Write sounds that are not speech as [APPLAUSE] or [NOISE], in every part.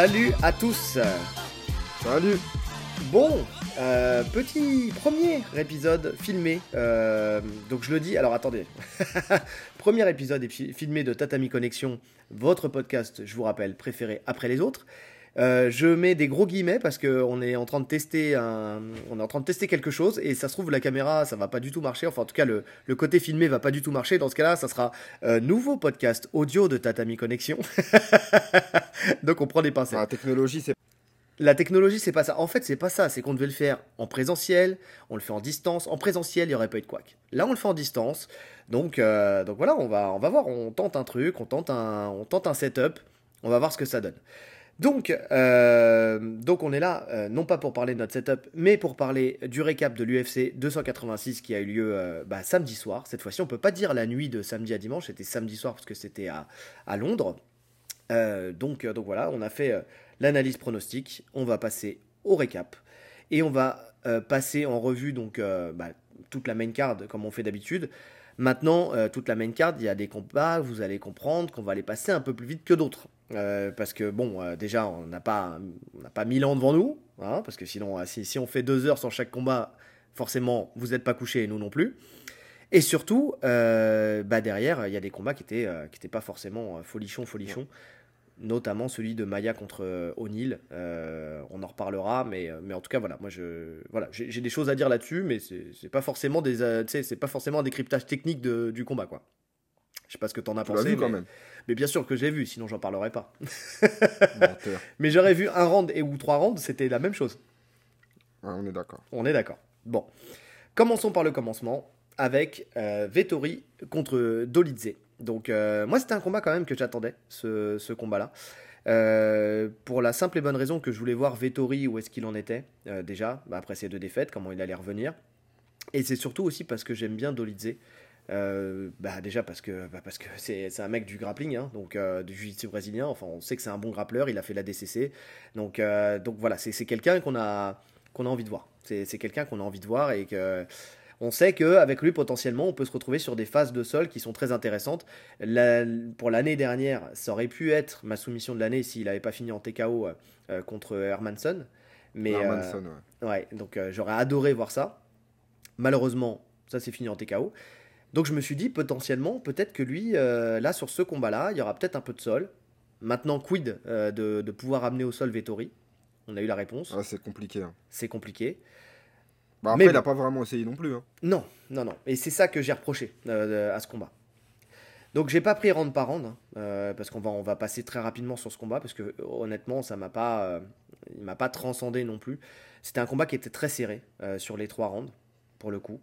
Salut à tous. Salut. Bon, euh, petit premier épisode filmé. euh, donc je le dis, alors attendez. [LAUGHS] premier épisode épi- filmé de Tatami Connexion, votre podcast, je vous rappelle, préféré après les autres. Euh, je mets des gros guillemets parce qu'on est en train de tester un, on est en train de tester quelque chose et ça se trouve la caméra ça va pas du tout marcher enfin en tout cas le, le côté filmé va pas du tout marcher dans ce cas-là ça sera euh, nouveau podcast audio de Tatami Connexion [LAUGHS] donc on prend des pincettes La technologie, c'est. la technologie, c'est pas ça. En fait, c'est pas ça. C'est qu'on devait le faire en présentiel, on le fait en distance. En présentiel, il y aurait pas eu de couac. Là, on le fait en distance. Donc, euh, donc voilà, on va, on va voir. On tente un truc, on tente un, on tente un setup. On va voir ce que ça donne. Donc, euh, donc on est là, euh, non pas pour parler de notre setup, mais pour parler du récap de l'UFC 286 qui a eu lieu euh, bah, samedi soir. Cette fois-ci, on peut pas dire la nuit de samedi à dimanche, c'était samedi soir parce que c'était à, Londres. Donc, voilà, on a fait l'analyse pronostique, on va passer au récap et on va passer en revue donc bah, toute la main card comme on fait d'habitude. Maintenant, toute la main card, il y a des combats, vous allez comprendre qu'on va les passer un peu plus vite que d'autres. Euh, parce que bon, euh, déjà, on n'a pas, on pas 1000 ans devant nous, hein, parce que sinon, euh, si, si on fait deux heures sans chaque combat, forcément, vous n'êtes pas couché et nous non plus. Et surtout, euh, bah derrière, il y a des combats qui étaient, euh, qui étaient pas forcément folichons, folichons. Notamment celui de Maya contre O'Neill. On en reparlera, mais, mais en tout cas, voilà, moi, je, voilà, j'ai des choses à dire là-dessus, mais c'est pas forcément des, c'est pas forcément un décryptage technique de- du combat, quoi. Je sais pas ce que t'en as Tu pensé, vu mais, quand même. mais bien sûr que je l'ai vu, sinon j'en parlerai pas. [LAUGHS] Mais j'aurais vu un round et ou trois rounds, c'était la même chose. Ouais, on est d'accord. On est d'accord. Bon. Commençons par le commencement avec euh, Vettori contre Dolidze. Donc, euh, moi, c'était un combat quand même que j'attendais, ce, ce combat-là. Euh, pour la simple et bonne raison que je voulais voir Vettori où est-ce qu'il en était, déjà, bah, après ces deux défaites, comment il allait revenir. Et c'est surtout aussi parce que j'aime bien Dolidze. Euh, bah déjà parce que bah parce que c'est un mec du grappling hein, donc euh, du jiu-jitsu brésilien enfin on sait que c'est un bon grappleur il a fait la DCC donc euh, donc voilà c'est quelqu'un qu'on a qu'on a envie de voir. C'est quelqu'un qu'on a envie de voir et que on sait qu'avec lui, potentiellement, on peut se retrouver sur des phases de sol qui sont très intéressantes. La- pour l'année dernière, ça aurait pu être ma soumission de l'année s'il n'avait pas fini en TKO contre Hermanson. Mais, Hermanson, ouais. Ouais, donc j'aurais adoré voir ça. Malheureusement, ça s'est fini en TKO. Donc je me suis dit potentiellement, peut-être que lui, euh, là sur ce combat-là, il y aura peut-être un peu de sol. Maintenant, quid euh, de, de pouvoir amener au sol Vettori? On a eu la réponse. Ouais, c'est compliqué. hein. C'est compliqué. Bah, après, Mais il a bon. pas vraiment essayé non plus. hein. Non, non, non. Et c'est ça que j'ai reproché euh, à ce combat. Donc j'ai pas pris round par round hein, euh, parce qu'on va on va passer très rapidement sur ce combat parce que honnêtement ça m'a pas euh, il m'a pas transcendé non plus. C'était un combat qui était très serré sur les trois rounds pour le coup.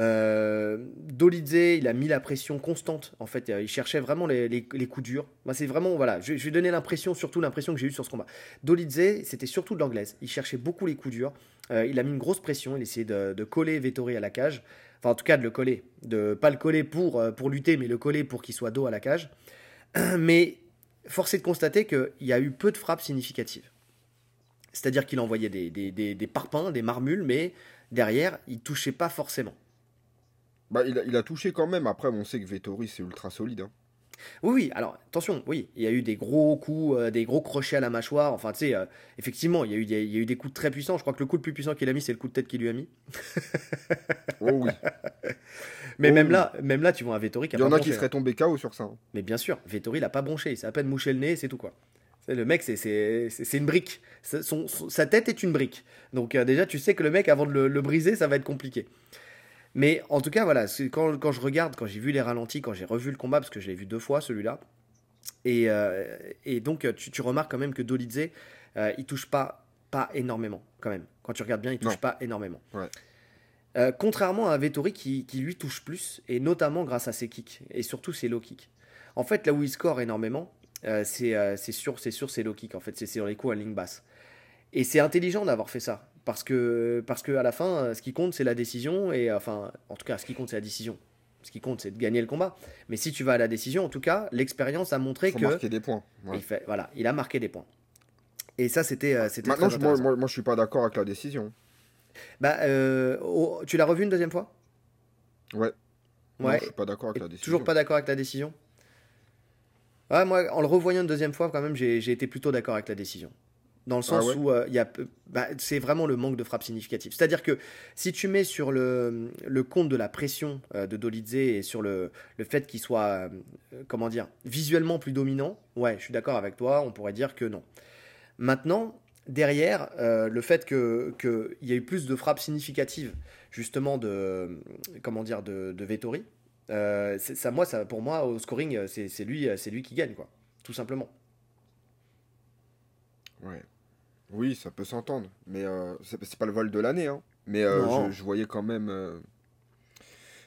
Euh, Dolidze, il a mis la pression constante. En fait, il cherchait vraiment les, coups durs. Moi, c'est vraiment voilà. Je, vais donner l'impression, surtout l'impression que j'ai eue sur ce combat. Dolidze, c'était surtout de l'anglaise. Il cherchait beaucoup les coups durs. Euh, il a mis une grosse pression. Il essayait de, de coller Vettori à la cage. Enfin, en tout cas, de le coller. De pas le coller pour euh, pour lutter, mais le coller pour qu'il soit dos à la cage. [CLEARS THROAT] Mais force est de constater qu'il y a eu peu de frappes significatives. C'est-à-dire qu'il envoyait des, des, des, des parpaings, des marmules, mais derrière, il touchait pas forcément. Bah, il, a, il a touché quand même. Après, on sait que Vettori, c'est ultra solide. hein. Oui, oui, alors attention, oui, il y a eu des gros coups, euh, des gros crochets à la mâchoire. Enfin, tu sais, euh, effectivement, il y, a eu des, il y a eu des coups très puissants. Je crois que le coup le plus puissant qu'il a mis, c'est le coup de tête qu'il lui a mis. Oh oui. [LAUGHS] Mais Oh même oui. là, même là, tu vois un Vettori qui a Il y en a qui seraient tombés KO sur ça. hein. Mais bien sûr, Vettori, il a pas bronché. Il s'est à peine mouché le nez, c'est tout quoi. C'est- Le mec, c'est- c'est c'est- c'est une brique. Son- son- sa tête est une brique. Donc euh, déjà, tu sais que le mec, avant de le, le briser, ça va être compliqué. Mais en tout cas, voilà, quand, quand je regarde, quand j'ai vu les ralentis, quand j'ai revu le combat, parce que je l'ai vu deux fois celui-là, et, euh, et donc tu, tu remarques quand même que Dolidze, euh, il touche pas, pas énormément quand même. Quand tu regardes bien, il touche Non. pas énormément. Ouais. Euh, contrairement à Vettori qui, qui lui touche plus, et notamment grâce à ses kicks, et surtout ses low kicks. En fait, là où il score énormément, euh, c'est c'est sur, c'est sur ses low kicks, en fait, c'est sur les coups à ligne basse. Et c'est intelligent d'avoir fait ça, parce que, parce que à la fin, ce qui compte, c'est la décision, et enfin, en tout cas, ce qui compte, c'est la décision. Ce qui compte, c'est de gagner le combat. Mais si tu vas à la décision, en tout cas, l'expérience a montré Faut que marquer des points. ouais. il fait, voilà, il a marqué des points. Et ça, c'était, euh, c'était Maintenant, très je, moi, moi, moi, je suis pas d'accord avec la décision. Bah, euh, oh, tu l'as revu une deuxième fois? Ouais. Non, Ouais. je suis pas d'accord avec la décision. Toujours pas d'accord avec la décision? Ouais, moi, en le revoyant une deuxième fois, quand même, j'ai été plutôt d'accord avec la décision. Dans le sens Ah ouais où euh, y a, bah, c'est vraiment le manque de frappe significative. C'est-à-dire que si tu mets sur le, le compte de la pression euh, de Dolidze et sur le, le fait qu'il soit, euh, comment dire, visuellement plus dominant, ouais, je suis d'accord avec toi, on pourrait dire que non. Maintenant, derrière, le fait que qu'il y ait eu plus de frappes significatives, justement, de, comment dire, de, de Vettori, ça, moi, ça, pour moi, au scoring, c'est lui, lui qui gagne, quoi. Tout simplement. Ouais. Oui, ça peut s'entendre. Mais euh, c'est pas le vol de l'année. Hein. Mais euh, je, je voyais quand même euh,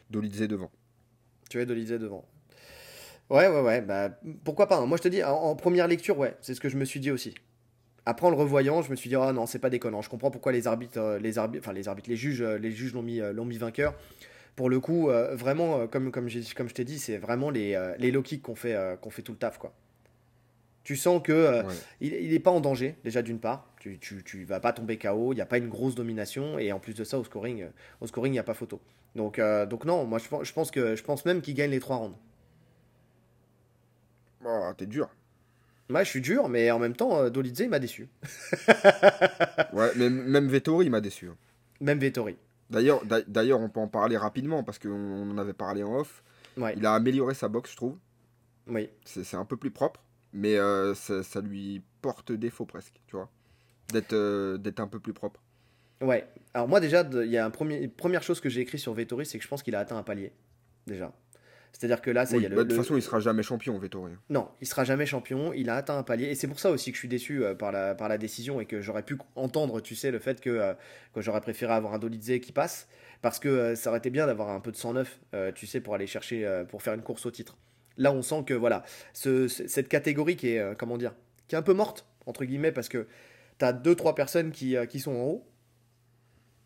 Dolidze devant. Tu es Dolizé devant. Ouais, ouais, ouais. Bah, pourquoi pas. hein. Moi, je te dis, en, en première lecture, ouais, c'est ce que je me suis dit aussi. Après, en le revoyant, je me suis dit, ah non, c'est pas déconnant. Je comprends pourquoi les arbitres, les arbitres, enfin les arbitres, les juges, les juges l'ont mis, l'ont mis vainqueur. Pour le coup, euh, vraiment, comme, comme, j'ai- comme je t'ai dit, c'est vraiment les, euh, les low kicks qu'on fait, euh, qu'on fait tout le taf, quoi. Tu sens que Ouais. il, il est pas en danger, déjà d'une part. Tu, tu, tu vas pas tomber KO, il n'y a pas une grosse domination. Et en plus de ça, au scoring, euh, au scoring, il n'y a pas photo. Donc, euh, donc non, moi je, pense- je pense que je pense même qu'il gagne les trois rounds. Oh, t'es dur. Moi, je suis dur, mais en même temps, euh, Dolidze il m'a déçu. [LAUGHS] Ouais, mais même Vettori il m'a déçu. hein. Même Vettori. D'ailleurs, d'a- d'ailleurs, on peut en parler rapidement parce qu'on on en avait parlé en off. Ouais, Il a amélioré sa boxe, je trouve. oui. C'est c'est un peu plus propre, mais euh, ça, ça lui porte défaut presque, tu vois. D'être euh, un peu plus propre. Ouais. Alors moi déjà, il y a un premier, une première chose que j'ai écrit sur Vettori, c'est que je pense qu'il a atteint un palier. Déjà. C'est-à-dire que là, ça Oui, y est, le- bah, de toute le- façon, il sera jamais champion, Vettori. Non, il sera jamais champion, il a atteint un palier, et c'est pour ça aussi que je suis déçu euh, par, la, par la décision et que j'aurais pu entendre, tu sais, le fait que, euh, que j'aurais préféré avoir un Dolidze qui passe, parce que euh, ça aurait été bien d'avoir un peu de 109, euh, tu sais, pour aller chercher, pour faire une course au titre. Là, on sent que, voilà, ce- ce- cette catégorie qui est, comment dire, qui est un peu morte, entre guillemets, parce que tu as deux, trois personnes qui, euh, qui sont en haut.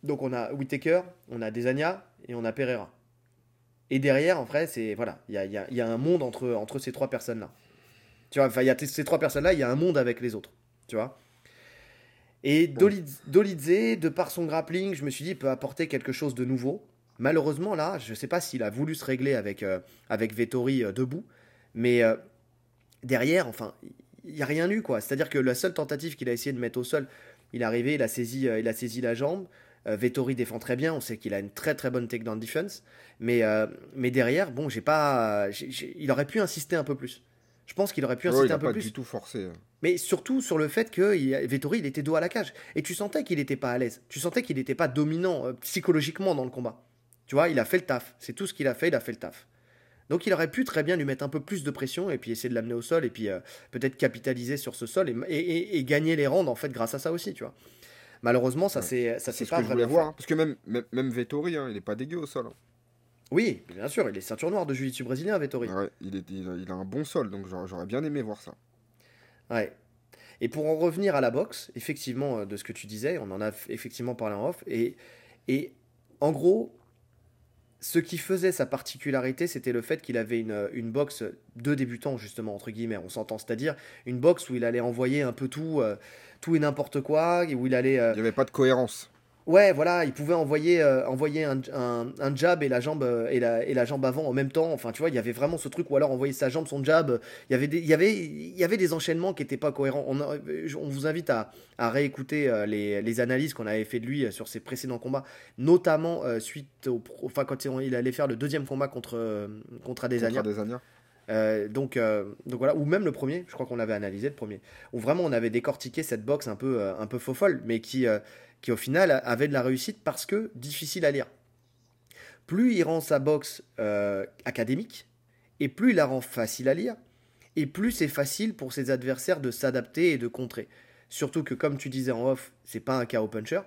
Donc on a Whitaker, on a Desania et on a Pereira. Et derrière, en vrai, c'est voilà, il y a, y a- il y a un monde entre, entre ces trois personnes-là. Tu vois, enfin, il y a ces trois personnes-là, il y a un monde avec les autres. Tu vois. Et Dolidze, Dolidze, de par son grappling, je me suis dit, peut apporter quelque chose de nouveau. Malheureusement, là, je ne sais pas s'il a voulu se régler avec, euh, avec Vettori euh, debout, mais euh, derrière, enfin, il n'y a rien eu, quoi. C'est-à-dire que la seule tentative qu'il a essayé de mettre au sol, il est arrivé, il a saisi, euh, il a saisi la jambe. Euh, Vettori défend très bien, on sait qu'il a une très très bonne takedown defense, mais, euh, mais derrière, bon, j'ai pas, il aurait pu insister un peu plus. Je pense qu'il aurait pu insister il a un peu pas plus. du tout forcé. hein. Mais surtout sur le fait que il- Vettori, il était dos à la cage. Et tu sentais qu'il n'était pas à l'aise. Tu sentais qu'il n'était pas dominant euh, psychologiquement dans le combat. Tu vois, il a fait le taf. C'est tout ce qu'il a fait, il a fait le taf. Donc il aurait pu très bien lui mettre un peu plus de pression et puis essayer de l'amener au sol et puis euh, peut-être capitaliser sur ce sol et, et- et- et gagner les rounds en fait grâce à ça aussi, tu vois. Malheureusement, ça Ouais. c'est ça C'est ce pas que je voulais voir. hein. Parce que même, même, même Vettori, hein, il est pas dégueu au sol. hein. Oui, bien sûr, il est ceinture noire de jiu-jitsu brésilien, Vettori. Ouais, il, est, il, a, il a un bon sol, donc j'aurais bien aimé voir ça. Ouais. Et pour en revenir à la boxe, effectivement, euh, de ce que tu disais, on en a effectivement parlé en off. Et, et en gros, ce qui faisait sa particularité, c'était le fait qu'il avait une, une boxe de débutant, justement, entre guillemets, on s'entend. C'est-à-dire une boxe où il allait envoyer un peu tout, euh, tout et n'importe quoi, où il allait. euh, Il n'y avait pas de cohérence. Ouais, voilà, il pouvait envoyer, euh, envoyer un, un- un jab et la, jambe, euh, et, la, et la jambe avant en même temps. Enfin, tu vois, il y avait vraiment ce truc, ou alors envoyer sa jambe, son jab. Il y avait des, il y avait, il y avait des enchaînements qui n'étaient pas cohérents. On, a- on vous invite à, à réécouter euh, les, les analyses qu'on avait fait de lui euh, sur ses précédents combats, notamment euh, suite au, enfin, quand il allait faire le deuxième combat contre, euh, contre Adesanya. Contre Adesanya. Euh, donc, euh, donc voilà, ou même le premier, je crois qu'on l'avait analysé le premier, où vraiment on avait décortiqué cette boxe un peu, euh, un peu faux folle, mais qui, euh, qui au final avait de la réussite parce que difficile à lire. Plus il rend sa boxe euh, académique, et plus il la rend facile à lire, et plus c'est facile pour ses adversaires de s'adapter et de contrer. Surtout que, comme tu disais en off, c'est pas un KO puncher,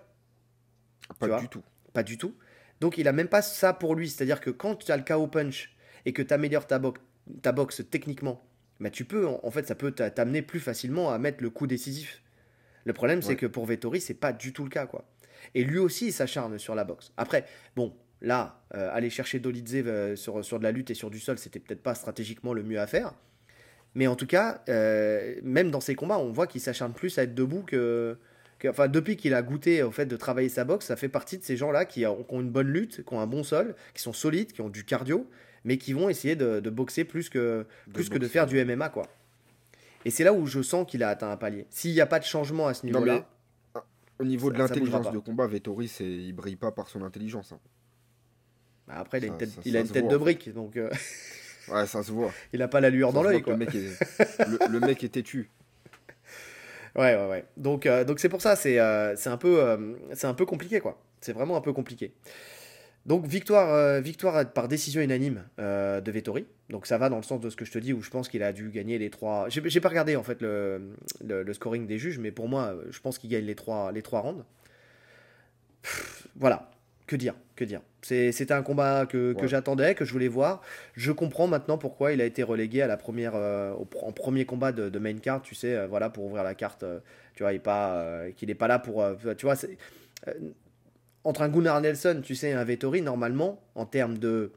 Pas vois du tout. pas du tout. Donc il a même pas ça pour lui. C'est-à-dire que quand tu as le KO punch et que tu améliores ta, box, ta boxe techniquement, bah tu peux, en fait, ça peut t'a- t'amener plus facilement à mettre le coup décisif. Le problème, c'est que pour Vettori, c'est pas du tout le cas, quoi. Et lui aussi, il s'acharne sur la boxe. Après, bon, là, euh, aller chercher Dolidze euh, sur, sur de la lutte et sur du sol, c'était peut-être pas stratégiquement le mieux à faire. Mais en tout cas, euh, même dans ses combats, on voit qu'il s'acharne plus à être debout que, que- enfin, depuis qu'il a goûté au fait de travailler sa boxe, ça fait partie de ces gens-là qui, ont qui ont une bonne lutte, qui ont un bon sol, qui sont solides, qui ont du cardio, mais qui vont essayer de, de boxer plus que, plus que de faire du MMA, quoi. Et c'est là où je sens qu'il a atteint un palier. S'il n'y a pas de changement à ce niveau-là, au niveau de Ça- l'intelligence de combat, Vettori, il brille pas par son intelligence. hein. bah, après, il a une tête, ça- il ça a une se tête voit, de brique, donc euh, [LAUGHS] Ouais, ça se voit. il n'a pas la lueur dans l'œil. quoi. Le mec, est... [LAUGHS] le, le mec est têtu. Ouais, ouais, ouais. Donc, euh, donc c'est pour ça, c'est euh, un, peu, euh, c'est un peu compliqué, quoi. C'est vraiment un peu compliqué. Donc, victoire, euh, victoire par décision unanime euh, de Vettori. Donc, ça va dans le sens de ce que je te dis, où je pense qu'il a dû gagner les trois. J'ai j'ai pas regardé, en fait, le, le, le scoring des juges, mais pour moi, je pense qu'il gagne les trois, les trois rounds. Pff, voilà. Que dire Que dire C'est- C'était un combat que, que Ouais. j'attendais, que je voulais voir. Je comprends maintenant pourquoi il a été relégué à la première, euh, au en premier combat de, de main card, tu sais, voilà, pour ouvrir la carte, tu vois, et pas, qu'il n'est pas là pour, tu vois, c'est- entre un Gunnar Nelson, tu sais, et un Vettori, normalement, en termes de,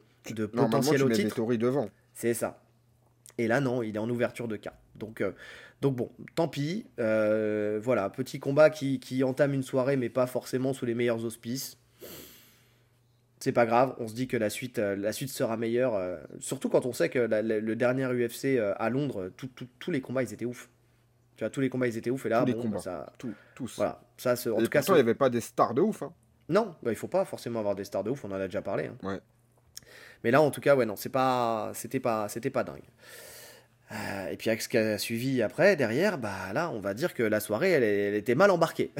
potentiel au titre, Vettori devant. c'est ça. Et là, non, il est en ouverture de carte. Donc, euh, donc bon, tant pis. Euh, voilà, petit combat qui, qui entame une soirée, mais pas forcément sous les meilleurs auspices. C'est pas grave, on se dit que la suite, euh, la suite sera meilleure. euh, surtout quand on sait que la- la- le dernier UFC à Londres, tout- tout- tous les combats, ils étaient ouf. Tu vois, tous les combats, ils étaient ouf. Et là, Tous les bon, combats. bah, ça, Tous. tous. voilà, ça, se- en Et tout cas, pourtant, il n'y avait pas des stars de ouf. Hein. Non, bah, il faut pas forcément avoir des stars de ouf, on en a déjà parlé. hein. Ouais. Mais là, en tout cas, ouais, non, c'est pas, c'était pas, c'était pas dingue. Euh, et puis avec ce qui a suivi après, derrière, bah là, on va dire que la soirée, elle, était mal embarquée.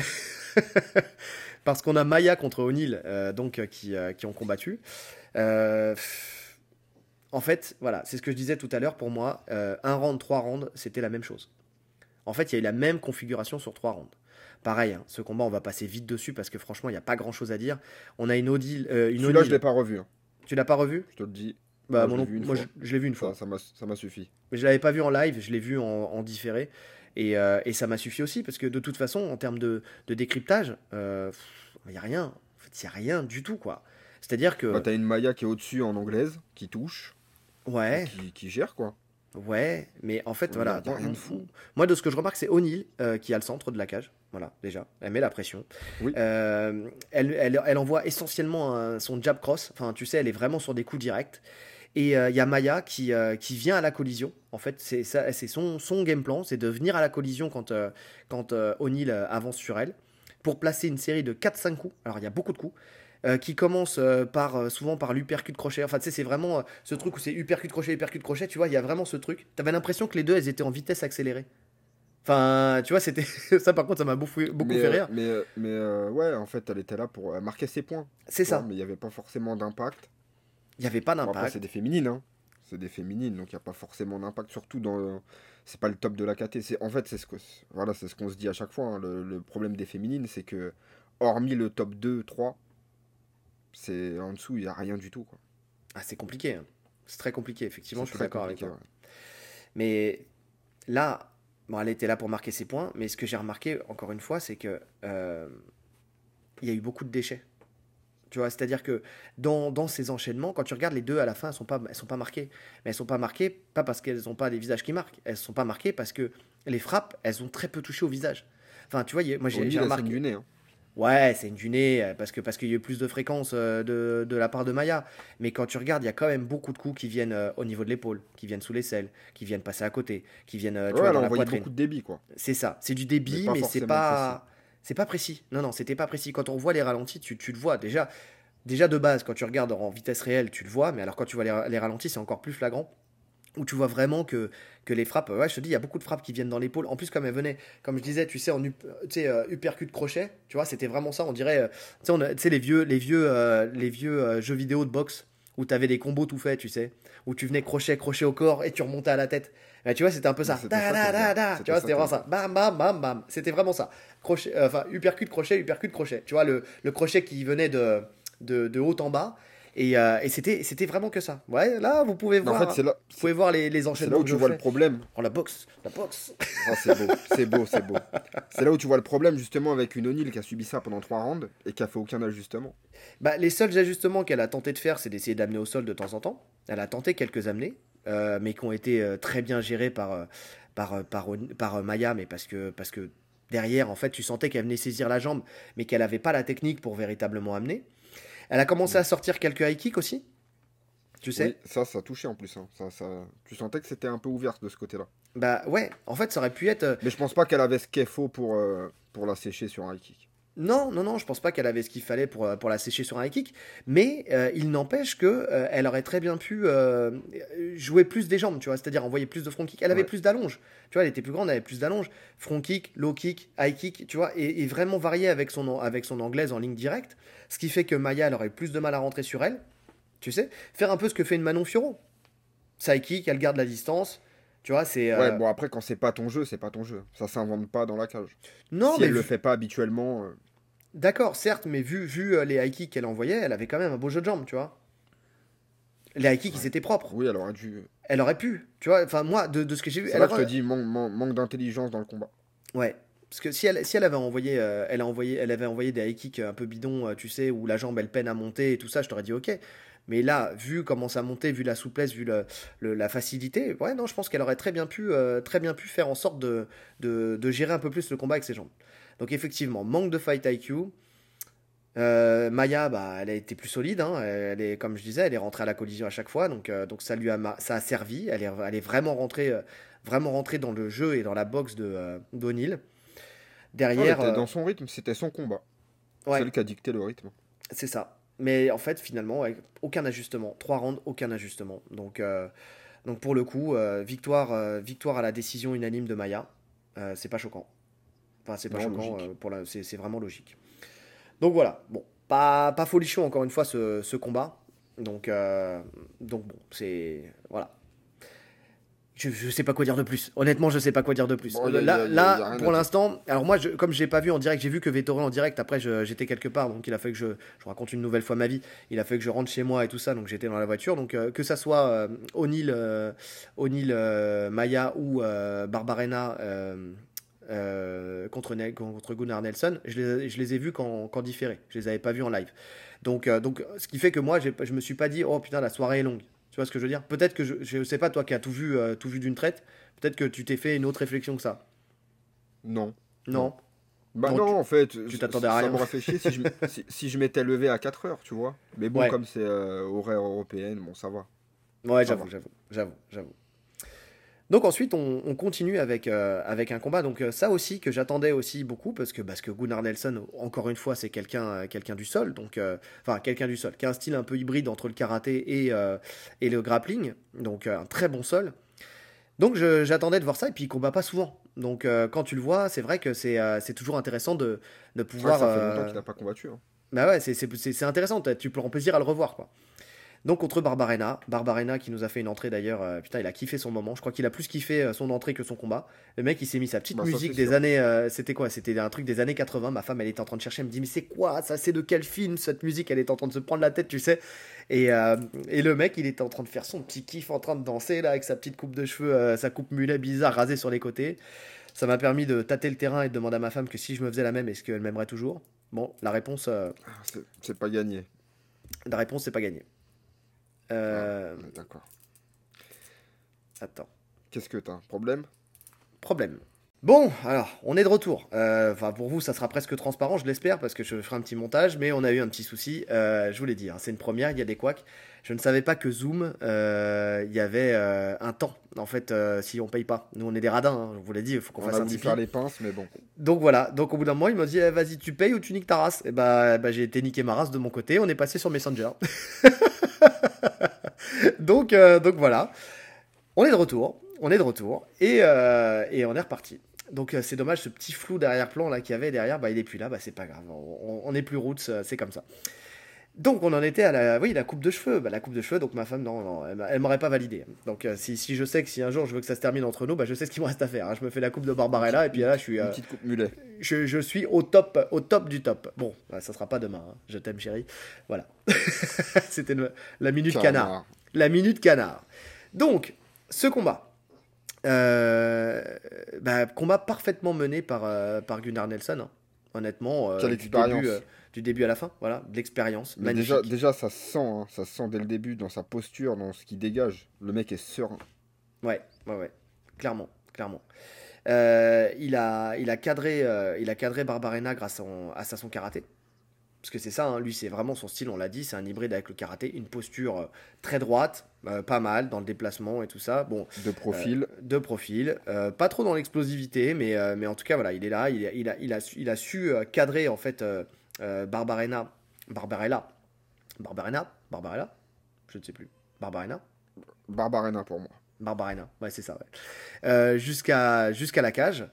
[LAUGHS] Parce qu'on a Maya contre O'Neill, euh, donc euh, qui, euh, qui ont combattu. En fait, voilà, c'est ce que je disais tout à l'heure. Pour moi, un round, trois rounds, c'était la même chose. En fait, il y a eu la même configuration sur trois rounds. Pareil, hein, ce combat, on va passer vite dessus parce que franchement, il n'y a pas grand chose à dire. On a une Odile. euh, une Celui-là, je O'Neill- l'ai pas revu. hein. Tu l'as pas revu? Je te le dis. Bah, Moi, je l'ai vu une fois. vu une. Ça, m'a ça suffi. Mais je l'avais pas vu en live, je l'ai vu en, en différé. Et, euh, et ça m'a suffi aussi, parce que de toute façon, en termes de, de décryptage, il n'y a rien. En fait, il n'y a rien du tout, quoi. C'est-à-dire que. Bah, t'as une Maya qui est au-dessus en anglaise, qui touche, ouais, qui, qui gère quoi. ouais, mais en fait, voilà. y a rien de fou. Moi, de ce que je remarque, c'est O'Neill euh, qui a le centre de la cage. Voilà, déjà. Elle met la pression. Oui. Euh, elle, elle, elle envoie essentiellement un- son jab cross. Enfin, tu sais, elle est vraiment sur des coups directs. Et il y a Maya qui, euh, qui vient à la collision. En fait, c'est son, son game plan, c'est de venir à la collision quand, euh, quand euh, O'Neill euh, avance sur elle, pour placer une série de 4-5 coups. Alors, il y a beaucoup de coups. euh, qui commence euh, par euh, souvent par l'uppercut crochet. Enfin, tu sais, c'est vraiment euh, ce truc où c'est uppercut crochet, uppercut crochet. Tu vois, il y a vraiment ce truc. T'avais l'impression que les deux, elles étaient en vitesse accélérée. Enfin, tu vois, c'était [LAUGHS] ça. Par contre, ça m'a beaucoup, beaucoup mais, fait euh, rire. Mais, euh, mais euh, ouais, en fait, elle était là pour marquer ses points. C'est ça. Mais il n'y avait pas forcément d'impact. Il n'y avait pas Bon, d'impact. c'est des féminines, hein. C'est des féminines, donc il n'y a pas forcément d'impact, surtout dans. le- C'est pas le top de la KT. C'est en fait, c'est ce que voilà, c'est ce qu'on se dit à chaque fois. hein. Le, le problème des féminines, c'est que hormis le top 2, 3, c'est en dessous, il n'y a rien du tout. Quoi. Ah, c'est compliqué. hein. C'est très compliqué, effectivement, je suis d'accord avec toi. ouais. Mais là, bon, elle était là pour marquer ses points, mais ce que j'ai remarqué, encore une fois, c'est que euh, il y a eu beaucoup de déchets. Tu vois, c'est-à-dire que dans, dans ces enchaînements, quand tu regardes les deux à la fin, elles sont pas, elles sont pas marquées. Mais elles sont pas marquées, pas parce qu'elles n'ont pas des visages qui marquent. Elles sont pas marquées parce que les frappes, elles ont très peu touché au visage. Enfin, tu vois, moi j'ai remarqué. saigne du nez. hein. Ouais, c'est une du nez, euh, parce que parce qu'il y a eu plus de fréquence euh, de, de la part de Maya. Mais quand tu regardes, il y a quand même beaucoup de coups qui viennent euh, au niveau de l'épaule, qui viennent sous l'aisselles, qui viennent passer à côté, qui viennent tu Ouais, vois, dans la poitrine. beaucoup de débit, quoi. C'est ça, c'est du débit, Mais c'est pas c'est pas précis. Non, non, c'était pas précis. Quand on voit les ralentis, tu, tu le vois déjà. Déjà de base, quand tu regardes en vitesse réelle, tu le vois, mais alors quand tu vois les, les ralentis, c'est encore plus flagrant. Où tu vois vraiment que, que les frappes, ouais, je te dis, il y a beaucoup de frappes qui viennent dans l'épaule. En plus, comme elles venaient, comme je disais, tu sais, en tu sais, euh, uppercut crochet, tu vois, c'était vraiment ça. On dirait, euh, tu sais, on a- tu sais, les vieux, les vieux, euh, les vieux euh, jeux vidéo de boxe où tu avais des combos tout faits, tu sais, où tu venais crochet, crochet au corps et tu remontais à la tête. Bah, tu vois, c'était un peu ça. Da, da, da, da. Tu vois, c'était vraiment ça. Bam, bam, bam, bam. C'était vraiment ça. Crochet, enfin, uppercut, crochet, uppercut, crochet. Tu vois, le, le crochet qui venait de, de, de haut en bas. Et, euh, et c'était, c'était vraiment que ça. Ouais, là, vous pouvez voir. en fait, c'est là, vous pouvez voir les, les c'est là enchaînements où tu vois le problème. Oh, la boxe, la boxe. Ah, c'est beau, c'est beau, c'est beau. C'est là où tu vois le problème, justement, avec une O'Neill qui a subi ça pendant trois rounds et qui a fait aucun ajustement. Bah, les seuls ajustements qu'elle a tenté de faire, c'est d'essayer d'amener au sol de temps en temps. Elle a tenté quelques amenés, euh, mais qui ont été euh, très bien gérés par, euh, par, par, Maya, mais parce que, parce que derrière, en fait, tu sentais qu'elle venait saisir la jambe, mais qu'elle n'avait pas la technique pour véritablement amener. Elle a commencé à sortir quelques high kicks aussi, tu sais. Oui, ça, ça touchait en plus. hein. Ça, ça... Tu sentais que c'était un peu ouvert de ce côté-là. Bah ouais, en fait, ça aurait pu être. euh, Mais je pense pas qu'elle avait ce qu'il faut pour, euh, pour la sécher sur un high kick. Non, non, non, je pense pas qu'elle avait ce qu'il fallait pour, euh, pour la sécher sur un high kick, mais euh, il n'empêche que euh, elle aurait très bien pu euh, jouer plus des jambes, tu vois, c'est-à-dire envoyer plus de front kick. Elle avait Ouais. plus d'allonge, tu vois, elle était plus grande, elle avait plus d'allonge. Front kick, low kick, high kick, tu vois, et, et vraiment varier avec son, avec son anglaise en ligne directe, ce qui fait que Maya, elle aurait plus de mal à rentrer sur elle, tu sais, faire un peu ce que fait une Manon Fiorot. Sa high kick, elle garde la distance, tu vois, c'est... euh, Ouais, bon, après, quand c'est pas ton jeu, c'est pas ton jeu. Ça s'invente pas dans la cage. non, si mais elle le fait pas habituellement. euh, D'accord, certes, mais vu, vu euh, les high kicks qu'elle envoyait, elle avait quand même un beau jeu de jambes, tu vois. Les high kicks, ils étaient propres. Oui, elle aurait dû. Elle aurait pu, tu vois. Enfin, moi, de, de ce que j'ai vu, elle là que je aurait- te dis, manque, d'intelligence dans le combat. Ouais. Parce que si elle, si elle avait envoyé, euh, elle a envoyé, elle avait envoyé des high kicks un peu bidons, euh, tu sais, où la jambe elle peine à monter et tout ça, je t'aurais dit ok. Mais là, vu comment ça montait, vu la souplesse, vu le, le- la facilité, ouais, non, je pense qu'elle aurait très bien pu, euh, très bien pu faire en sorte de, de, de gérer un peu plus le combat avec ses jambes. Donc effectivement, manque de fight IQ. Euh, Maya, bah, elle a été plus solide. hein. Elle est, comme je disais, elle est rentrée à la collision à chaque fois, donc, euh, donc ça lui a, ça a servi. Elle est, elle est vraiment rentrée, euh, vraiment rentrée dans le jeu et dans la boxe de. Ouais, Derrière, dans son rythme, c'était son combat. ouais, C'est lui qui a dicté le rythme. c'est ça. Mais en fait, finalement, aucun ajustement. Trois rounds, aucun ajustement. Donc, donc pour le coup, victoire, victoire à la décision unanime de Maya. C'est pas choquant. Enfin, c'est pas Non, choquant. euh, pour la, c'est, vraiment logique. Donc voilà. Bon, pas, pas folichon encore une fois ce, ce combat. Donc, euh, donc bon, c'est voilà. Je, je sais pas quoi dire de plus. Honnêtement, je sais pas quoi dire de plus. Bon, y a- là, là, pour l'instant, alors moi, je, comme je l'ai pas vu en direct, j'ai vu que Vettori en direct. Après, j'étais quelque part, donc il a fait que je, je raconte une nouvelle fois ma vie. Il a fait que je rentre chez moi et tout ça, donc j'étais dans la voiture. Donc euh, que ça soit euh, O'Neill, euh, O'Neill, Maya ou Barbarena euh, contre, Ne- contre Gunnar Nelson, je les, je les ai vus qu'en différé. Je les avais pas vus en live. Donc, euh, donc ce qui fait que moi, je me suis pas dit, oh putain, la soirée est longue. Tu vois ce que je veux dire? Peut-être que je, je sais pas, toi qui as tout vu, euh, tout vu d'une traite, peut-être que tu t'es fait une autre réflexion que ça. Non. Non? Bah Non, non, tu- en fait, tu ça- t'attendais à ça rien. m'aurait fait chier si je, m- si, si je m'étais levé à 4 heures, tu vois. Mais bon, Ouais. comme c'est horaire européenne, bon, ça va. Ouais, Ça j'avoue, j'avoue, j'avoue, j'avoue. Donc ensuite, on, on continue avec, euh, avec un combat. Donc euh, ça aussi que j'attendais aussi beaucoup parce que parce que Gunnar Nelson, encore une fois, c'est quelqu'un euh, quelqu'un du sol, donc enfin quelqu'un du sol, qui a un style un peu hybride entre le karaté et et le grappling, donc un très bon sol. Donc j'attendais de voir ça et puis il combat pas souvent. Donc quand tu le vois, c'est vrai que c'est toujours intéressant de, de pouvoir. ça fait longtemps qu'il n'a pas combattu. hein. bah ouais, c'est- intéressant, tu prends plaisir à le revoir, quoi. Donc contre Barbarena, Barbarena qui nous a fait une entrée d'ailleurs, euh, putain, il a kiffé son moment, je crois qu'il a plus kiffé euh, son entrée que son combat. Le mec, il s'est mis sa petite Bah, musique des sûr. années, euh, c'était quoi? C'était un truc des années 80, ma femme, elle était en train de chercher, elle me dit, mais c'est quoi ça? C'est de quel film cette musique? Elle est en train de se prendre la tête, tu sais. Et, euh, et le mec, il était en train de faire son petit kiff, en train de danser, là, avec sa petite coupe de cheveux, sa coupe mulet bizarre, rasée sur les côtés. Ça m'a permis de tâter le terrain et de demander à ma femme que si je me faisais la même, est-ce qu'elle m'aimerait toujours? Bon, la réponse... Ah, C'est pas gagné. la réponse, c'est pas gagné. Euh, Ah, D'accord. Attends. Qu'est-ce que t'as Problème? Problème. Bon, alors, on est de retour. Euh, Enfin, pour vous, ça sera presque transparent, je l'espère, parce que je ferai un petit montage, mais on a eu un petit souci. Euh, je vous l'ai dit, hein, c'est une première, il y a des couacs. Je ne savais pas que Zoom, euh, il y avait un temps, en fait, si on paye pas. Nous, on est des radins, hein, je vous l'ai dit, il faut qu'on On fasse a un petit faire les pinces, mais bon. Donc voilà, donc au bout d'un moment, il m'a dit, eh, vas-y, tu payes ou tu niques ta race? Et bah, bah, j'ai été niquer ma race de mon côté, on est passé sur Messenger. [LAUGHS] donc, euh, donc voilà, on est de retour, on est de retour, et, euh, et on est reparti. Donc euh, c'est dommage, ce petit flou derrière-plan là qu'il y avait derrière, bah, il est plus là, bah, c'est pas grave, on, on est plus roots, c'est comme ça. Donc on en était à la, oui, la coupe de cheveux, bah, la coupe de cheveux, donc ma femme, non, non elle, elle m'aurait pas validé. Donc euh, si, si je sais que si un jour je veux que ça se termine entre nous, bah, je sais ce qu'il me reste à faire. hein. Je me fais la coupe de Barbarella, et puis là je suis... Une petite coupe mulet. je, je suis au top, au top du top. Bon, bah, ça sera pas demain. hein. Je t'aime, chérie. Voilà. [LAUGHS] C'était la minute canard. La minute canard. Donc, ce combat. Euh, bah, combat parfaitement mené par, euh, par Gunnar Nelson. hein. Honnêtement, euh, Quelle du, début, euh, du début à la fin. Voilà, de l'expérience. Déjà, déjà, ça se sent, hein, ça se sent dès le début, dans sa posture, dans ce qu'il dégage. Le mec est serein. Ouais, ouais, ouais. Clairement, clairement. Euh, il, a, il, a cadré, il a cadré Barbarena grâce à, son- à sa son karaté. Parce que c'est ça, hein, lui c'est vraiment son style, on l'a dit, c'est un hybride avec le karaté, une posture euh, très droite, euh, pas mal dans le déplacement et tout ça. Bon, De profil. de profil, euh, pas trop dans l'explosivité, mais, euh, mais en tout cas voilà, il est là, il, a- il a, il a, su- il a su euh, cadrer en fait euh, euh, Barbarena, Barbarella, Barbarena, Barbarella, je ne sais plus, Barbarena, Barbarena pour moi. Barbarena, ouais c'est ça, ouais. Euh, jusqu'à jusqu'à la cage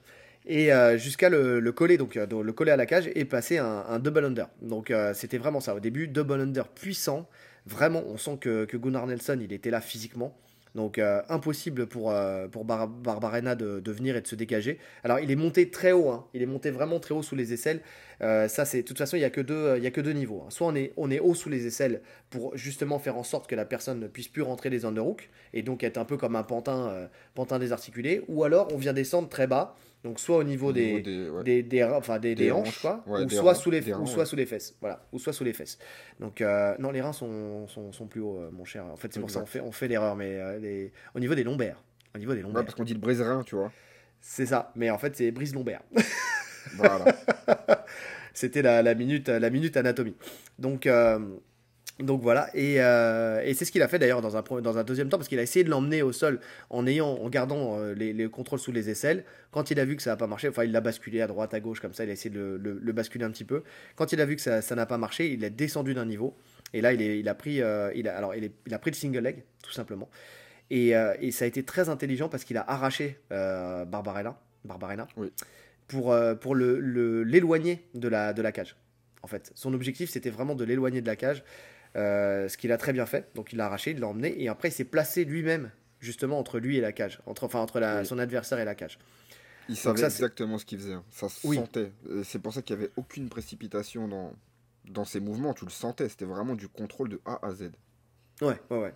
et euh, jusqu'à le, le coller donc euh, le coller à la cage et passer un, double under. Donc euh, c'était vraiment ça au début, double under puissant, vraiment on sent que, que Gunnar Nelson il était là physiquement. Donc impossible pour, pour Bar- Barbarena de, de venir et de se dégager. Alors il est monté très haut, hein. il est monté vraiment très haut sous les aisselles. Ça c'est de toute façon il y a que deux, y a que deux niveaux. hein. Soit on est, on est haut sous les aisselles pour justement faire en sorte que la personne ne puisse plus rentrer les underhooks et donc être un peu comme un pantin, pantin désarticulé. Ou alors on vient descendre très bas, donc soit au niveau Au des, niveau des- ouais. des, des, reins- enfin des, des Des hanches, hanches, quoi, ouais, ou, des soit reins, sous les, des ou reins, soit ouais. sous les fesses. Voilà, ou soit sous les fesses. Donc, euh, non, les reins sont, sont, sont plus hauts, euh, mon cher. En fait, c'est pour ça qu'on fait, on fait l'erreur, mais euh, les... au niveau des lombaires. Au niveau des lombaires. parce qu'on dit le brise-rein, tu vois. C'est ça, mais en fait, c'est brise lombaire. Voilà. [LAUGHS] C'était la, la minute, la minute anatomie. Donc, euh, donc voilà, et, euh, et c'est ce qu'il a fait d'ailleurs dans un, dans un deuxième temps, parce qu'il a essayé de l'emmener au sol en, ayant, en gardant euh, les, les contrôles sous les aisselles. Quand il a vu que ça n'a pas marché, enfin il l'a basculé à droite, à gauche, comme ça, il a essayé de le, le- le basculer un petit peu. Quand il a vu que ça n'a pas marché, il est descendu d'un niveau, et là il, est, il, a, pris, euh, il, a, alors, il, est- il a pris le single leg, tout simplement. Et, et ça a été très intelligent parce qu'il a arraché Barbarella, Oui. pour, pour le- le- l'éloigner de, la, de la cage. En fait, son objectif c'était vraiment de l'éloigner de la cage, euh, ce qu'il a très bien fait. Donc il l'a arraché, il l'a emmené et après il s'est placé lui-même justement entre lui et la cage, entre, enfin entre la- Oui. son adversaire et la cage. Il savait ça, exactement ce qu'il faisait. hein. Ça se Oui. sentait. Et C'est pour ça qu'il n'y avait aucune précipitation dans, dans ses mouvements. Tu le sentais. C'était vraiment du contrôle de A à Z. Ouais, ouais, ouais.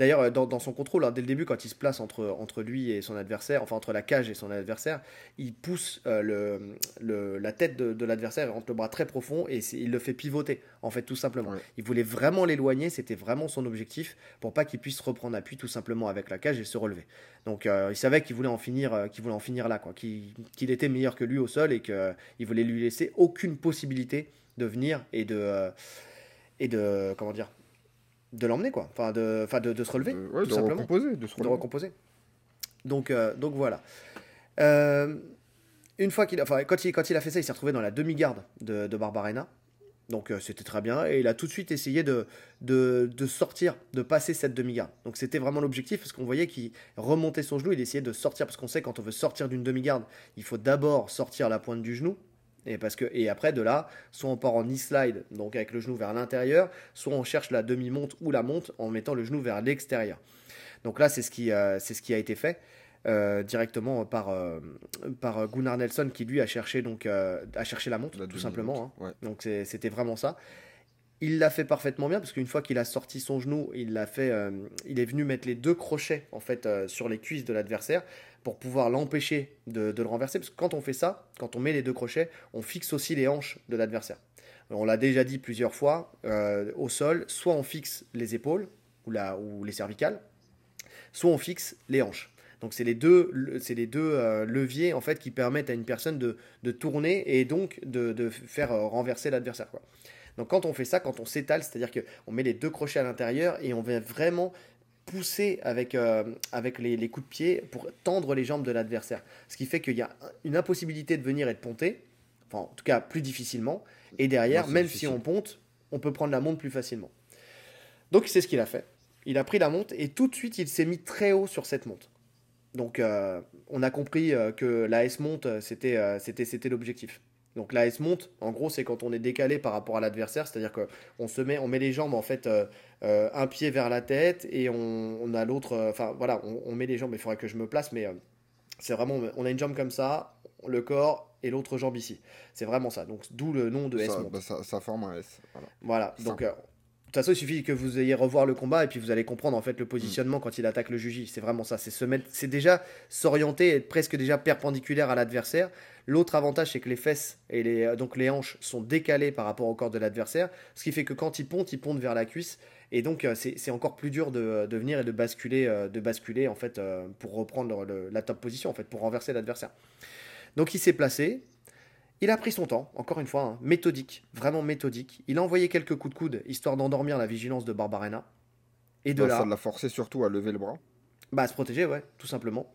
D'ailleurs, euh, dans, dans son contrôle, hein, dès le début, quand il se place entre, entre lui et son adversaire, enfin entre la cage et son adversaire, il pousse euh, le, le- la tête de, de l'adversaire, il rentre le bras très profond et il le fait pivoter, en fait, tout simplement. Ouais. Il voulait vraiment l'éloigner, c'était vraiment son objectif, pour pas qu'il puisse reprendre appui tout simplement avec la cage et se relever. Donc euh, il savait qu'il voulait en finir, euh, qu'il voulait en finir là, quoi, qu'il qu'il était meilleur que lui au sol et qu'il voulait lui laisser aucune possibilité de venir et de, et de, comment dire, de l'emmener quoi, enfin de, enfin de, de se relever, ouais, tout de simplement, recomposer. De se de recomposer. Donc, euh, donc voilà. Euh, une fois qu'il, enfin quand il, quand il a fait ça, il s'est retrouvé dans la demi-garde de, de Barbarena. Donc euh, c'était très bien et il a tout de suite essayé de, de, de sortir, de passer cette demi-garde. Donc c'était vraiment l'objectif parce qu'on voyait qu'il remontait son genou, il essayait de sortir parce qu'on sait quand on veut sortir d'une demi-garde, il faut d'abord sortir la pointe du genou. Et, parce que, et après, de là, soit on part en knee slide, donc avec le genou vers l'intérieur, soit on cherche la demi-monte ou la monte en mettant le genou vers l'extérieur. Donc là, c'est ce, qui, euh, ce qui a été fait euh, directement par, euh, par Gunnar Nelson qui lui a cherché, donc, a cherché la monte, La tout simplement. hein. Ouais. Donc c'était vraiment ça. Il l'a fait parfaitement bien parce qu'une fois qu'il a sorti son genou, il l'a fait, euh, il est venu mettre les deux crochets en fait euh, sur les cuisses de l'adversaire pour pouvoir l'empêcher de, de le renverser. Parce que quand on fait ça, quand on met les deux crochets, on fixe aussi les hanches de l'adversaire. On l'a déjà dit plusieurs fois euh, au sol, soit on fixe les épaules ou, ou les cervicales, soit on fixe les hanches. Donc c'est les deux, c'est les deux euh, leviers en fait qui permettent à une personne de, de tourner et donc de, de faire euh, renverser l'adversaire. Donc quand on fait ça, quand on s'étale, c'est-à-dire qu'on met les deux crochets à l'intérieur et on vient vraiment pousser avec, euh, avec les, les coups de pied pour tendre les jambes de l'adversaire. Ce qui fait qu'il y a une impossibilité de venir et de ponter, enfin en tout cas plus difficilement, et derrière, même difficile. si on ponte, on peut prendre la monte plus facilement. Donc c'est ce qu'il a fait. Il a pris la monte et tout de suite il s'est mis très haut sur cette monte. Donc euh, on a compris euh, que la S monte c'était euh, c'était c'était l'objectif. Donc la S monte, en gros, c'est quand on est décalé par rapport à l'adversaire, c'est-à-dire que on se met, on met les jambes en fait euh, euh, un pied vers la tête et on, on a l'autre, euh, enfin voilà, on, on met les jambes. Il faudrait que je me place, mais c'est vraiment, on a une jambe comme ça, le corps et l'autre jambe ici. C'est vraiment ça. Donc d'où le nom de S Ça, monte. bah, ça, ça forme un S. Voilà. Voilà, donc toute façon, il suffit que vous ayez revoir le combat et puis vous allez comprendre en fait le positionnement quand il attaque le juji. C'est vraiment ça, c'est se mettre, c'est déjà s'orienter, être presque déjà perpendiculaire à l'adversaire. L'autre avantage, c'est que les fesses et les, euh, donc les hanches sont décalées par rapport au corps de l'adversaire, ce qui fait que quand il ponte, il ponte vers la cuisse et donc euh, c'est encore plus dur de, de venir et de basculer, euh, de basculer en fait euh, pour reprendre la top position en fait, pour renverser l'adversaire. Donc il s'est placé. Il a pris son temps, encore une fois, hein, méthodique, vraiment méthodique. Il a envoyé quelques coups de coude, histoire d'endormir la vigilance de Barbarena. Et de Bah, là, Ça l'a forcé surtout à lever le bras. bah, à se protéger, ouais, tout simplement.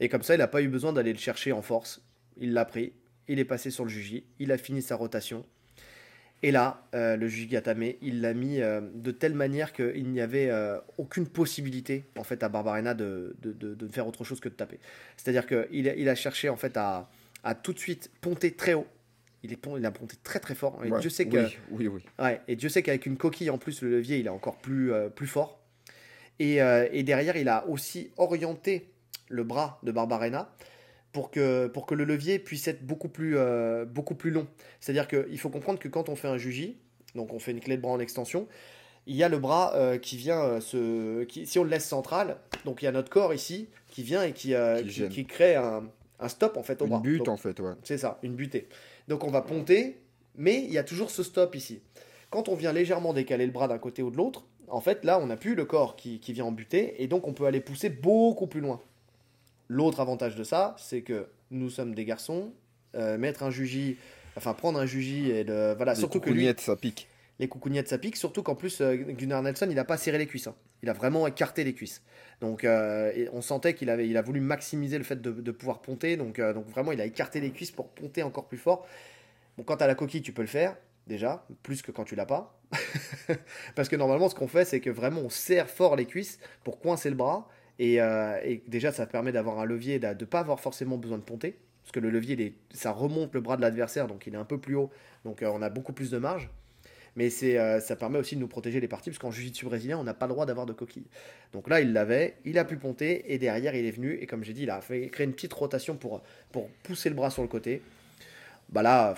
Et comme ça, il n'a pas eu besoin d'aller le chercher en force. Il l'a pris, il est passé sur le Juji, il a fini sa rotation. Et là, euh, le Juji Gatame, il l'a mis euh, de telle manière qu'il n'y avait euh, aucune possibilité, en fait, à Barbarena de, de, de- de faire autre chose que de taper. C'est-à-dire qu'il a, il a cherché, en fait, à, à tout de suite ponter très haut. Il, est il a ponté très très fort. Et Ouais, Dieu sait que, Oui, oui, oui. Ouais, et Dieu sait qu'avec une coquille en plus, le levier, il est encore plus, euh, plus fort. Et, euh, et derrière, il a aussi orienté le bras de Barbarena pour que, pour que le levier puisse être beaucoup plus, euh, beaucoup plus long. C'est-à-dire qu'il faut comprendre que quand on fait un juji, donc on fait une clé de bras en extension, il y a le bras euh, qui vient euh, se. Qui, si on le laisse central, donc il y a notre corps ici qui vient et qui, euh, Qui qui, gêne. qui crée un, un stop en fait au Une bras. butte Donc, en fait, ouais. c'est ça, une butée. Donc on va ponter, mais il y a toujours ce stop ici. Quand on vient légèrement décaler le bras d'un côté ou de l'autre, en fait là on n'a plus le corps qui, qui vient en butée, et donc on peut aller pousser beaucoup plus loin. L'autre avantage de ça, c'est que nous sommes des garçons, euh, mettre un juji, enfin prendre un juji et le... Voilà, Les surtout que lui, coucougnettes, ça pique. les coucougnettes ça pique, surtout qu'en plus euh, Gunnar Nelson il n'a pas serré les cuisses, hein. Il a vraiment écarté les cuisses. Donc euh, on sentait qu'il avait, il a voulu maximiser le fait de, pouvoir ponter, donc, euh, donc vraiment il a écarté les cuisses pour ponter encore plus fort. Bon, quand tu la coquille tu peux le faire déjà, plus que quand tu l'as pas. [LAUGHS] Parce que normalement ce qu'on fait c'est que vraiment on serre fort les cuisses pour coincer le bras, et, euh, déjà ça permet d'avoir un levier, de ne pas avoir forcément besoin de ponter. Parce que le levier, ça remonte le bras de l'adversaire, donc il est un peu plus haut, donc on a beaucoup plus de marge. Mais c'est, euh, ça permet aussi de nous protéger les parties, parce qu'en jiu-jitsu brésilien, on n'a pas le droit d'avoir de coquille. Donc là, il l'avait, il a pu ponter, et derrière, il est venu, et comme j'ai dit, il a fait créer une petite rotation pour, pour pousser le bras sur le côté. Bah là,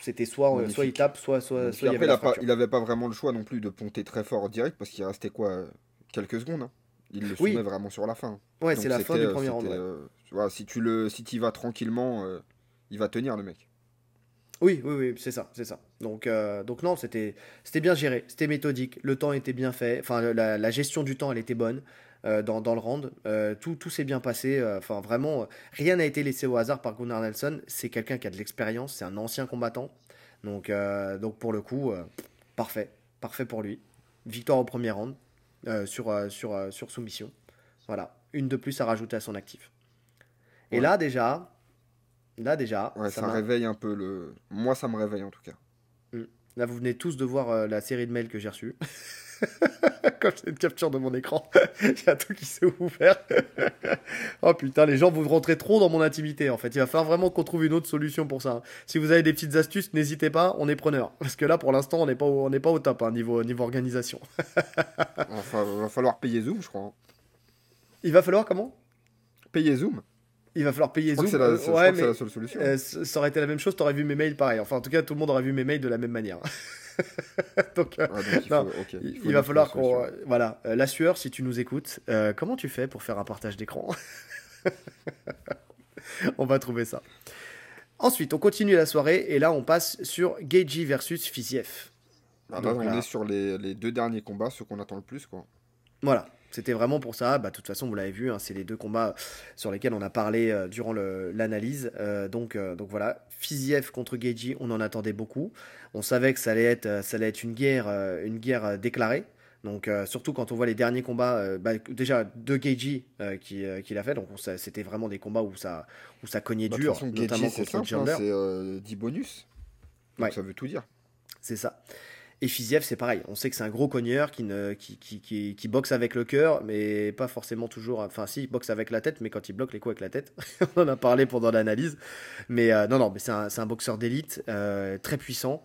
c'était soit, euh, Magnifique. soit il tape, soit, soit, soit il y après, avait il, a pas, fracture. il avait pas vraiment le choix non plus de ponter très fort direct parce qu'il restait quoi Quelques secondes. hein. Il le Oui. soumet vraiment sur la fin. Ouais, c'est la fin du euh, premier round. ouais. euh, si tu le, si y vas tranquillement, euh, il va tenir le mec. Oui, oui, oui, c'est ça, c'est ça. Donc, euh, donc non, c'était, c'était bien géré, c'était méthodique, le temps était bien fait, enfin la, la gestion du temps, elle était bonne euh, dans, dans le round, Euh, tout, tout s'est bien passé, enfin vraiment, rien n'a été laissé au hasard par Gunnar Nelson, c'est quelqu'un qui a de l'expérience, c'est un ancien combattant, donc, donc pour le coup, parfait, parfait pour lui. Victoire au premier round sur, sur, sur soumission, voilà, une de plus à rajouter à son actif. Et Ouais. là déjà, là déjà, Ouais, ça ça, réveille un peu le. Moi, ça me réveille en tout cas. Là, vous venez tous de voir euh, la série de mails que j'ai reçus. [LAUGHS] Comme c'est une capture de mon écran, il y a tout qui s'est ouvert. [LAUGHS] oh putain, les gens, vous rentrez trop dans mon intimité en fait. Il va falloir vraiment qu'on trouve une autre solution pour ça. Si vous avez des petites astuces, n'hésitez pas, on est preneur. Parce que là, pour l'instant, on n'est pas, au- on n'est pas au top hein, niveau, niveau organisation. [LAUGHS] Enfin, va falloir payer Zoom, je crois. hein. Il va falloir comment? Payer Zoom? Il va falloir payer Zoom. c'est la, ouais, la seule solution. euh, ça aurait été la même chose, t'aurais vu mes mails pareil. Enfin, en tout cas, tout le monde aurait vu mes mails de la même manière. [LAUGHS] Donc, euh, Ouais, donc il, non, faut, ok, Il, faut il va falloir qu'on. euh, voilà, euh, la sueur, si tu nous écoutes, comment tu fais pour faire un partage d'écran [LAUGHS] On va trouver ça. Ensuite, on continue la soirée et là, on passe sur Geiji versus Fiziev. Là, donc on là- est sur les, les deux derniers combats, ceux qu'on attend le plus. Quoi. Voilà, c'était vraiment pour ça. Bah, de toute façon, vous l'avez vu, hein, c'est les deux combats sur lesquels on a parlé euh, durant l'analyse. Euh, donc, euh, donc voilà, Fiziev contre Geiji, on en attendait beaucoup. On savait que ça allait être, euh, ça allait être une guerre, euh, une guerre euh, déclarée. Donc euh, surtout quand on voit les derniers combats, euh, bah, déjà de Geiji euh, qui, euh, qu'il a fait, donc c'était vraiment des combats où ça, où ça cognait Bah, dur, façon, notamment Geji, contre hein, c'est euh, 10 bonus. Donc Ouais. ça veut tout dire. C'est ça. Et Fiziev, c'est pareil. On sait que c'est un gros cogneur qui, ne, qui, qui, qui, qui boxe avec le cœur, mais pas forcément toujours. Enfin, si, il boxe avec la tête, mais quand il bloque les coups avec la tête, [LAUGHS] on en a parlé pendant l'analyse. Mais euh, non, non, mais c'est un, boxeur d'élite, euh, très puissant,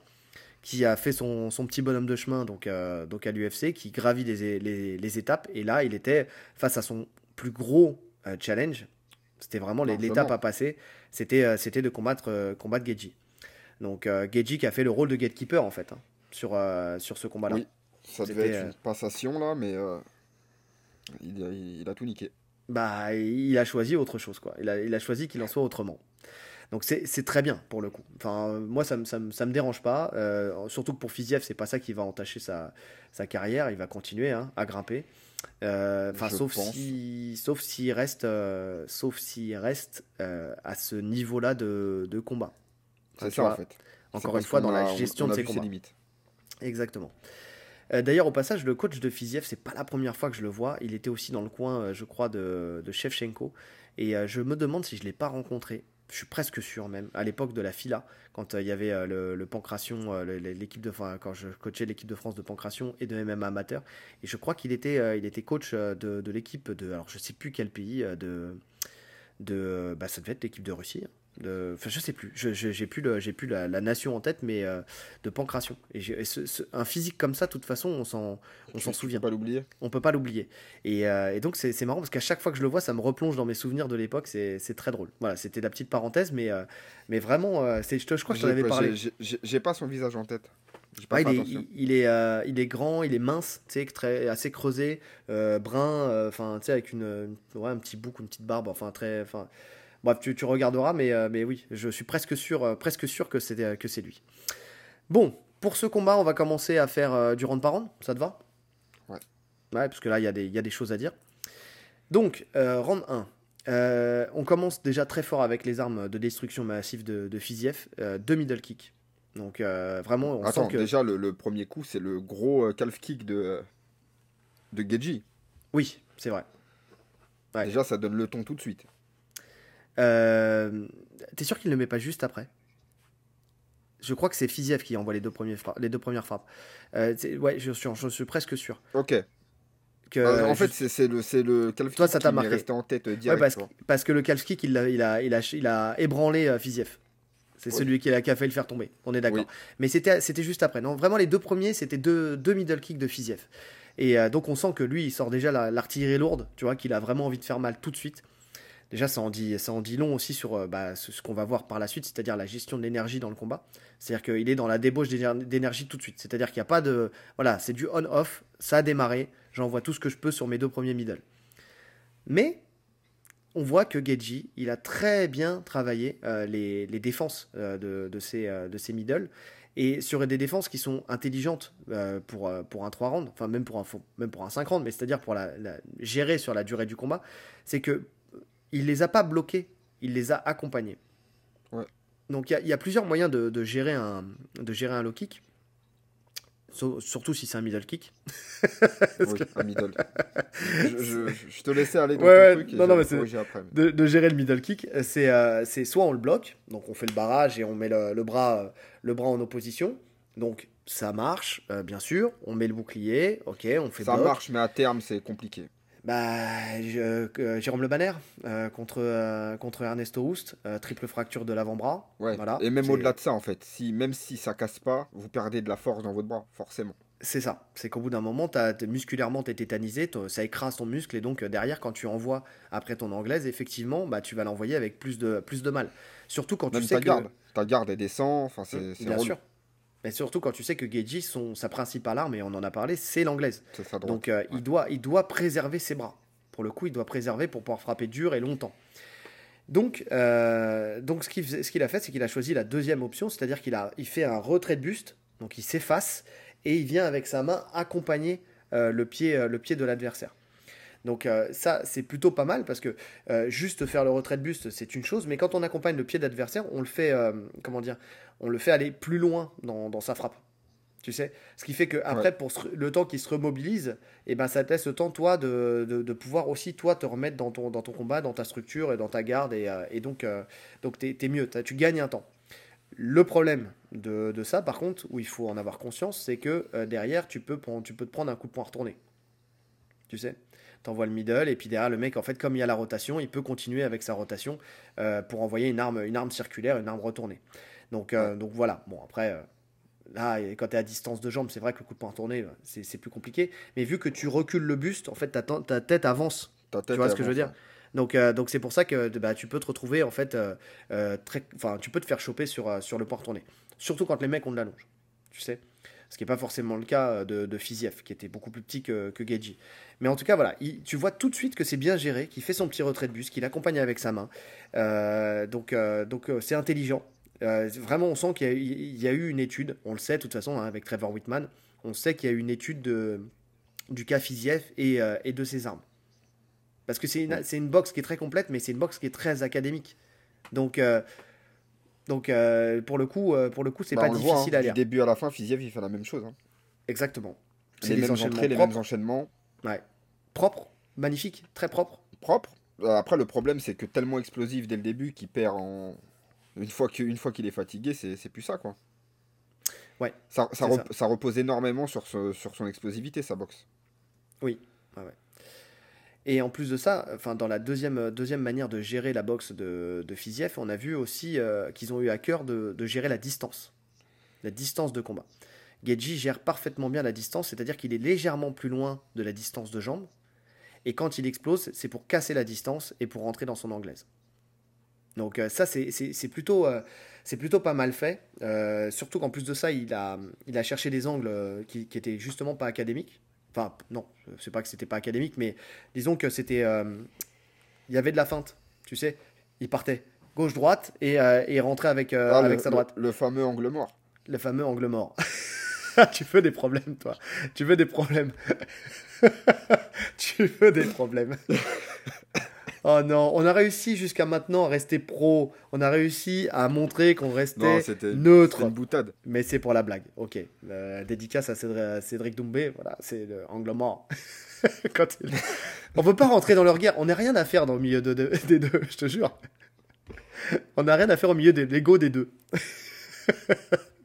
qui a fait son, son petit bonhomme de chemin donc, euh, donc à l'UFC, qui gravit les, les, les étapes. Et là, il était face à son plus gros challenge. C'était vraiment l'étape à passer. C'était c'était de combattre, combattre Geji. Donc Geji qui a fait le rôle de gatekeeper en fait hein, sur, euh, sur ce combat-là. Oui. Ça devait être euh, une passation là, mais euh, il, a, il a tout niqué. Bah, il a choisi autre chose, quoi. Il a, il a choisi qu'il en soit autrement. Donc c'est très bien pour le coup. Enfin, euh, moi ça me, ça me, ça me dérange pas. Euh, surtout que pour Fiziev, c'est pas ça qui va entacher sa, sa carrière. Il va continuer hein, à grimper. Euh, Enfin, sauf pense. si, sauf s'il reste, euh, sauf s'il reste euh, à ce niveau-là de, de combat. C'est ça en fait. Encore une fois, dans la gestion de ses combats. limites. Exactement. Euh, d'ailleurs, au passage, le coach de Fiziev, c'est pas la première fois que je le vois. Il était aussi dans le coin, euh, je crois, de, Shevchenko. Et euh, je me demande si je l'ai pas rencontré. Je suis presque sûr même, à l'époque de la FILA, quand il y avait le, Pancration, l'équipe de, quand je coachais l'équipe de France de Pancration et de MMA amateur. Et je crois qu'il était, il était coach de, de l'équipe de, alors je sais plus quel pays, de, de, bah, ça devait être l'équipe de Russie. Hein de, enfin je sais plus, j'ai plus, le, plus la, nation en tête, mais euh, de pancration. Et, un physique comme ça, de toute façon, on s'en, on s'en souvient. On peut pas l'oublier. On peut pas l'oublier. Et, euh, et, donc c'est marrant parce qu'à chaque fois que je le vois, ça me replonge dans mes souvenirs de l'époque. C'est très drôle. Voilà, c'était la petite parenthèse, mais, euh, mais vraiment, c'est, je, je crois que je t'en avais parlé. J'ai pas son visage en tête. Pas il, est, il, est, il est grand, il est mince, très, assez creusé, brun, enfin, avec une, ouais, un petit bouc, une petite barbe, enfin, très, enfin, Bref, tu, regarderas, mais, euh, mais oui, je suis presque sûr, euh, presque sûr que c'est, euh, que c'est lui. Bon, pour ce combat, on va commencer à faire du round par round, ça te va? Ouais. Ouais, parce que là, il y, y, a des choses à dire. Donc, round 1. on commence déjà très fort avec les armes de destruction massive de, de Fiziev, deux middle kick. Donc vraiment, on Attends, sent que... déjà le, premier coup, c'est le gros calf kick de de Geji. Oui, c'est vrai. Déjà, ça donne le ton tout de suite. Euh, T'es sûr qu'il ne le met pas juste après? Je crois que c'est Fiziev qui envoie les deux, premiers les deux premières frappes. Euh, ouais, je suis, je suis presque sûr. Ok. Que, bah, en fait, c'est le, le Kalfki Toi, ça t'a marqué. resté en tête direct. parce, parce, que le Kalfki, il a, il a, il a, il a ébranlé euh, Fiziev. C'est celui qui a, qui a, fait le faire tomber. On est d'accord. Mais c'était juste après. Non, vraiment, les deux premiers, c'était deux, deux middle kicks de Fiziev. Et euh, donc, on sent que lui, il sort déjà l'artillerie lourde. Tu vois, qu'il a vraiment envie de faire mal tout de suite déjà ça en dit, ça en dit long aussi sur euh, bah, ce, qu'on va voir par la suite, c'est-à-dire la gestion de l'énergie dans le combat. C'est-à-dire qu'il est dans la débauche d'énergie tout de suite. C'est-à-dire qu'il n'y a pas de... Voilà, c'est du on-off, ça a démarré, j'envoie tout ce que je peux sur mes deux premiers middle. Mais on voit que Geji, il a très bien travaillé euh, les, défenses euh, de, de, ces, de ces middle et sur des défenses qui sont intelligentes pour, pour un 3 rounds, enfin même pour un, même pour un 5 rounds, mais c'est-à-dire pour la, gérer sur la durée du combat, c'est que il les a pas bloqués, il les a accompagnés. Donc il y, a plusieurs moyens de, gérer un, de gérer un low kick. surtout si c'est un middle kick. [LAUGHS] oui, un middle. je, te laissais aller dans ouais, truc non, non, mais après. De, gérer le middle kick, euh, c'est soit on le bloque, donc on fait le barrage et on met le, bras, le bras en opposition. Donc ça marche, euh, bien sûr. On met le bouclier, ok, on fait Ça marche, mais à terme c'est compliqué. Bah, je, Jérôme Le Banner euh, contre, euh, contre Ernesto Houst, euh, triple fracture de l'avant-bras. Voilà, et même au-delà de ça, en fait, si, même si ça casse pas, vous perdez de la force dans votre bras, forcément. C'est ça, c'est qu'au bout d'un moment, as, musculairement, tu es tétanisé, ça écrase ton muscle, et donc derrière, quand tu envoies après ton anglaise, effectivement, bah, tu vas l'envoyer avec plus de, plus de mal. Surtout quand tu sais ta que... Garde. Ta garde, elle descend, enfin, c'est Bien sûr. Mais surtout quand tu sais que Geji, son, sa principale arme, et on en a parlé, c'est l'anglaise. Donc euh, il, doit, il doit préserver ses bras. Pour le coup, il doit préserver pour pouvoir frapper dur et longtemps. Donc, euh, donc ce qu'il a fait, c'est qu'il a choisi la deuxième option, c'est-à-dire qu'il a, il fait un retrait de buste, donc il s'efface, et il vient avec sa main accompagner euh, le, pied, le pied de l'adversaire. Donc euh, ça, c'est plutôt pas mal parce que euh, juste faire le retrait de buste, c'est une chose, mais quand on accompagne le pied d'adversaire, on le fait, euh, comment dire, on le fait aller plus loin dans, sa frappe. Tu sais, ce qui fait que après, pour le temps qu'il se remobilise, et eh ben ça te laisse le temps toi de, pouvoir aussi toi te remettre dans ton, dans ton combat, dans ta structure et dans ta garde et, donc donc t'es es mieux, tu gagnes un temps. Le problème de, ça, par contre, où il faut en avoir conscience, c'est que derrière, tu peux, tu peux te prendre un coup de poing retourné. Tu sais? T'envoies le middle, et puis derrière, le mec, en fait, comme il y a la rotation, il peut continuer avec sa rotation euh, pour envoyer une arme, une arme circulaire, une arme retournée. Donc, euh, donc voilà. Bon, après, euh, là, quand tu es à distance de jambe, c'est vrai que le coup de poing retourné, c'est plus compliqué. Mais vu que tu recules le buste, en fait, ta, ta tête avance. tu vois ce que je veux dire donc, donc c'est pour ça que bah, tu peux te retrouver en fait, très, enfin, tu peux te faire choper sur, sur le poing retourné. Surtout quand les mecs ont de la longe, tu sais ce qui n'est pas forcément le cas de, de Fiziev, qui était beaucoup plus petit que, que Geji. Mais en tout cas, voilà, tu vois tout de suite que c'est bien géré, qu'il fait son petit retrait de bus, qu'il accompagne avec sa main. Euh, donc, euh, donc euh, c'est intelligent. vraiment, on sent qu'il y, a eu une étude, on le sait de toute façon, hein, avec Trevor Whitman, on sait qu'il y a eu une étude de, du cas Fiziev et, et de ses armes. Parce que c'est une, une boxe qui est très complète, mais c'est une boxe qui est très académique. Donc, Donc euh, pour le coup, euh, pour le coup, c'est Bah, pas on le voit, difficile hein, à du lire. début à la fin, Fiziev il fait la même chose. hein. Exactement. C'est Les mêmes enchaînements entrées, les propres. mêmes enchaînements. Ouais. Propre, magnifique, très propre. propre. Euh, Après, le problème, c'est que tellement explosif dès le début qu'il perd en. Une fois qu'il est fatigué, c'est plus ça, quoi. Ouais, Ça, ça, c'est rep- ça repose énormément sur, ce- sur son explosivité, sa boxe. Oui. ouais, ouais. Et en plus de ça, enfin dans la deuxième, euh, deuxième manière de gérer la boxe de, de Fiziev, on a vu aussi euh, qu'ils ont eu à cœur de, gérer la distance, la distance de combat. Geji gère parfaitement bien la distance, c'est-à-dire qu'il est légèrement plus loin de la distance de jambe, et quand il explose, c'est pour casser la distance et pour rentrer dans son anglaise. Donc euh, ça, c'est plutôt, euh, plutôt pas mal fait, surtout qu'en plus de ça, il a, il a cherché des angles qui, qui étaient justement pas académiques. Enfin, non, c'est pas que c'était pas académique, mais disons que c'était. euh, il y avait de la feinte, tu sais. Il partait gauche-droite et, euh, et il rentrait avec, euh, Ah, avec le, sa droite. Le, le fameux angle mort. Le fameux angle mort. [LAUGHS] tu veux des problèmes, toi? Tu veux des problèmes? [LAUGHS] tu veux des problèmes. Oh non, on a réussi jusqu'à maintenant à rester pro. On a réussi à montrer qu'on restait neutre. une boutade. Mais c'est pour la blague. Ok. Euh, dédicace à Cédric, Cédric Doumbé. Voilà, c'est le angle mort. [LAUGHS] Quand il- On peut pas rentrer dans leur guerre. On n'a rien à faire dans le milieu de- de- [LAUGHS] des deux, je te jure. On n'a rien à faire au milieu des l'ego des deux. [LAUGHS]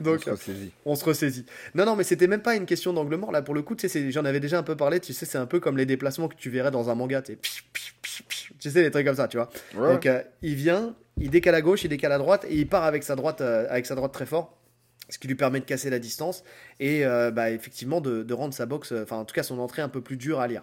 Donc, on se ressaisit. On se ressaisit. Non, non, mais c'était même pas une question d'angle mort. Là, pour le coup, tu sais, c'est- j'en avais déjà un peu parlé. Tu sais, c'est un peu comme les déplacements que tu verrais dans un manga. Tu sais, les trucs comme ça, tu vois. Ouais, Donc euh, il vient, il décale à gauche, il décale à droite et il part avec sa droite, euh, avec sa droite très fort, ce qui lui permet de casser la distance et euh, bah, effectivement de, de rendre sa boxe, enfin en tout cas son entrée un peu plus dure à lire.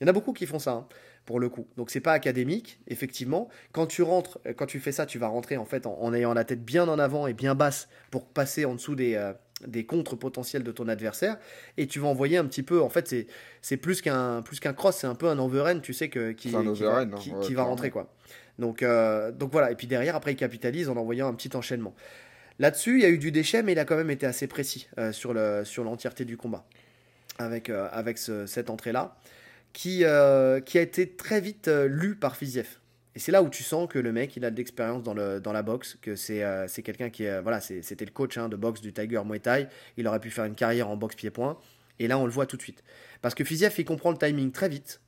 Il y en a beaucoup qui font ça. hein, pour le coup. Donc c'est pas académique, effectivement. Quand tu rentres, euh, quand tu fais ça, tu vas rentrer en fait en, en ayant la tête bien en avant et bien basse pour passer en dessous des, euh, des contres potentiels de ton adversaire et tu vas envoyer un petit peu. En fait, c'est c'est plus qu'un plus qu'un cross, c'est un peu un overhand, tu sais que qui, va, hein, qui- ouais, qui va rentrer quoi. Donc, euh, donc voilà, et puis derrière, après, il capitalise en envoyant un petit enchaînement. Là-dessus, il y a eu du déchet, mais il a quand même été assez précis euh, sur le- sur l'entièreté du combat. Avec, avec ce- cette entrée-là, qui, euh, qui a été très vite euh, lu par Fiziev. Et c'est là où tu sens que le mec, il a de l'expérience dans, le, dans la boxe, que c'est euh, c'est quelqu'un qui est. voilà, c'était le coach hein, de boxe du Tiger Muay Thai. Il aurait pu faire une carrière en boxe pied-point. Et là, on le voit tout de suite. Parce que Fiziev, il comprend le timing très vite.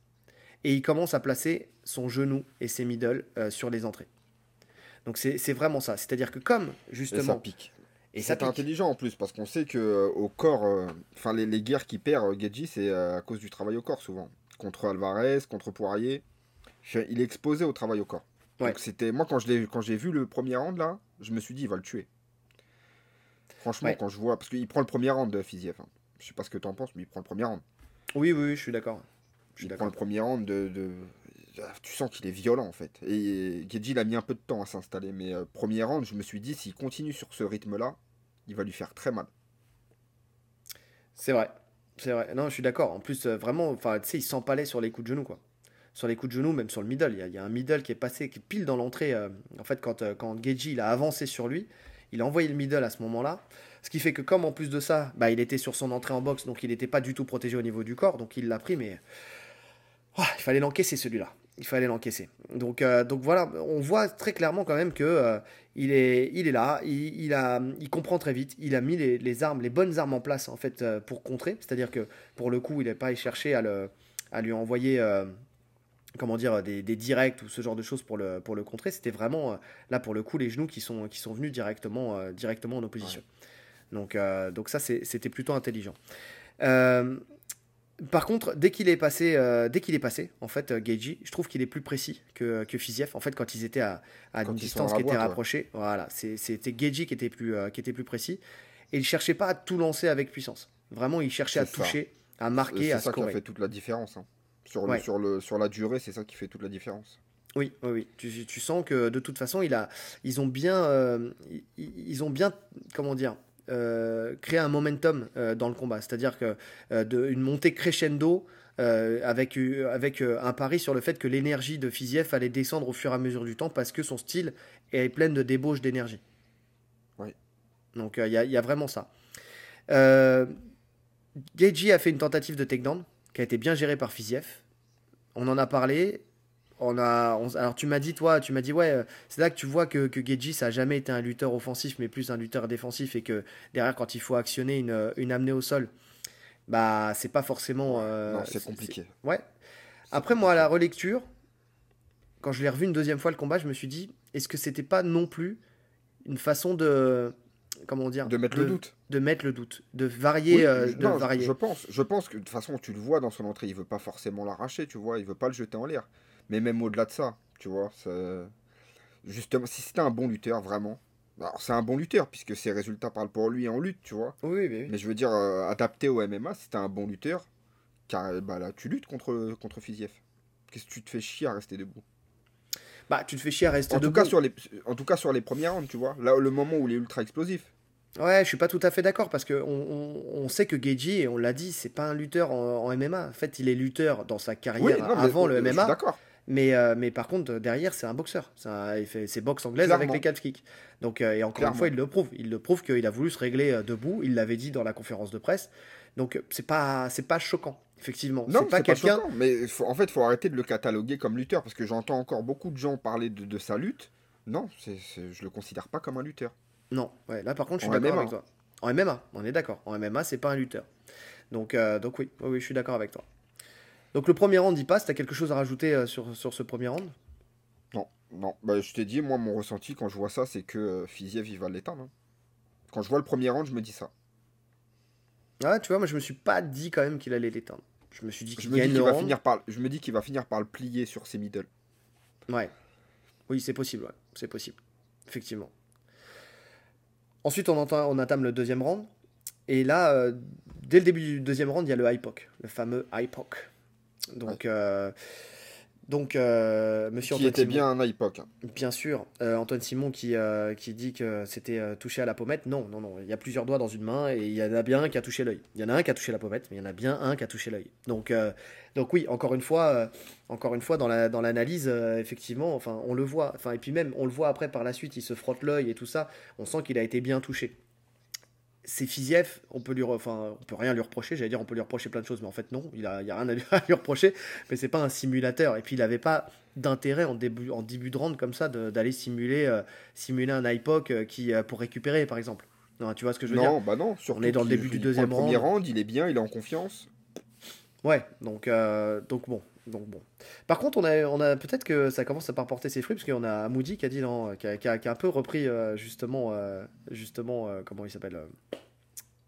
Et il commence à placer son genou et ses middle sur les entrées. Donc c'est vraiment ça. C'est-à-dire que comme, Et ça justement... pique. Et C'est intelligent en plus, parce qu'on sait que euh, au corps, euh, enfin les, les guerres qui perd euh, Geji, c'est à cause du travail au corps souvent. Contre Alvarez, contre Poirier, il est exposé au travail au corps. Ouais. Donc c'était moi quand je l'ai quand j'ai vu le premier round là, je me suis dit il va le tuer. Franchement Ouais. quand je vois parce qu'il prend le premier round de Fiziev. hein. Je sais pas ce que t'en penses mais il prend le premier round. Oui, oui, oui, je suis d'accord. Je suis Il prend le premier round de, de- tu sens qu'il est violent en fait. Et Geji il a mis un peu de temps à s'installer mais euh, premier round, je me suis dit s'il continue sur ce rythme là, il va lui faire très mal. C'est vrai. Non, je suis d'accord. En plus, euh, vraiment, enfin, tu sais, il s'empalait sur les coups de genou, quoi. Sur les coups de genou, même sur le middle. Il y a, un middle qui est passé, qui est pile dans l'entrée. euh, en fait, quand, euh, quand Geji il a avancé sur lui, il a envoyé le middle à ce moment-là. Ce qui fait que, comme en plus de ça, bah, il était sur son entrée en boxe, donc il n'était pas du tout protégé au niveau du corps. Donc il l'a pris, mais. Il fallait l'encaisser celui-là. Il fallait l'encaisser. Donc, euh, donc voilà, on voit très clairement quand même que euh, il, est, il est là, il, il a, il comprend très vite, il a mis les, les armes, les bonnes armes en place en fait euh, pour contrer. C'est-à-dire que pour le coup, il n'est pas allé chercher à, le, à lui envoyer comment dire, des, des directs ou ce genre de choses pour le, pour le contrer. C'était vraiment là pour le coup les genoux qui sont, qui sont venus directement, directement en opposition. Donc, donc ça, c'était plutôt intelligent. Par contre, dès qu'il est passé, euh, dès qu'il est passé, en fait, euh, Geiji, je trouve qu'il est plus précis que, que Fiziev. En fait, quand ils étaient à, à une distance à qui était ouais. rapprochée, voilà, c'était Geiji qui était plus, euh, qui était plus précis. Et il cherchait pas à tout lancer avec puissance. Vraiment, il cherchait à ça. toucher, à marquer, à C'est ça qui a scorer. fait toute la différence. hein. Sur, Ouais. sur, le, sur la durée, c'est ça qui fait toute la différence. Oui, oui, oui. Tu, tu sens que de toute façon, il a, ils ont bien, ils, ils ont bien, comment dire, euh, créé un momentum euh, dans le combat. C'est-à-dire que euh, de, une montée crescendo euh, avec, euh, avec euh, un pari sur le fait que l'énergie de Fiziev allait descendre au fur et à mesure du temps parce que son style est plein de débauche d'énergie. Oui. Donc il y, y a vraiment ça. Euh, Geiji a fait une tentative de takedown qui a été bien gérée par Fiziev. On en a parlé. On a, on- alors tu m'as dit, toi, tu m'as dit, ouais, euh, c'est là que tu vois que, que Geji, ça a jamais été un lutteur offensif, mais plus un lutteur défensif, et que derrière, quand il faut actionner une, une amenée au sol, bah, c'est pas forcément. euh, non, c'est compliqué. Ouais. Après, moi, à la relecture, quand je l'ai revu une deuxième fois le combat, je me suis dit, est-ce que c'était pas non plus une façon de. Comment dire De mettre le doute. De mettre le doute, de varier. Oui, euh, je- de non, je- varier. Je pense, je pense que de toute façon, tu le vois dans son entrée, il veut pas forcément l'arracher, tu vois, il veut pas le jeter en l'air. Mais même au-delà de ça, tu vois, ça- justement, si c'était un bon lutteur, vraiment, alors c'est un bon lutteur, puisque ses résultats parlent pour lui en lutte, tu vois. Oui, oui, oui. Mais je veux dire, euh, adapté au MMA, si t'es un bon lutteur, car euh, bah, là, tu luttes contre, contre Fiziev. Qu'est-ce que tu te fais chier à rester debout? Bah, tu te fais chier à rester en tout, debout. cas, sur les, en tout cas, sur les premières rounds, tu vois. Là, le moment où il est ultra explosif. Ouais, je suis pas tout à fait d'accord parce que on, on- on sait que Geji, et on l'a dit, c'est pas un lutteur en, en MMA. En fait, il est lutteur dans sa carrière Oui, non, mais, avant le je suis MMA, D'accord. Mais, euh, mais par contre, derrière, c'est un boxeur. C'est un- il fait ses boxe anglaises Clairement. avec les calf kicks. Donc, euh, et encore Clairement. une fois, il le prouve. Il le prouve qu'il a voulu se régler euh, debout. Il l'avait dit dans la conférence de presse. Donc, c'est pas, pas choquant, effectivement. Non, c'est pas quelqu'un. choquant, mais faut- en fait, il faut arrêter de le cataloguer comme lutteur, parce que j'entends encore beaucoup de gens parler de, de sa lutte. Non, je le considère pas comme un lutteur. Non, ouais, là par contre, je suis d'accord avec toi. En MMA, on est d'accord. En MMA, c'est pas un lutteur. Donc, euh, donc oui, oui, oui, je suis d'accord avec toi. Donc le premier round, il passe. T'as quelque chose à rajouter euh, sur, sur ce premier round? Non, non. Bah, je t'ai dit, moi, mon ressenti quand je vois ça, c'est que euh, Fiziev, il va l'éteindre. hein. Quand je vois le premier round, je me dis ça. Ah, tu vois, moi, je me suis pas dit quand même qu'il allait l'éteindre. Je me suis dit qu'il va finir par, je me dis qu'il va finir par le plier sur ses middle. Ouais. Oui, c'est possible, ouais. C'est possible. Effectivement. Ensuite, on, entend, on entame le deuxième round. Et là, euh, dès le début du deuxième round, il y a le IPOC, le fameux IPOC. Donc, euh, donc euh, monsieur Qui Antoine était Simon- bien iPoc. hein. Bien sûr, euh, Antoine Simon qui, euh, qui dit que c'était touché à la pommette. Non, non, non. Il y a plusieurs doigts dans une main et il y en a bien un qui a touché l'œil. Il y en a un qui a touché la pommette, mais il y en a bien un qui a touché l'œil. Donc, donc oui, encore une fois, encore une fois dans la dans l'analyse, effectivement, enfin, on le voit. Enfin, et puis même, on le voit après par la suite, il se frotte l'œil et tout ça. On sent qu'il a été bien touché. C'est Fiziev, on peut lui, enfin, on peut rien lui reprocher. J'allais dire, on peut lui reprocher plein de choses, mais en fait non, il a, il y a rien à lui, [LAUGHS] à lui reprocher. Mais c'est pas un simulateur. Et puis il avait pas d'intérêt en début, en début de round comme ça d'aller simuler, euh, simuler un IPOC euh, qui, euh, pour récupérer par exemple. Non, tu vois ce que je veux dire? Non, bah non. Surtout On est dans le début du deuxième Le premier round. round, il est bien, il est en confiance. Ouais, donc, euh, donc bon. Donc bon. Par contre, on a, on a peut-être que ça commence à pas porter ses fruits parce qu'on a Moody qui a dit non, qui a, qui a- qui a un peu repris euh, justement, euh, justement, euh, comment il s'appelle,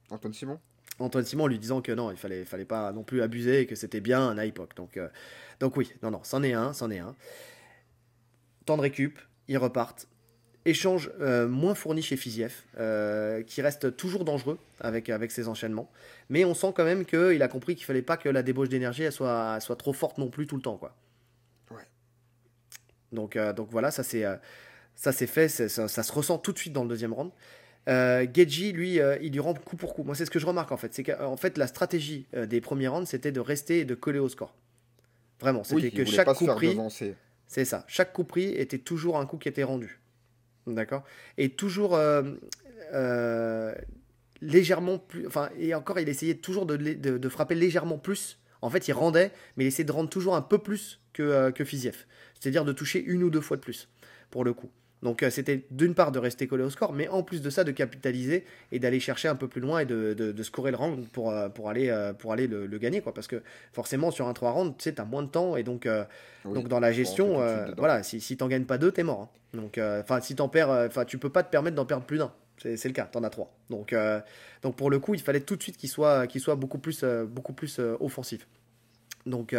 Antoine Simon Antoine Simon en lui disant que non, il fallait, fallait pas non plus abuser et que c'était bien un IPOC. Donc, donc oui, non, non, c'en est un, c'en est un. Temps de récup, ils repartent. Échange euh, moins fourni chez Fiziev, euh, qui reste toujours dangereux avec, avec ses enchaînements. Mais on sent quand même qu'il a compris qu'il fallait pas que la débauche d'énergie elle soit, elle soit trop forte non plus tout le temps. Quoi. Ouais. Donc, euh, donc voilà, ça c'est euh, ça c'est fait, ça, ça se ressent tout de suite dans le deuxième round. Euh, Geji, lui, il lui rend coup pour coup. Moi, c'est ce que je remarque en fait. C'est qu'en fait, la stratégie des premiers rounds, c'était de rester et de coller au score. Vraiment, c'était Oui, que chaque coup pris, c'est ça. Chaque coup pris était toujours un coup qui était rendu. D'accord Et toujours euh, euh, légèrement plus. Enfin, et encore, il essayait toujours de, frapper légèrement plus. En fait, il rendait, mais il essayait de rendre toujours un peu plus que, euh, que. C'est-à-dire de toucher une ou deux fois de plus, pour le coup. Donc, euh, c'était d'une part de rester collé au score, mais en plus de ça, de capitaliser et d'aller chercher un peu plus loin et de, de, de scorer le round pour, euh, pour aller, euh, pour aller le, le gagner. Quoi. Parce que forcément, sur un 3 rounds, tu sais, as moins de temps et donc. euh, Oui, donc dans la gestion, euh, voilà, si, si t'en gagnes pas deux, t'es mort. hein. Donc, euh, enfin, si t'en perds, enfin, tu peux pas te permettre d'en perdre plus d'un. C'est le cas, t'en as trois. Donc, donc pour le coup, il fallait tout de suite qu'il soit, qu'il soit beaucoup plus, beaucoup plus offensif. Donc,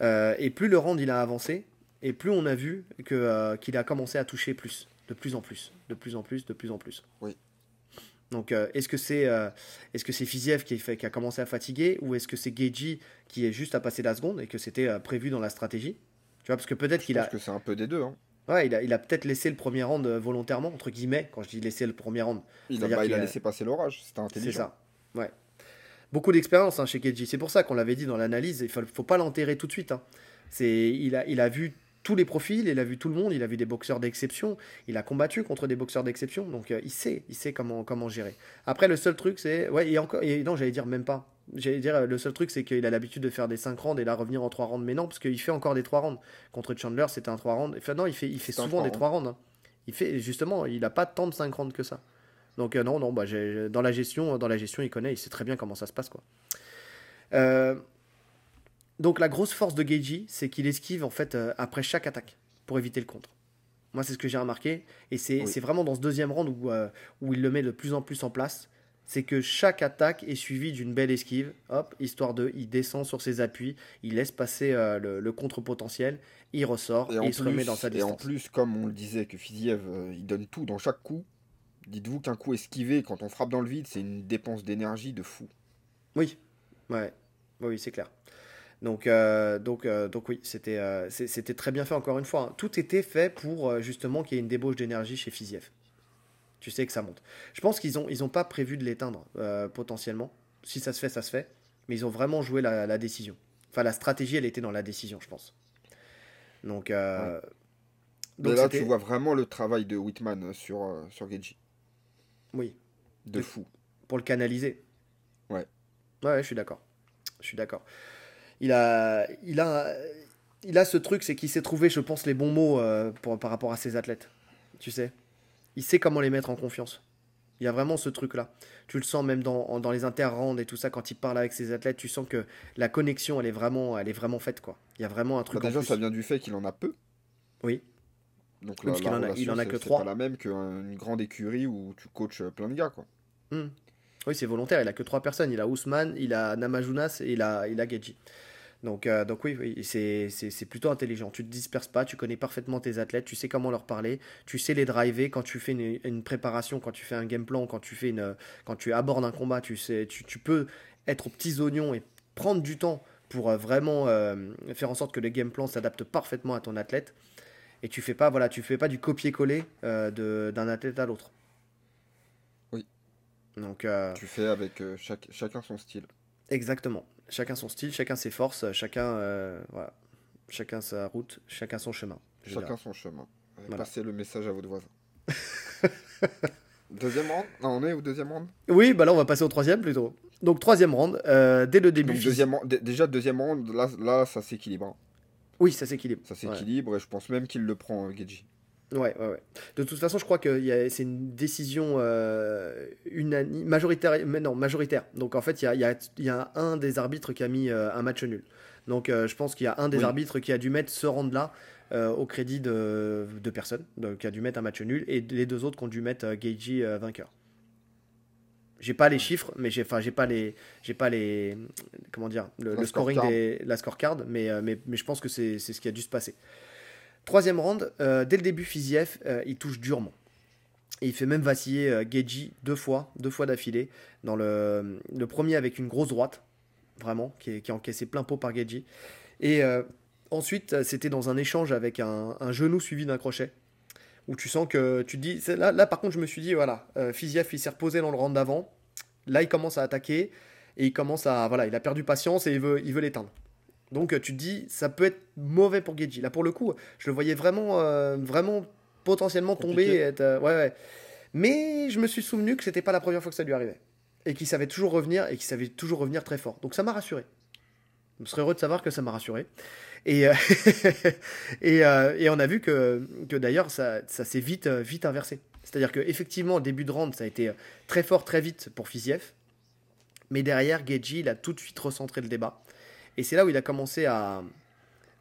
et plus le round il a avancé, et plus on a vu que euh, qu'il a commencé à toucher plus, de plus en plus, de plus en plus, de plus en plus. Oui. Donc, euh, est-ce que c'est euh, est-ce que c'est Fiziev qui, fait, qui a commencé à fatiguer, ou est-ce que c'est Geji qui est juste à passer la seconde et que c'était euh, prévu dans la stratégie? Tu vois, parce que peut-être qu'il a, que c'est un peu des deux. hein. ouais, il a, il a peut-être laissé le premier round volontairement, entre guillemets, quand je dis laisser le premier round. Il a, C'est-à-dire bah, il a qu'il a- laissé passer l'orage. C'était C'est intelligent. ça. Ouais. Beaucoup d'expérience hein, chez Keiji. C'est pour ça qu'on l'avait dit dans l'analyse. Il faut, faut pas l'enterrer tout de suite. hein. C'est, il a, il a vu tous les profils, il a vu tout le monde, il a vu des boxeurs d'exception, il a combattu contre des boxeurs d'exception, donc euh, il sait, il sait comment, comment gérer. Après, le seul truc, c'est, ouais, et encore, et non, j'allais dire même pas. J'allais dire, le seul truc, c'est qu'il a l'habitude de faire des 5 rounds et là revenir en 3 rounds. Mais non, parce qu'il fait encore des 3 rounds. Contre Chandler, c'était un 3 rounds. Enfin, non, il fait, il fait souvent des 3 rounds. Hein. Il fait, justement, il a pas tant de 5 rounds que ça. Donc, euh, non, non, bah, dans, la gestion, dans la gestion, il connaît, il sait très bien comment ça se passe. Quoi. Euh, donc, la grosse force de Geiji, c'est qu'il esquive en fait euh, après chaque attaque pour éviter le contre. Moi, c'est ce que j'ai remarqué. Et c'est vraiment dans ce deuxième round où, où il le met de plus en plus en place c'est que chaque attaque est suivie d'une belle esquive, hop, histoire de, il descend sur ses appuis, il laisse passer euh, le, contre potentiel, il ressort et, il se remet dans sa distance. Et en plus, comme on le disait, que Fiziev, euh, il donne tout dans chaque coup. Dites-vous qu'un coup esquivé, quand on frappe dans le vide, c'est une dépense d'énergie de fou. Oui, ouais, oui, c'est clair. Donc, euh, donc, donc oui, c'était, c'était très bien fait encore une fois. Hein. Tout était fait pour justement qu'il y ait une débauche d'énergie chez Fiziev tu sais que ça monte. Je pense qu'ils n'ont ils ont pas prévu de l'éteindre euh, potentiellement. Si ça se fait, ça se fait. Mais ils ont vraiment joué la, décision. Enfin, la stratégie, elle était dans la décision, je pense. Donc, euh, donc là, tu vois vraiment le travail de Whitman sur, euh, sur Geji. Oui. De, fou. Pour le canaliser. Ouais. Ouais, je suis d'accord. Je suis d'accord. Il a, il, a, il a ce truc, c'est qu'il s'est trouvé, je pense, les bons mots pour, par rapport à ses athlètes. Tu sais? Il sait comment les mettre en confiance. Il y a vraiment ce truc-là. Tu le sens même dans, dans les interrounds et tout ça, quand il parle avec ses athlètes, tu sens que la connexion, elle est vraiment, elle est vraiment faite. Quoi. Il y a vraiment un truc. Bah déjà, ça vient du fait qu'il en a peu. Oui. Donc là, a, il en a que trois. C'est pas la même qu'une grande écurie où tu coaches plein de gars. Quoi. Hmm. Oui, c'est volontaire. Il a que trois personnes. Il a Ousmane, il a Namajunas et il a, il a Geji. Donc, euh, donc oui, c'est plutôt intelligent. Tu te disperses pas, tu connais parfaitement tes athlètes, tu sais comment leur parler, tu sais les driver quand tu fais une, préparation, quand tu fais un game plan, quand tu, fais une, quand tu abordes un combat, tu, sais, tu, tu peux être aux petits oignons et prendre du temps pour euh, vraiment euh, faire en sorte que le game plan s'adapte parfaitement à ton athlète. Et tu fais pas, voilà, tu fais pas du copier-coller d'un athlète à l'autre. Oui. Donc, tu fais avec chaque, chacun son style. Exactement chacun son style, chacun ses forces, chacun, euh, voilà, chacun sa route, chacun son chemin. Chacun son chemin. Passez le message à votre voisin. [LAUGHS] deuxième round Non, on est au deuxième round? Oui, bah là on va passer au troisième plutôt. Donc troisième round, euh, dès le début. deuxième, déjà deuxième round, là, là ça s'équilibre. Hein. Oui, ça s'équilibre. Ça s'équilibre et je pense même qu'il le prend, euh, Geji. Ouais, ouais, ouais. De toute façon, je crois que c'est une décision euh, unanime, majoritaire, mais non, majoritaire. Donc en fait, il y a, y, a, y a, un des arbitres qui a mis euh, un match nul. Donc euh, je pense qu'il y a un des arbitres qui a dû mettre ce round-là au crédit de, de personnes, donc qui a dû mettre un match nul, et les deux autres qui ont dû mettre Geiji vainqueur. J'ai pas les chiffres, mais j'ai, enfin, j'ai pas les, j'ai pas les, comment dire, le, scoring des, la scorecard, mais, mais, mais je pense que c'est, c'est ce qui a dû se passer. Troisième round, euh, dès le début, Fiziev, euh, il touche durement. Il fait même vaciller euh, Geji deux fois, deux fois d'affilée. Dans le, premier avec une grosse droite, vraiment, qui est, qui encaissé plein pot par Geji. Et ensuite, c'était dans un échange avec un, genou suivi d'un crochet. Où tu sens que tu te dis. Là, là, par contre, je me suis dit, voilà, Fiziev, il s'est reposé dans le round d'avant. Là, il commence à attaquer. Et il commence à. Voilà, il a perdu patience et il veut, il veut l'éteindre. Donc euh, tu te dis, ça peut être mauvais pour Geji. Là, pour le coup, je le voyais vraiment, euh, vraiment potentiellement tomber. être, euh, ouais, ouais. Mais je me suis souvenu que c'était pas la première fois que ça lui arrivait. Et qu'il savait toujours revenir, et qu'il savait toujours revenir très fort. Donc ça m'a rassuré. Je serais heureux de savoir que ça m'a rassuré. Et, [LAUGHS] et, et, on a vu que, que d'ailleurs, ça, ça s'est vite, vite inversé. C'est-à-dire qu'effectivement, au début de round, ça a été très fort, très vite pour Fiziev. Mais derrière, Geji, il a tout de suite recentré le débat. Et c'est là où il a commencé à,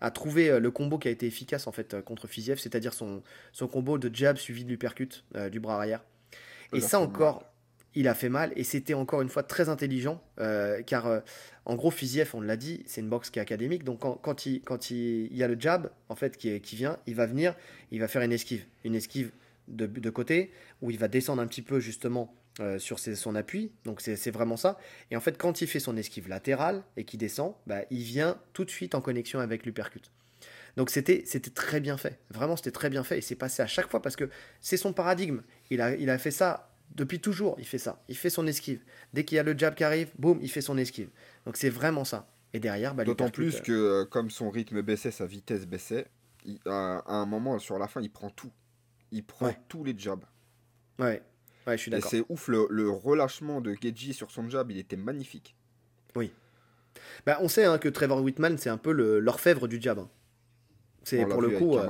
à trouver euh, le combo qui a été efficace en fait euh, contre Fiziev, c'est-à-dire son, son combo de jab suivi de l'uppercut euh, du bras arrière. Et ça encore, il a fait mal et c'était encore une fois très intelligent car en gros Fiziev, on l'a dit, c'est une boxe qui est académique donc quand, quand, il, quand il, y a le jab en fait qui, qui vient, il va venir, il va faire une esquive, une esquive de, de côté où il va descendre un petit peu justement euh, sur son appui. Donc c'est vraiment ça. Et en fait, quand il fait son esquive latérale et qu'il descend, bah, il vient tout de suite en connexion avec l'uppercut. Donc c'était très bien fait. Vraiment, c'était très bien fait. Et c'est passé à chaque fois parce que c'est son paradigme. Il a, il a fait ça depuis toujours. Il fait ça. Il fait son esquive. Dès qu'il y a le jab qui arrive, boum, il fait son esquive. Donc c'est vraiment ça. Et derrière, bah, D'autant plus euh, que euh, comme son rythme baissait, sa vitesse baissait, à, un moment, sur la fin, il prend tout. Il prend tous les jabs. Ouais, Ouais, je suis d'accord. Et c'est ouf, le, relâchement de Geji sur son jab, il était magnifique. Bah, on sait hein, que Trevor Whitman, c'est un peu le- l'orfèvre du jab. hein. C'est pour le coup, euh,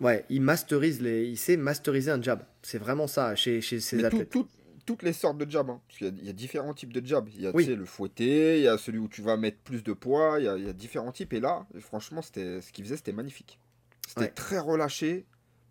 ouais, il masterise les, il sait masteriser un jab. C'est vraiment ça chez, chez ces Mais athlètes. tout- toutes les sortes de jabs, hein. parce qu'il y, a- il y a différents types de jabs. Il y a Oui. le fouetté, il y a celui où tu vas mettre plus de poids, il y a, il y a différents types. Et là, franchement, c'était ce qu'il faisait, c'était magnifique. C'était Ouais. très relâché,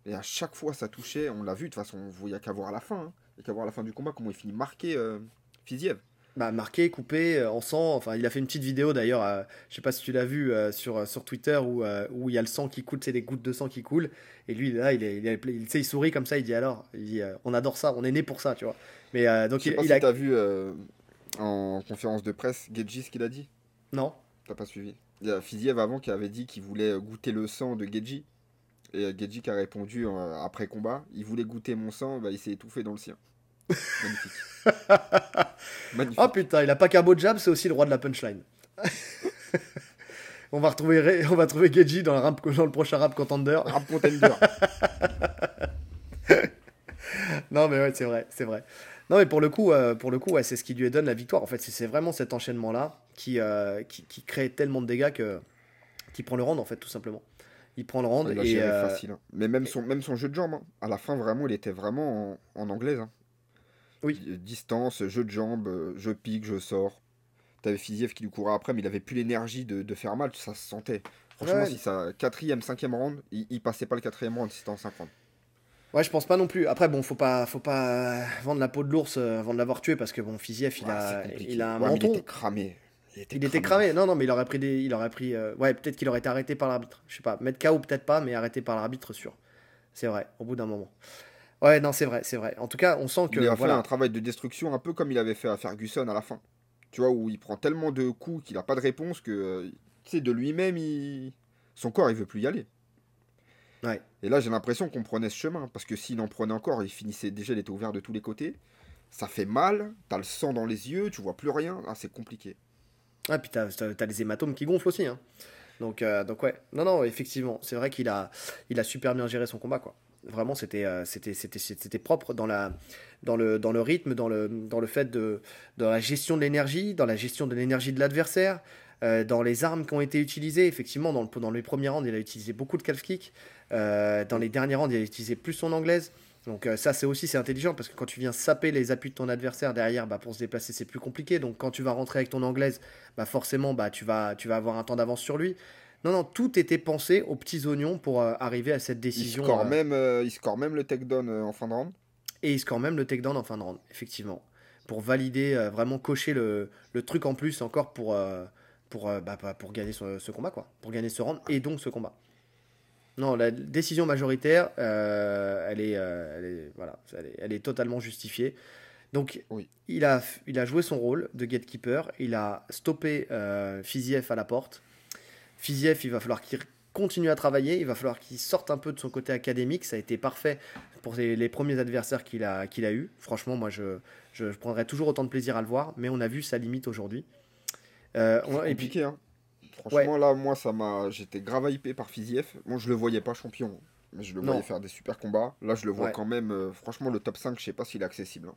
et à chaque fois, ça touchait. On l'a vu, de toute façon, il n'y a qu'à voir à la fin. hein. A qu'à voir à la fin du combat comment il finit marqué euh, Fiziev. Bah, marqué, coupé, euh, en sang. Enfin, il a fait une petite vidéo d'ailleurs. euh, je sais pas si tu l'as vu euh, sur, euh, sur Twitter où, euh, où il y a le sang qui coule, c'est des gouttes de sang qui coulent. Et lui, là, il, est, il, est- il- sourit comme ça. Il dit alors, il dit, on adore ça, on est né pour ça, tu vois. Mais donc il, pas si a. t'as vu en conférence de presse Gedji ce qu'il a dit. Non. T'as pas suivi. Il y a Fiziev avant qui avait dit qu'il voulait goûter le sang de Gedji. Et euh, Gedji qui a répondu euh, après combat, il voulait goûter mon sang, bah, il s'est étouffé dans le sien. Magnifique. [LAUGHS] Magnifique. Oh putain, il a pas qu'un beau jab, c'est aussi le roi de la punchline. [LAUGHS] on va retrouver, on va trouver Geji dans, le rap- dans le prochain rap contender. Rap contender. [LAUGHS] Non mais ouais, c'est vrai, c'est vrai. Non mais pour le coup, euh, pour le coup, ouais, c'est ce qui lui donne la victoire. En fait, c'est- c'est vraiment cet enchaînement-là qui, euh, qui, qui crée tellement de dégâts que qui prend le round en fait, tout simplement. Il prend le round Il a et géré euh, facile. hein. Mais même son, même son jeu de jambes, hein. à la fin, vraiment, il était vraiment en, en anglaise. hein. Oui. Distance, jeu de jambes, euh, je pique, je sors. T'avais Fiziev qui lui courait après, mais il avait plus l'énergie de, de faire mal, ça se sentait. Franchement, Ouais. si ça quatrième, cinquième round, il, il passait pas le quatrième round si c'était en 5 rounds. ouais, je pense pas non plus. Après, bon, faut pas, faut pas euh, vendre la peau de l'ours avant de l'avoir tué parce que bon, Fiziev, il Ouais, a, il a un Ouais, mais menton. Il était cramé. Il était cramé. Non, non, mais il aurait pris des. Il aurait pris. euh, Ouais, peut-être qu'il aurait été arrêté par l'arbitre. Je sais pas. Mettre KO, peut-être pas, mais arrêté par l'arbitre, sûr. C'est vrai, au bout d'un moment. Ouais, non, c'est vrai, c'est vrai. En tout cas, on sent que. Il a fait un travail de destruction un peu comme il avait fait à Ferguson à la fin. Tu vois, où il prend tellement de coups qu'il a pas de réponse que, euh, tu sais, de lui-même, il... son corps, il veut plus y aller. Ouais. Et là, j'ai l'impression qu'on prenait ce chemin, parce que s'il en prenait encore, il finissait déjà, il était ouvert de tous les côtés. Ça fait mal, t'as le sang dans les yeux, tu vois plus rien, ah, c'est compliqué. Ah, puis t'as, t'as les hématomes qui gonflent aussi. Hein. Donc, euh, donc, ouais. Non, non, effectivement. C'est vrai qu'il a, il a super bien géré son combat, quoi. Vraiment, c'était, euh, c'était, c'était, c'était propre dans, la, dans, le, dans le rythme, dans le, dans le fait de, dans la gestion de l'énergie, dans la gestion de l'énergie de l'adversaire, euh, dans les armes qui ont été utilisées. Effectivement, dans, le, dans les premiers rounds, il a utilisé beaucoup de calf kick. Dans les derniers rounds, il a utilisé plus son anglaise. Donc euh, ça c'est aussi c'est intelligent parce que quand tu viens saper les appuis de ton adversaire derrière bah, pour se déplacer c'est plus compliqué. Donc quand tu vas rentrer avec ton anglaise bah forcément bah tu vas tu vas avoir un temps d'avance sur lui. Non non tout était pensé aux petits oignons pour euh, arriver à cette Il décision score, euh, même, euh, il score même le takedown en fin de round. et il score même le takedown en fin de round effectivement. Pour valider vraiment cocher le, le truc en plus encore pour pour bah, bah, pour gagner ce, ce combat quoi. Pour gagner ce round et donc ce combat non la décision majoritaire euh, elle est euh, elle est voilà elle est, elle est totalement justifiée donc Oui. il a il a joué son rôle de gatekeeper il a stoppé euh, Fiziev à la porte Fiziev il va falloir qu'il continue à travailler il va falloir qu'il sorte un peu de son côté académique ça a été parfait pour les, les premiers adversaires qu'il a, qu'il a eu. Franchement, moi, je, je, je prendrai toujours autant de plaisir à le voir, mais on a vu sa limite aujourd'hui. Euh, et puis, hein. Franchement, là, moi, ça m'a. J'étais grave hypé par Fiziev. Moi, je le voyais pas champion, mais je le Non. voyais faire des super combats. Là, je le vois Ouais. quand même. euh, franchement, le top 5, je sais pas s'il est accessible. hein.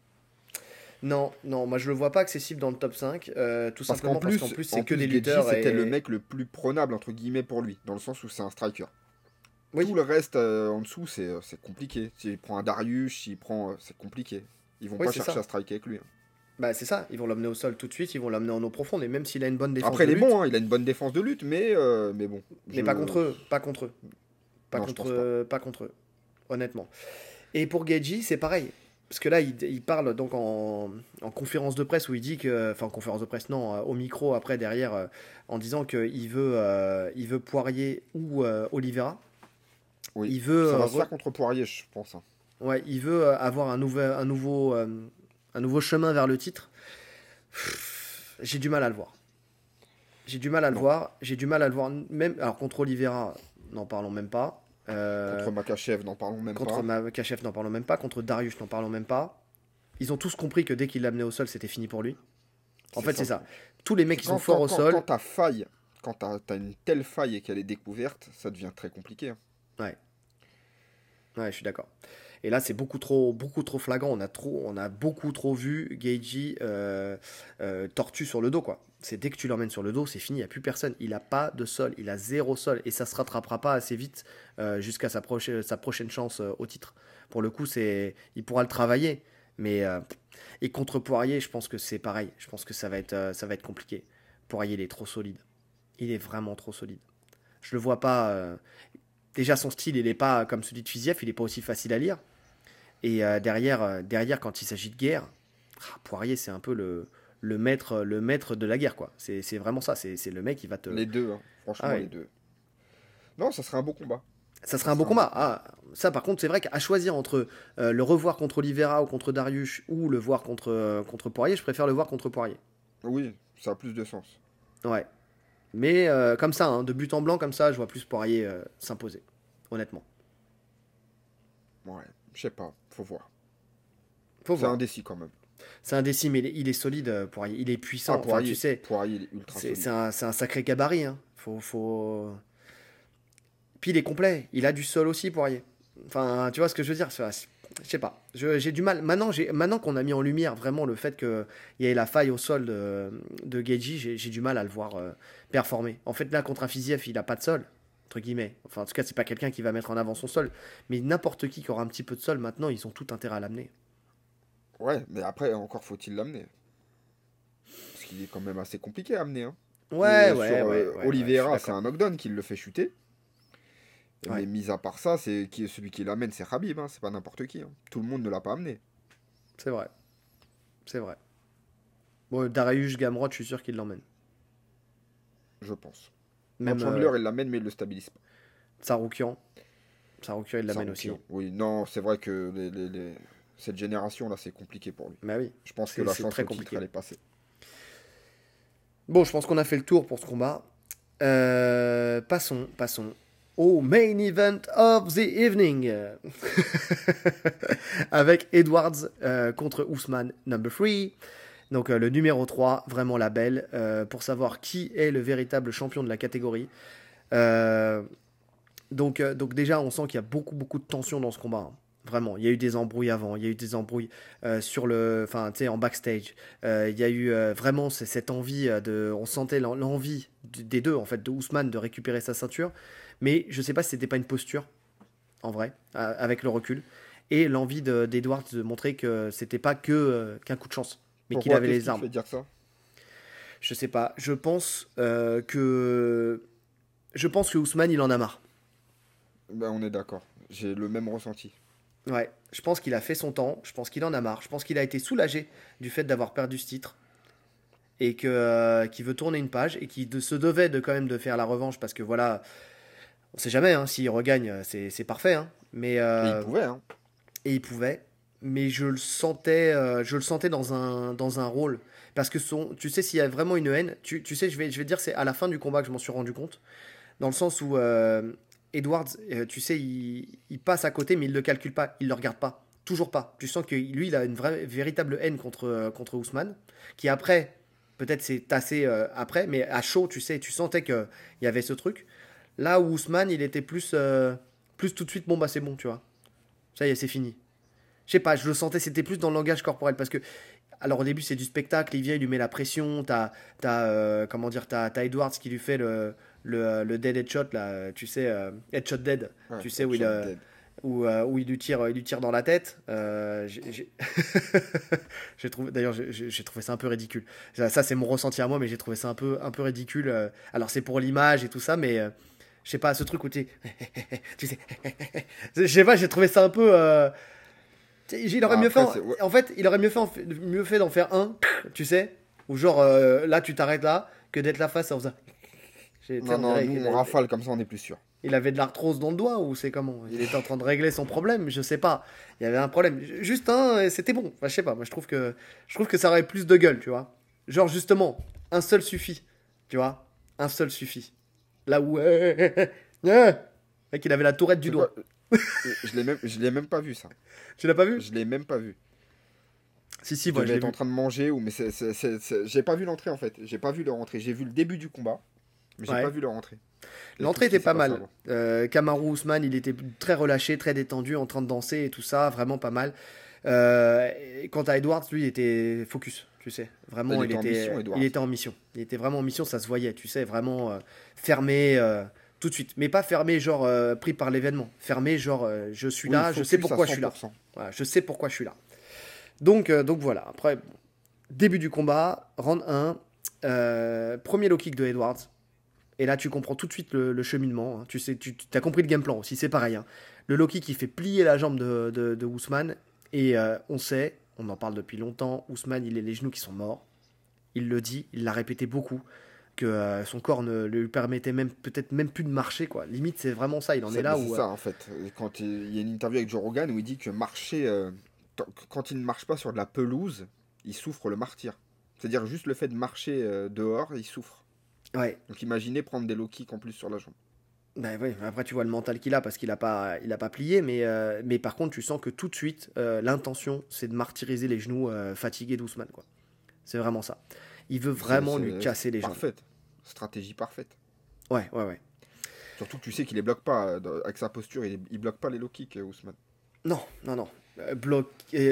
non, non, moi je le vois pas accessible dans le top 5, euh, tout Parce simplement qu'en plus, parce qu'en plus en c'est que des lutteurs. c'était et- le mec le plus prenable, entre guillemets, pour lui, dans le sens où c'est un striker. Oui. Tout le reste euh, en dessous, c'est compliqué. S'il prend un Darius, s'il prend. c'est compliqué. Ils vont Oui, pas chercher ça. à striker avec lui. hein. Bah, c'est ça, ils vont l'emmener au sol tout de suite, ils vont l'emmener en eau profonde, et même s'il a une bonne défense. Après, de il est lutte, bon, hein, il a une bonne défense de lutte, mais, euh, mais bon. Mais je- pas contre eux, pas contre eux. Pas, Non, contre, pas. pas contre eux, honnêtement. Et pour Geji, c'est pareil. Parce que là, il, il parle donc en, en conférence de presse où il dit que. Enfin, en conférence de presse, non, euh, au micro après, derrière, euh, en disant qu'il veut, euh, il veut Poirier ou euh, Oliveira. Oui. Il veut. Ça va se re- faire contre Poirier, je pense. hein. Ouais, il veut avoir un, nouvel, un, nouveau, un nouveau chemin vers le titre. J'ai du mal à le voir. J'ai du mal à le Non. voir. J'ai du mal à le voir. Même, alors, contre Oliveira, n'en parlons même pas. Euh, Contre Makachev, n'en parlons même contre pas. Makachev, n'en parlons même pas. Contre Darius, n'en parlons même pas. Ils ont tous compris que dès qu'il l'amenait au sol, c'était fini pour lui. En fait, c'est ça. Tous les mecs qui sont forts quand- au quand- sol. Quand t'as faille, quand t'as as une telle faille et qu'elle est découverte, ça devient très compliqué. hein. Ouais, je suis d'accord. Et là, c'est beaucoup trop, beaucoup trop flagrant. On a, trop, on a beaucoup trop vu Geiji euh, euh, tortue sur le dos, quoi. C'est dès que tu l'emmènes sur le dos, c'est fini, il n'y a plus personne. Il n'a pas de sol, il a zéro sol. Et ça se rattrapera pas assez vite euh, jusqu'à sa, prochaine sa prochaine chance au titre. Pour le coup, c'est il pourra le travailler. Mais et contre Poirier, je pense que c'est pareil. Je pense que ça va être, ça va être compliqué. Poirier, il est trop solide. Il est vraiment trop solide. Je le vois pas. Déjà, son style, il n'est pas comme celui de Fiziev, il n'est pas aussi facile à lire. Et euh, derrière, euh, derrière, quand il s'agit de guerre, ah, Poirier, c'est un peu le, le, maître, le maître de la guerre, quoi. C'est vraiment ça. C'est c'est le mec qui va te. Les deux, hein. franchement, Ah ouais. les deux. Non, ça serait un beau combat. Ça serait un beau combat. Ah, ça, par contre, c'est vrai qu'à choisir entre euh, le revoir contre Oliveira ou contre Darius ou le voir contre, euh, contre Poirier, je préfère le voir contre Poirier. Oui, ça a plus de sens. Ouais. Mais euh, comme ça, hein, de but en blanc, comme ça, je vois plus Poirier s'imposer. Honnêtement. Ouais, je sais pas, faut voir. Faut C'est voir. indécis quand même. C'est indécis, mais il est, il est solide, euh, Poirier. Il est puissant. Ah, Enfin, Poirier, tu sais, Poirier, il est ultra c'est solide. c'est un, c'est un sacré gabarit. Hein. Faut, faut... Puis il est complet. Il a du sol aussi, Poirier. Enfin, tu vois ce que je veux dire c'est- Je sais pas. Je- J'ai du mal. Maintenant, maintenant qu'on a mis en lumière vraiment le fait qu'il y ait la faille au sol de, de Geji, j'ai du mal à le voir euh, performer. En fait, là, contre un Fiziev, il a pas de sol, entre guillemets. Enfin, en tout cas, c'est pas quelqu'un qui va mettre en avant son sol. Mais n'importe qui qui aura un petit peu de sol, maintenant, ils ont tout intérêt à l'amener. Ouais, mais après, encore faut-il l'amener. Parce qu'il est quand même assez compliqué à amener. Hein. Ouais, Et ouais, sur, ouais, euh, ouais, Oliveira, c'est un knockdown qui le fait chuter. Mais mis à part ça, c'est qui celui qui l'amène, c'est Khabib, hein, c'est pas n'importe qui. hein. Tout le monde ne l'a pas amené. C'est vrai. C'est vrai. Bon, Darius Gamrot, je suis sûr qu'il l'emmène. Je pense. Même Chandler, euh, il l'amène, mais il le stabilise pas. Saroukian. Saroukian, il l'amène aussi. Oui, non, c'est vrai que les- les- les- cette génération-là, c'est compliqué pour lui. Bah oui. Je pense que la chance très au titre, compliqué. elle est passée. Bon, je pense qu'on a fait le tour pour ce combat. Euh, passons, passons au main event of the evening. [LAUGHS] Avec Edwards euh, contre Ousmane number 3. Donc euh, le numéro 3, vraiment la belle, euh, pour savoir qui est le véritable champion de la catégorie. Euh, donc, donc déjà, on sent qu'il y a beaucoup, beaucoup de tension dans ce combat. hein. Vraiment, il y a eu des embrouilles avant, il y a eu des embrouilles sur le, enfin, en backstage. Il y a eu vraiment cette envie de, on sentait l'en- l'envie des deux en fait, de Ousmane de récupérer sa ceinture, mais je sais pas si c'était pas une posture, en vrai, avec le recul, et l'envie de- d'Edwards de montrer que c'était pas que qu'un coup de chance, mais qu'il avait les armes. fait dire ça? Je sais pas. Je pense euh, que je pense que Ousmane il en a marre. ben, On est d'accord. J'ai le même ressenti. Ouais, je pense qu'il a fait son temps, je pense qu'il en a marre, je pense qu'il a été soulagé du fait d'avoir perdu ce titre et que euh, qu'il veut tourner une page et qu'il de- se devait de quand même de faire la revanche parce que voilà, on sait jamais hein, s'il regagne, c'est parfait hein, mais Et euh, il pouvait, hein. et il pouvait, mais je le sentais, euh, je le sentais dans un, dans un rôle. Parce que son, tu sais, s'il y a vraiment une haine, tu, tu sais, je vais, je vais dire, c'est à la fin du combat que je m'en suis rendu compte. Dans le sens où euh, Edwards, euh, tu sais, il, passe à côté, mais il ne le calcule pas, il ne le regarde pas. Toujours pas. Tu sens que lui, il a une véritable haine contre, contre Ousmane, qui après, peut-être c'est tassé après, mais à chaud, tu sais, tu sentais qu'il y avait ce truc. Là où Ousmane, il était plus, plus tout de suite, bon, bah c'est bon, tu vois. Ça y est, c'est fini. Je sais pas, je le sentais, c'était plus dans le langage corporel parce que. Alors au début c'est du spectacle, il vient, il lui met la pression, t'as, t'as euh, comment dire, t'as, t'as Edwards qui lui fait le, le, le dead headshot là, tu sais, euh, headshot dead, Ouais, tu sais où il, euh, dead. où, euh, où il lui tire, il lui tire dans la tête. Euh, j'ai, [LAUGHS] trouvé, d'ailleurs j'ai, trouvé ça un peu ridicule. Ça, ça, c'est mon ressenti à moi, mais j'ai trouvé ça un peu, un peu ridicule. euh. Alors c'est pour l'image et tout ça, mais euh, je sais pas, ce truc où tu, [LAUGHS] tu sais, [LAUGHS] je sais pas, j'ai trouvé ça un peu. Il aurait Ah, mieux fait, en, fait, il aurait mieux fait, en mieux fait d'en faire un, tu sais, ou genre euh, là tu t'arrêtes là, que d'être la face en faisant. [LAUGHS] Non, on non, nous, on rafale comme ça, on est plus sûr. il avait de l'arthrose dans le doigt ou c'est comment? Il était en train de régler son problème, je sais pas. Il y avait un problème. Juste un, c'était bon. Enfin, je sais pas. Moi, je trouve que je trouve que ça aurait plus de gueule, tu vois. Genre justement, un seul suffit, tu vois. Un seul suffit. Là où, [LAUGHS] mec, il avait la tourette du doigt. quoi je l'ai même, je l'ai même pas vu ça. Tu l'as pas vu? Je l'ai même pas vu. Si si, moi je être en train de manger ou mais c'est, c'est- c'est- j'ai pas vu l'entrée en fait. J'ai pas vu le rentrée. J'ai vu le début du combat, mais j'ai Ouais. pas vu le rentrée. L'entrée était pas mal. Euh, Kamaru Ousmane, il était très relâché, très détendu, en train de danser et tout ça, vraiment pas mal. Euh, quant à Edwards, lui, il était focus, tu sais. Vraiment, il, était, il était en mission. Il était vraiment en mission, ça se voyait, tu sais, vraiment euh, fermé tout de suite. Mais pas fermé, genre pris par l'événement. Fermé, genre je suis là, je sais pourquoi je suis là. je sais pourquoi je suis là. Donc, donc voilà. Après, début du combat, round 1, premier low kick de Edwards. Et là, tu comprends tout de suite le, cheminement. Hein. Tu sais, tu as compris le game plan aussi, c'est pareil. Hein. Le Loki qui fait plier la jambe de, de, Ousmane. Et euh, on sait, on en parle depuis longtemps, Ousmane, il a les genoux qui sont morts. Il le dit, il l'a répété beaucoup, que euh, son corps ne lui permettait même peut-être même plus de marcher. quoi. Limite, c'est vraiment ça, il en est, là où... C'est ça, euh, en fait. Quand il, y a une interview avec Joe Rogan où il dit que marcher... quand il ne marche pas sur de la pelouse, il souffre le martyr. C'est-à-dire juste le fait de marcher dehors, il souffre. Donc imaginez prendre des low kicks en plus sur la jambe. Ben oui, après tu vois le mental qu'il a parce qu'il n'a pas, il a pas plié, mais, euh, mais par contre tu sens que tout de suite euh, l'intention c'est de martyriser les genoux euh, fatigués d'Ousmane. C'est vraiment ça. Il veut vraiment lui casser les jambes. Parfaite. Stratégie parfaite. Ouais, ouais, ouais. Surtout que tu sais qu'il les bloque pas. Avec sa posture, il, il bloque pas les low kicks, Ousmane. Non, non, non. Euh, block,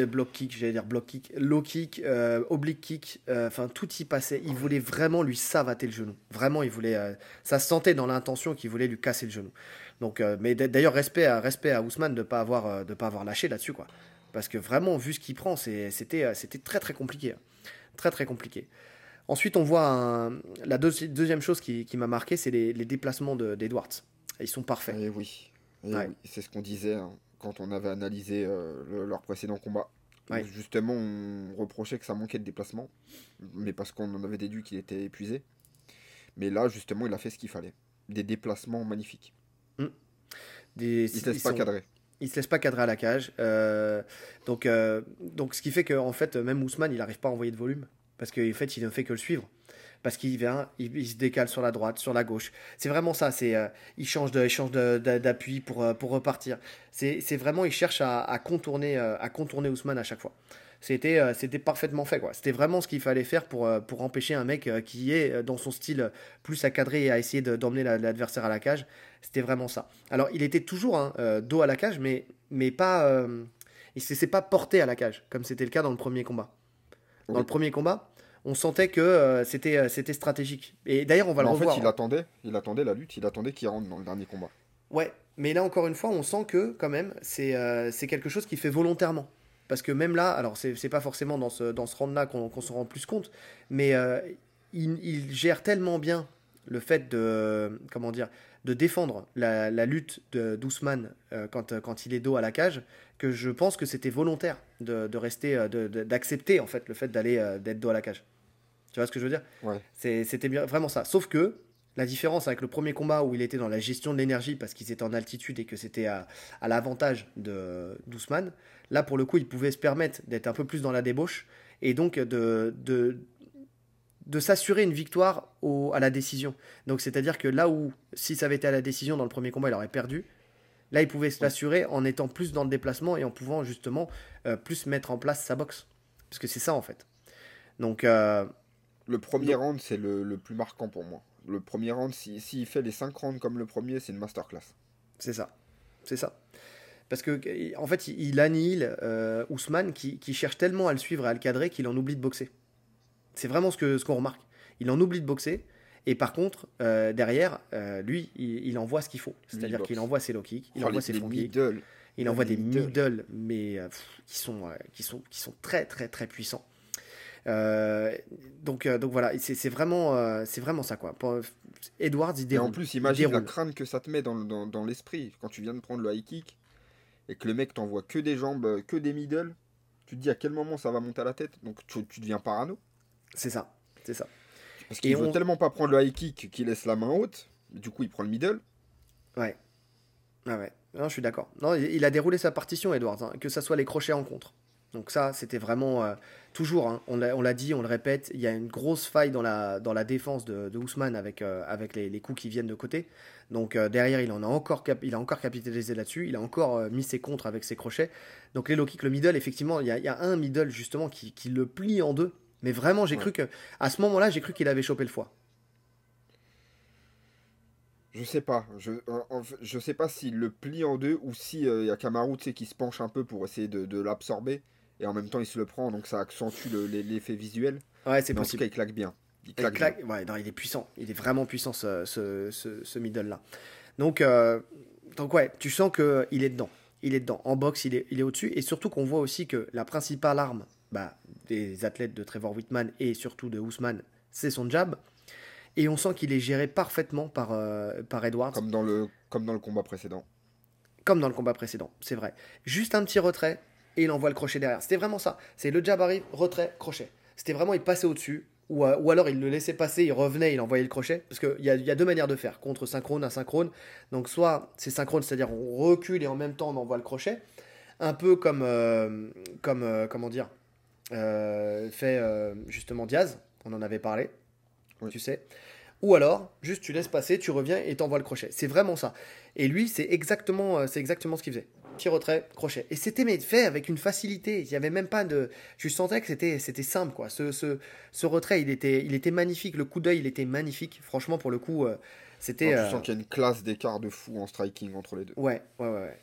block kick, j'allais dire block kick, low kick, euh, oblique kick, euh, enfin tout y passait. Il voulait vraiment lui savater le genou. Vraiment, il voulait. ça se sentait dans l'intention qu'il voulait lui casser le genou. Donc, mais d'ailleurs, respect à, respect à Ousmane de ne pas, avoir, de pas avoir lâché là-dessus, quoi. Parce que vraiment, vu ce qu'il prend, c'était très très compliqué. Hein. Très très compliqué. Ensuite, on voit la deuxième chose qui, m'a marqué, c'est les, déplacements d'Edwards. Ils sont parfaits. Et eh oui, eh oui. c'est ce qu'on disait. Hein quand on avait analysé euh, leur précédent combat. Justement, on reprochait que ça manquait de déplacement, mais parce qu'on en avait déduit qu'il était épuisé. Mais là, justement, il a fait ce qu'il fallait. Des déplacements magnifiques. Mmh. Des... Il se laisse pas cadrer. Il se laisse pas cadrer à la cage. Euh, donc, euh, donc, ce qui fait qu'en fait, même Ousmane, il n'arrive pas à envoyer de volume. Parce qu'en fait, il ne fait que le suivre parce qu'il vient, il, se décale sur la droite, sur la gauche. C'est vraiment ça. C'est, euh, il change de, change d'appui pour, euh, pour repartir. C'est, vraiment, il cherche à, contourner, euh, à contourner Ousmane à chaque fois. C'était, c'était parfaitement fait quoi. C'était vraiment ce qu'il fallait faire pour, pour empêcher un mec qui est dans son style plus à cadrer et à essayer d'emmener l'adversaire à la cage. C'était vraiment ça. Alors il était toujours hein, dos à la cage, mais, mais pas, il s'est pas porté à la cage comme c'était le cas dans le premier combat. Dans le premier combat, on sentait que euh, c'était euh, c'était stratégique. Et d'ailleurs, on va le revoir. En fait, il attendait, il attendait la lutte, il attendait qu'il rentre dans le dernier combat. Ouais, mais là encore une fois, on sent que quand même, c'est euh, c'est quelque chose qu'il fait volontairement. Parce que même là, alors c'est pas forcément dans ce, dans ce round-là qu'on qu s'en rend plus compte, mais il, gère tellement bien le fait de, comment dire, de défendre la, la lutte d'Ousmane quand, quand il est dos à la cage, que je pense que c'était volontaire de, de rester, d'accepter en fait le fait d'aller d'être dos à la cage. Tu vois ce que je veux dire? Ouais. C'était vraiment ça. Sauf que la différence avec le premier combat où il était dans la gestion de l'énergie parce qu'ils étaient en altitude et que c'était à, à l'avantage de d'Ousmane, là pour le coup il pouvait se permettre d'être un peu plus dans la débauche et donc de, de, de s'assurer une victoire au, à la décision. Donc c'est-à-dire que là où si ça avait été à la décision dans le premier combat il aurait perdu, là il pouvait se l'assurer en étant plus dans le déplacement et en pouvant justement euh, plus mettre en place sa boxe. Parce que c'est ça en fait. Donc... Euh, le premier round, c'est le, plus marquant pour moi. Le premier round, s'il si, fait les 5 rounds comme le premier, c'est une masterclass. C'est ça. C'est ça. Parce que en fait, il annihile euh, Ousmane qui, cherche tellement à le suivre et à le cadrer qu'il en oublie de boxer. C'est vraiment ce qu'on ce qu'on remarque. Il en oublie de boxer. Et par contre, euh, derrière, euh, lui, il, envoie ce qu'il faut. C'est-à-dire qu'il envoie ses low kicks, il oh, envoie ses front Il envoie des middle, mais qui, sont, qui, sont, qui sont très, très, très puissants. Euh, donc, euh, donc voilà, c'est vraiment, euh, c'est vraiment ça quoi. Edwards, il déroule. en plus, imagine la crainte que ça te met dans, dans, dans l'esprit quand tu viens de prendre le high kick et que le mec t'envoie que des jambes, que des middle. Tu te dis à quel moment ça va monter à la tête, donc tu, tu deviens parano. C'est ça, c'est ça. Parce qu'il veut tellement pas prendre le high kick qu'il laisse la main haute. Du coup, il prend le middle. Ouais. Ah ouais. Non, je suis d'accord. Non, il a déroulé sa partition, Edwards, hein, que ça soit les crochets en contre. Donc ça, c'était vraiment euh, toujours, hein, on l'a dit, on le répète, il y a une grosse faille dans la, dans la défense de, de Ousmane avec, euh, avec les, coups qui viennent de côté. Donc euh, derrière, il, en a encore il a encore capitalisé là-dessus, il a encore mis ses contres avec ses crochets. Donc les low kicks, le middle, effectivement, il y a, un middle justement qui, qui, le plie en deux. Mais vraiment, j'ai cru que à ce moment-là, j'ai cru qu'il avait chopé le foie. Je sais pas. Je, en- je sais pas s'il le plie en deux ou si il y a Kamaru qui se penche un peu pour essayer de, de l'absorber. Et en même temps, il se le prend, donc ça accentue le- l'e- l'effet visuel. Ouais, c'est Mais en tout possible. cas, il claque bien. Il Il claque claque- ouais, non, il est puissant. Il est vraiment puissant, ce, ce, ce, ce middle-là. Donc, euh, donc, ouais, tu sens qu'il est dedans. Il est dedans. En boxe, il est, il est au-dessus. Et surtout qu'on voit aussi que la principale arme bah, des athlètes de Trevor Whitman et surtout de Ousmane, c'est son jab. Et on sent qu'il est géré parfaitement par, euh, par Edwards. Comme dans, le, comme dans le combat précédent. comme dans le combat précédent, c'est vrai. Juste un petit retrait et il envoie le crochet derrière. C'était vraiment ça. C'est le jab arrive, retrait, crochet. C'était vraiment, il passait au-dessus. Ou, euh, ou alors il le laissait passer, il revenait, il envoyait le crochet. Parce qu'il y a, y a deux manières de faire, contre synchrone, asynchrone. Donc soit c'est synchrone, c'est-à-dire on recule et en même temps on envoie le crochet. Un peu comme, euh, comme euh, comment dire, fait euh, justement Diaz, on en avait parlé, Oui. tu sais. Ou alors, juste tu laisses passer, tu reviens et t'envoies le crochet. C'est vraiment ça. Et lui, c'est exactement, euh, c'est exactement ce qu'il faisait. Petit retrait, crochet. Et c'était fait avec une facilité. Il y avait même pas de. Je sentais que c'était, c'était simple quoi. Ce, ce, ce retrait, il était, il était magnifique. Le coup d'œil, il était magnifique. Franchement, pour le coup, euh, c'était. Non, euh, Tu sens qu'il y a une classe d'écart de fou en striking entre les deux. Ouais, ouais, ouais. ouais.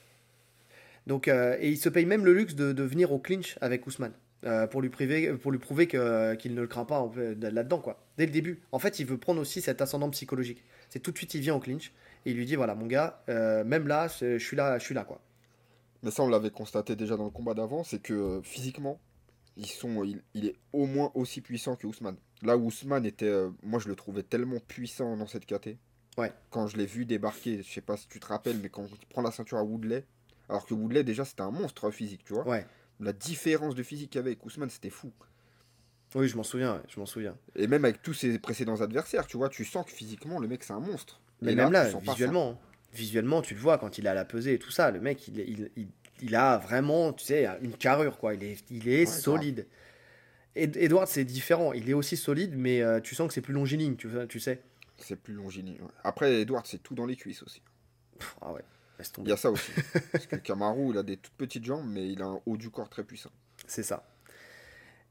Donc, euh, et il se paye même le luxe de, de venir au clinch avec Ousmane. Euh, pour, lui priver, pour lui prouver que- qu'il ne le craint pas là-dedans, quoi. Dès le début. En fait, il veut prendre aussi cet ascendant psychologique. C'est tout de suite, il vient au clinch et il lui dit voilà, mon gars, euh, même là, je suis là, je suis là, quoi. Mais ça, on l'avait constaté déjà dans le combat d'avant, c'est que euh, physiquement, ils sont, il, il est au moins aussi puissant que Ousmane. Là où Ousmane était, euh, moi je le trouvais tellement puissant dans cette KT. Ouais. Quand je l'ai vu débarquer, je sais pas si tu te rappelles, mais quand il prend la ceinture à Woodley, alors que Woodley déjà c'était un monstre physique, tu vois. Ouais. La différence de physique qu'il y avait avec Ousmane, c'était fou. Oui, je m'en souviens, je m'en souviens. Et même avec tous ses précédents adversaires, tu vois, tu sens que physiquement le mec c'est un monstre. Mais Et même là, visuellement, visuellement, tu le vois quand il a la pesée et tout ça. Le mec, il, il, il, il a vraiment, tu sais, une carrure, quoi. Il est, il est Ouais, solide. Ed- Edward, c'est différent. Il est aussi solide, mais euh, tu sens que c'est plus longiligne, tu, tu sais. C'est plus longiligne. ouais. Après, Edward, c'est tout dans les cuisses aussi. Pff, Ah ouais, laisse Il y a ça aussi. [LAUGHS] Parce que Kamaru, il a des toutes petites jambes, mais il a un haut du corps très puissant. C'est ça.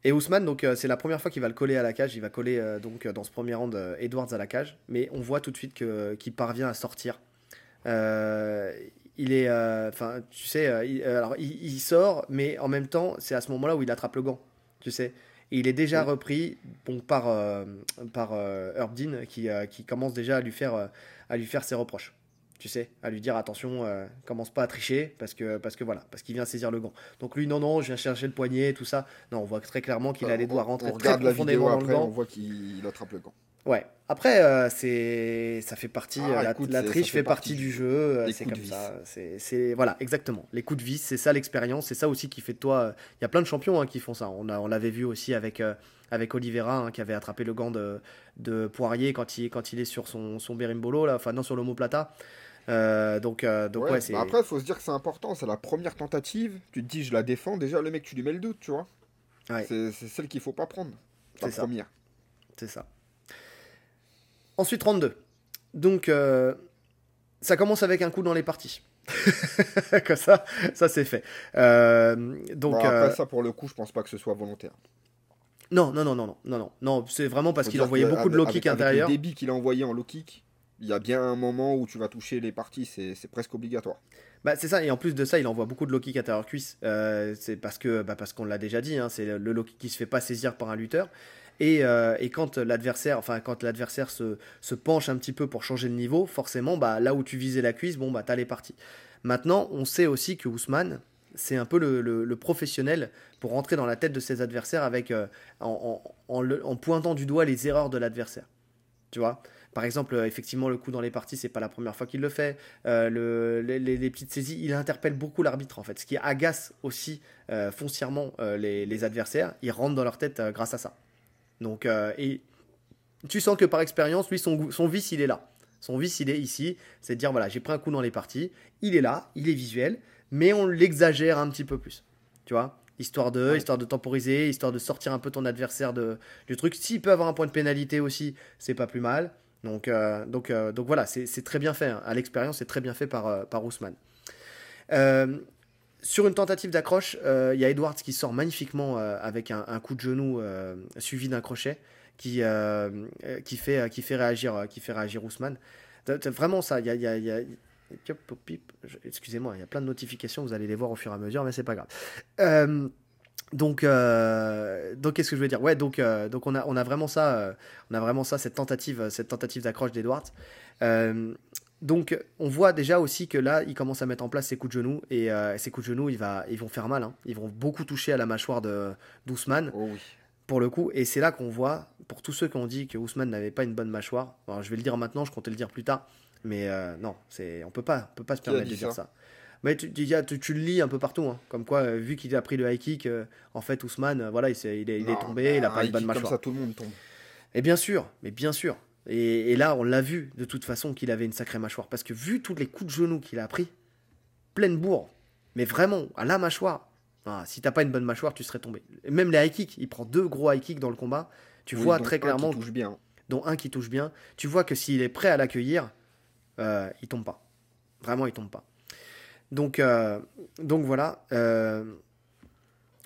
Et Ousmane, donc euh, c'est la première fois qu'il va le coller à la cage. Il va coller euh, donc euh, dans ce premier round euh, Edwards à la cage, mais on voit tout de suite que qu'il parvient à sortir. Il est, enfin, tu sais, il, alors il, il sort, mais en même temps, c'est à ce moment-là où il attrape le gant, tu sais. Et il est déjà Oui. repris bon, par par Herb Dean qui qui commence déjà à lui faire à lui faire ses reproches. Tu sais, à lui dire attention, euh, commence pas à tricher parce que parce que voilà, parce qu'il vient saisir le gant. Donc lui non non, je viens chercher le poignet tout ça. Non, on voit très clairement qu'il a les doigts rentrés très profondément dans le après, on gant. voit qu'il il attrape le gant. Ouais. Après, euh, c'est ça fait partie. Ah, la, triche fait fait partie du jeu. euh, C'est comme de vis. ça. C'est voilà, exactement. Les coups de vis, c'est ça l'expérience. C'est ça aussi qui fait de toi. Il y a plein de champions hein, qui font ça. On a, on l'avait vu aussi avec avec Oliveira hein, qui avait attrapé le gant de, de Poirier quand il quand il est sur son son berimbolo là, enfin non sur l'omoplata. Euh, donc, euh, après, il faut se dire que c'est important. C'est la première tentative. Tu te dis, je la défends. Déjà, le mec, tu lui mets le doute, tu vois. C'est celle qu'il faut pas prendre. La première. C'est ça. Ensuite, 32. Donc, euh, ça commence avec un coup dans les parties. [LAUGHS] Comme ça, ça c'est fait. donc, bah, après ça, pour le coup, je pense pas que ce soit volontaire. Non, non, non, non, non, non, non. C'est vraiment parce qu'il envoyait beaucoup de low kick intérieur. Le débit qu'il a envoyé en low kick il y a bien un moment où tu vas toucher les parties. C'est presque obligatoire. Bah, c'est ça, et en plus de ça, il envoie beaucoup de low kick intérieur cuisse. Euh, c'est parce que, bah, parce qu'on l'a déjà dit, hein, c'est le, low kick qui se fait pas saisir par un lutteur. Et, euh, quand l'adversaire, enfin quand l'adversaire se, penche un petit peu pour changer de niveau, forcément, bah, là où tu visais la cuisse, bon bah t'as les parties. Maintenant, on sait aussi que Ousmane, c'est un peu le, professionnel pour rentrer dans la tête de ses adversaires avec euh, en, en pointant du doigt les erreurs de l'adversaire. Tu vois? Par exemple, euh, effectivement, le coup dans les parties, c'est pas la première fois qu'il le fait. Euh, le- les, petites saisies, il interpelle beaucoup l'arbitre en fait, ce qui agace aussi euh, foncièrement euh, les, les adversaires. Il rentre dans leur tête grâce à ça. Donc, et tu sens que par expérience, lui, son, vice, il est là. Son vice, il est ici. C'est de dire, voilà, j'ai pris un coup dans les parties. Il est là, il est visuel, mais on l'exagère un petit peu plus. Tu vois? Histoire de, Ouais. histoire de temporiser, histoire de sortir un peu ton adversaire de, du truc. S'il peut avoir un point de pénalité aussi, c'est pas plus mal. Donc, euh, donc, euh, donc voilà, c'est très bien fait. hein. À l'expérience, c'est très bien fait par, euh, par Ousmane. Euh, sur une tentative d'accroche, euh, il y a Edwards qui sort magnifiquement euh, avec un, coup de genou euh, suivi d'un crochet qui, euh, euh, qui, fait, qui, fait réagir, euh, qui fait réagir Ousmane. Vraiment ça, il y a, y y a... Excusez-moi, il y a plein de notifications, vous allez les voir au fur et à mesure, mais c'est pas grave. Euh, donc, euh, donc qu'est-ce que je veux dire? Ouais, donc, euh, donc on a, on a vraiment ça, euh, on a vraiment ça, cette tentative, cette tentative d'accroche d'Edwards. Donc, on voit déjà aussi que là, il commence à mettre en place ses coups de genoux et ces coups de genoux, il va, ils vont faire mal. hein. Ils vont beaucoup toucher à la mâchoire de d'Ousmane Oh oui. pour le coup. Et c'est là qu'on voit, pour tous ceux qui ont dit que Ousmane n'avait pas une bonne mâchoire, alors, je vais le dire maintenant, je comptais le dire plus tard, mais non, c'est, on peut pas, on peut pas se permettre de dire ça? ça. Mais tu, tu, tu- tu le lis un peu partout, hein, comme quoi, euh, vu qu'il a pris le high kick, euh, en fait, Ousmane, euh, voilà, il, est, il est tombé, il a pas une bonne mâchoire. Comme ça, tout le monde tombe. Et bien sûr, mais bien sûr. Et, et là, on l'a vu de toute façon qu'il avait une sacrée mâchoire. Parce que vu tous les coups de genoux qu'il a pris, pleine bourre, mais vraiment, à la mâchoire, ah, si t'as pas une bonne mâchoire, tu serais tombé. Et même les high kicks, il prend deux gros high kicks dans le combat. Tu Oui, vois très clairement, touche bien. dont un qui touche bien, tu vois que s'il est prêt à l'accueillir, il tombe pas. Vraiment, il tombe pas. Donc, euh, donc voilà. euh,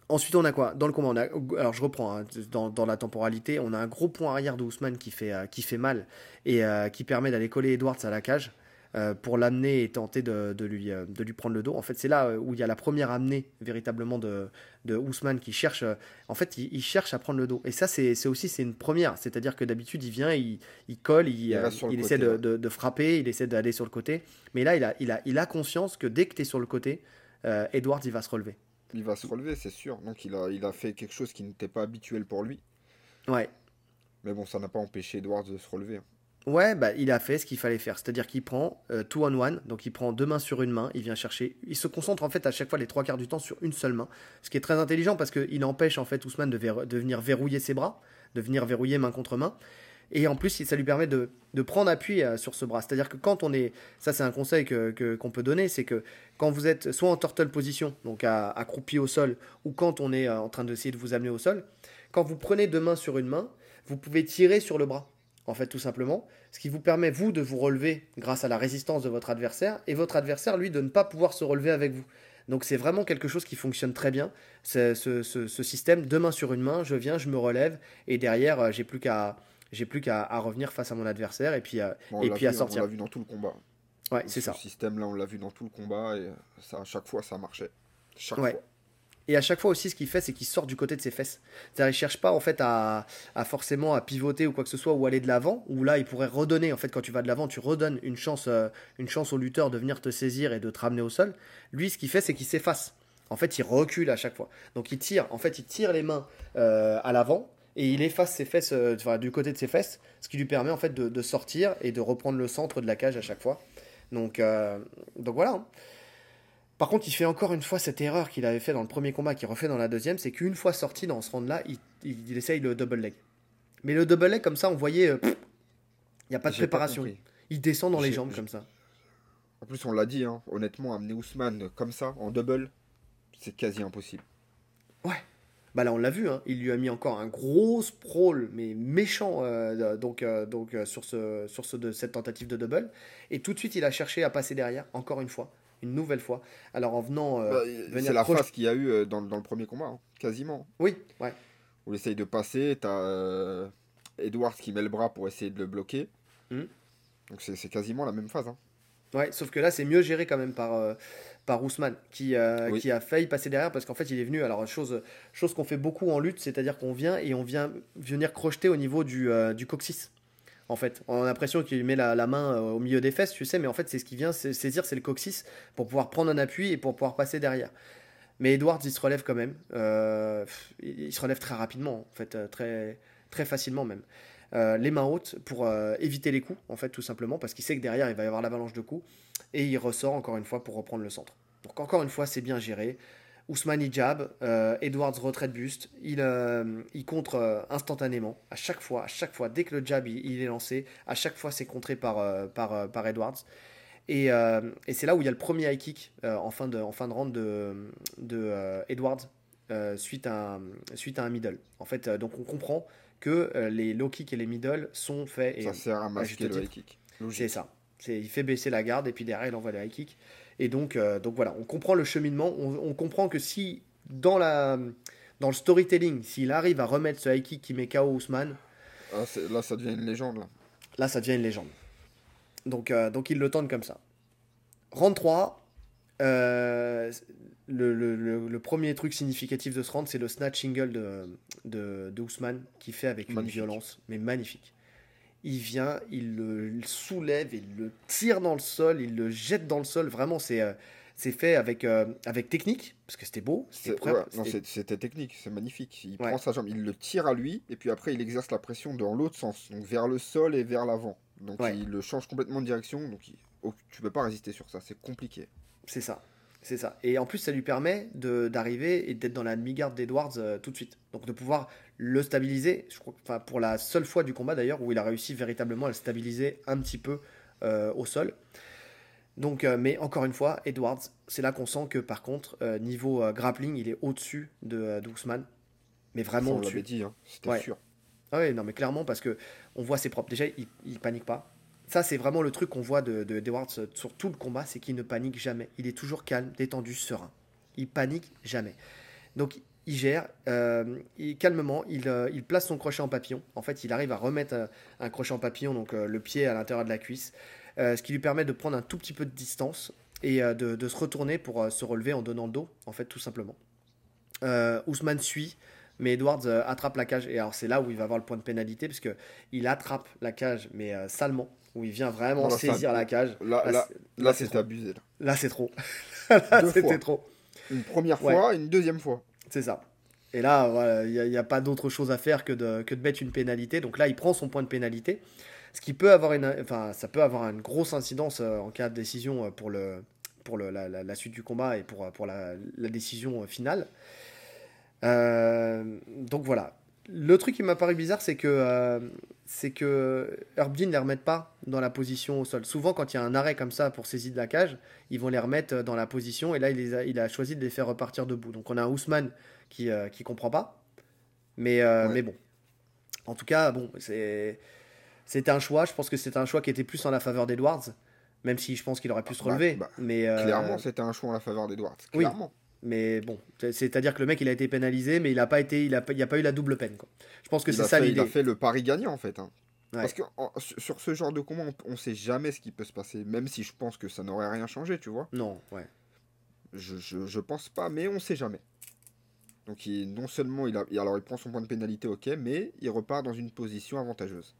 Ensuite, on a quoi? Dans le combat. Alors, je reprends. hein, dans, la temporalité, on a un gros point arrière de Ousmane qui fait, euh, qui fait mal et qui permet d'aller coller Edwards à la cage euh, pour l'amener et tenter de, de lui, euh, de lui prendre le dos. En fait, c'est là euh, où il y a la première amenée véritablement de, de Ousmane qui cherche. en fait, il, il cherche à prendre le dos. Et ça, c'est aussi c'est une première. C'est-à-dire que d'habitude, il vient, il, il colle, il, essaie côté, de, de- de frapper, il essaie d'aller sur le côté. Mais là, il a, il a, il a conscience que dès que tu es sur le côté, euh, Edwards, il va se relever. Il va se relever, c'est sûr. Donc il a, il a fait quelque chose qui n'était pas habituel pour lui. Ouais. Mais bon, ça n'a pas empêché Edwards de se relever. hein. Ouais, bah, il a fait ce qu'il fallait faire. C'est-à-dire qu'il prend euh, two on one, donc il prend deux mains sur une main, il vient chercher. Il se concentre en fait à chaque fois les trois quarts du temps sur une seule main, ce qui est très intelligent parce qu'il empêche en fait Ousmane de, de venir verrouiller ses bras, de venir verrouiller main contre main. Et en plus, ça lui permet de, prendre appui euh, sur ce bras. C'est-à-dire que quand on est. Ça, c'est un conseil que- que- qu'on peut donner c'est que quand vous êtes soit en turtle position, donc accroupi au sol, ou quand on est euh, en train d'essayer de vous amener au sol, quand vous prenez deux mains sur une main, vous pouvez tirer sur le bras, en fait, tout simplement. Ce qui vous permet, vous, de vous relever grâce à la résistance de votre adversaire, et votre adversaire, lui, de ne pas pouvoir se relever avec vous. Donc c'est vraiment quelque chose qui fonctionne très bien, ce, ce- ce système, deux mains sur une main, je viens, je me relève, et derrière, euh, j'ai plus qu'à j'ai plus qu'à à revenir face à mon adversaire, et puis, euh, Bon, on et puis à vu, hein, sortir. On l'a vu dans tout le combat. Ouais, c'est Ce ça. système-là, on l'a vu dans tout le combat et ça, à chaque fois, ça marchait. Chaque Ouais. fois. Et à chaque fois aussi, ce qu'il fait, c'est qu'il sort du côté de ses fesses. C'est-à-dire, il cherche pas en fait à, à forcément à pivoter ou quoi que ce soit ou aller de l'avant. Ou là, il pourrait redonner. En fait, quand tu vas de l'avant, tu redonnes une chance, euh, une chance au lutteur de venir te saisir et de te ramener au sol. Lui, ce qu'il fait, c'est qu'il s'efface. En fait, il recule à chaque fois. Donc, il tire. En fait, il tire les mains euh, à l'avant et il efface ses fesses, euh, du côté de ses fesses, ce qui lui permet en fait de, sortir et de reprendre le centre de la cage à chaque fois. Donc, donc voilà. hein. Par contre, il fait encore une fois cette erreur qu'il avait fait dans le premier combat, qu'il refait dans la deuxième, c'est qu'une fois sorti dans ce round-là, il, il- il essaye le double leg. Mais le double leg, comme ça, on voyait, euh, il n'y a pas de préparation. il descend dans les jambes comme ça. En plus, on l'a dit, hein, honnêtement, amener Ousmane comme ça, en double, c'est quasi impossible. Bah là, on l'a vu, hein, il lui a mis encore un gros sprawl, mais méchant, euh, donc, euh, donc euh, sur, ce, sur ce de, cette tentative de double. Et tout de suite, il a cherché à passer derrière, encore une fois, une nouvelle fois. Alors en venant. euh, Bah, c'est la phase qu'il y a eu euh, dans, dans le premier combat, hein, quasiment. Oui, ouais. Où il essaye de passer, t'as euh, Edwards qui met le bras pour essayer de le bloquer. Mhm. Donc c'est c'est quasiment la même phase. hein. Ouais, sauf que là, c'est mieux géré quand même par, euh, par Ousmane, qui, euh, Oui. qui a failli passer derrière parce qu'en fait, il est venu. Alors, chose, chose qu'on fait beaucoup en lutte, c'est-à-dire qu'on vient et on vient venir crocheter au niveau du, euh, du coccyx. En fait, on a l'impression qu'il met la, main euh, au milieu des fesses, tu sais, mais en fait, c'est ce qui vient sa- saisir, c'est le coccyx pour pouvoir prendre un appui et pour pouvoir passer derrière. Mais Edwards, il se relève quand même. Euh, il se relève très rapidement, en fait, euh, très, très facilement même. Les mains hautes pour éviter les coups, en fait, tout simplement, parce qu'il sait que derrière, il va y avoir l'avalanche de coups. Et il ressort encore une fois pour reprendre le centre. Donc, encore une fois, c'est bien géré. Ousmane il jab, euh, Edwards retraite buste, il, euh, il contre euh, instantanément, à chaque fois, à chaque fois, dès que le jab il, il est lancé, à chaque fois c'est contré par, euh, par, par Edwards. Et, et c'est là où il y a le premier high kick en, fin de, en fin de round de, de Edwards suite, à un, suite à un middle. En fait, donc on comprend que les low kicks et les middle sont faits. Et ça sert à masquer le titre. high kick. c'est ça. C'est, il fait baisser la garde et puis derrière il envoie le high kick. Et donc, euh, donc voilà, on comprend le cheminement. On, on comprend que si dans, la, dans le storytelling, s'il arrive à remettre ce high kick qui met KO Ousmane, Ah, là, ça devient une légende. Là. là ça devient une légende. Donc, euh, donc il le tente comme ça. Round 3, euh, le, le- le- le premier truc significatif de ce round, c'est le snatch single de, de, de Ousmane qui fait avec une violence, mais magnifique. Il vient, il le, il soulève, il le tire dans le sol, il le jette dans le sol. Vraiment, c'est euh, fait avec, euh, avec technique, parce que c'était beau. C'était ouais, technique, c'est magnifique. Il Ouais. prend sa jambe, il le tire à lui, et puis après il exerce la pression dans l'autre sens, donc vers le sol et vers l'avant. Donc Ouais. il le change complètement de direction, donc il- oh, tu peux pas résister sur ça, c'est compliqué. C'est ça. C'est ça. Et en plus, ça lui permet de- d'arriver et d'être dans la demi-garde d'Edwards euh, tout de suite. Donc de pouvoir le stabiliser, je crois, pour la seule fois du combat d'ailleurs, où il a réussi véritablement à le stabiliser un petit peu euh, au sol. Donc, euh, mais encore une fois, Edwards, c'est là qu'on sent que par contre, niveau grappling, il est au-dessus de d'Ousmane. Mais vraiment on au-dessus. l'avait dit, hein, c'était Ouais. sûr. Ah ouais, non, mais clairement, parce que on voit ses propres. Déjà, il, il panique pas. Ça, c'est vraiment le truc qu'on voit de, de sur tout le combat, c'est qu'il ne panique jamais. Il est toujours calme, détendu, serein. Il panique jamais. Donc, il gère, euh, calmement, il, euh, il place son crochet en papillon. En fait, il arrive à remettre euh, un crochet en papillon, donc le pied à l'intérieur de la cuisse, ce qui lui permet de prendre un tout petit peu de distance et de, se retourner pour se relever en donnant le dos, en fait, tout simplement. Ousmane suit, mais Edwards attrape la cage. Et alors, c'est là où il va avoir le point de pénalité, parce que il attrape la cage, mais salement, où il vient vraiment Non, saisir la cage. Là, là, c'est- là, c'est abusé. là. C'est trop. [LAUGHS] là, c'était trop. Une première Ouais. fois, une deuxième fois. C'est ça. Et là, voilà, il n'y a, pas d'autre chose à faire que de, que de mettre une pénalité. Donc là, il prend son point de pénalité. Ce qui peut avoir une, enfin, ça peut avoir une grosse incidence euh, en cas de décision euh, pour, le, pour le, la, la- la suite du combat et pour, euh, pour la, la décision finale. Euh, donc voilà. Le truc qui m'a paru bizarre, c'est que, euh, c'est que Herb Dean ne les remette pas dans la position au sol. Souvent, quand il y a un arrêt comme ça pour saisie de la cage, ils vont les remettre dans la position. Et là, il, les a, il a choisi de les faire repartir debout. Donc on a un Ousmane qui, euh, qui comprend pas. Mais, euh, Ouais. mais bon. En tout cas, bon, c'est, c'était un choix. Je pense que c'était un choix qui était plus en la faveur d'Edwards. Même si je pense qu'il aurait pu se Bah, relever. bah, mais, euh, Clairement, c'était un choix en la faveur d'Edwards. oui. Mais bon, c'est- c'est-à-dire que le mec, il a été pénalisé, mais il n'a pas été, il a, pas- il y a pas eu la double peine. Quoi. Je pense que c'est ça fait, il a l'idée. fait le pari gagnant en fait. hein. Ouais. Parce que en- sur ce genre de combat, on, on sait jamais ce qui peut se passer. Même si je pense que ça n'aurait rien changé, tu vois. Non, ouais. Je, je, je pense pas, mais on sait jamais. Donc il, non seulement il, a, il- alors il prend son point de pénalité, ok, mais il repart dans une position avantageuse.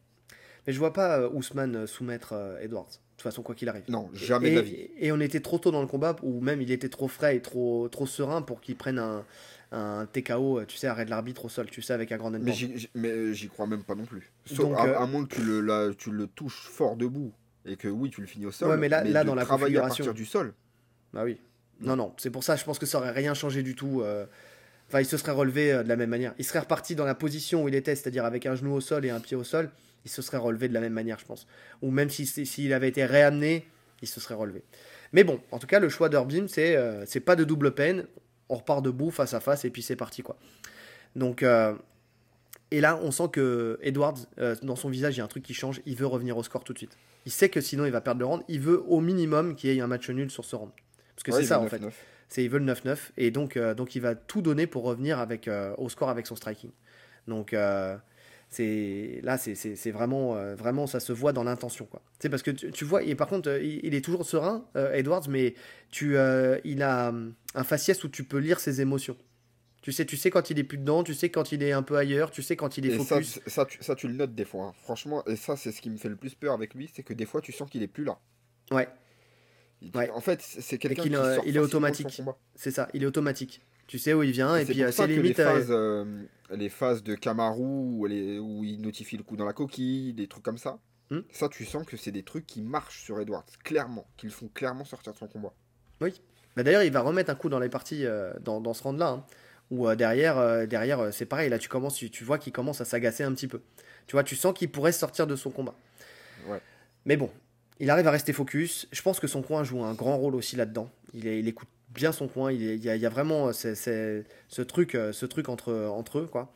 Mais je vois pas euh, Ousmane euh, soumettre euh, Edwards. Toute façon, quoi qu'il arrive. Non, jamais et, de la vie. et on était trop tôt dans le combat, ou même il était trop frais et trop, trop serein pour qu'il prenne un, un TKO, euh, tu sais, arrêt de l'arbitre au sol, tu sais, avec un grand Mais j'y j'y- mais, j'y crois même pas non plus. Sauf, Donc, à, euh, à moins que tu le, la- tu le touches fort debout et que oui, tu le finis au sol. Ouais, mais là- dans la travailler à configuration. partir du sol. Bah oui. Non, non, c'est pour ça, je pense que ça aurait rien changé du tout. euh. Enfin, il se serait relevé euh, de la même manière. Il serait reparti dans la position où il était, c'est-à-dire avec un genou au sol et un pied au sol. Il se serait relevé de la même manière, je pense. Ou même si- si- s'il avait été réamené, il se serait relevé. Mais bon, en tout cas, le choix d'Urbim, c'est euh, c'est pas de double peine. On repart debout, face à face, et puis c'est parti, quoi. Donc, euh, et là, on sent que Edwards, euh, dans son visage, il y a un truc qui change. Il veut revenir au score tout de suite. Il sait que sinon, il va perdre le round. Il veut au minimum qu'il y ait un match nul sur ce round. Parce que Ouais, c'est ça, en fait. 9-9. C'est il veut le 9-9 et donc, donc il va tout donner pour revenir avec, au score avec son striking. Donc c'est là c'est vraiment euh, vraiment ça se voit dans l'intention quoi. C'est parce que tu, tu vois et par contre euh, il, il est toujours serein euh, Edwards mais tu euh, il a un faciès où tu peux lire ses émotions. Tu sais tu sais quand il est plus dedans, tu sais quand il est un peu ailleurs, tu sais quand il est Et ça, focus. ça, tu, ça, tu le notes des fois. hein. Franchement, et ça, c'est ce qui me fait le plus peur avec lui, c'est que des fois, tu sens qu'il est plus là. Ouais, Il- Ouais. En fait, c'est quelqu'un qu'il, qui sort il est automatique. c'est ça, il est automatique. Tu sais où il vient et, Et c'est puis c'est limite les phases, les phases de Kamaru où, elle est- où il notifie le coup dans la coquille, des trucs comme ça, Hmm. ça tu sens que c'est des trucs qui marchent sur Edwards, clairement, qui le font clairement sortir de son combat. Bah, D'ailleurs, il va remettre un coup dans les parties euh, dans, dans ce round-là. hein, où euh, derrière, euh, derrière c'est pareil. Là, tu, commences, tu, tu vois qu'il commence à s'agacer un petit peu. Tu vois, tu sens qu'il pourrait sortir de son combat. Ouais. Mais bon, il arrive à rester focus. Je pense que son coin joue un grand rôle aussi là-dedans. Il, il écoute bien son coin. Il, y, a, il y a vraiment euh, ce truc, euh, ce truc entre, entre eux. quoi.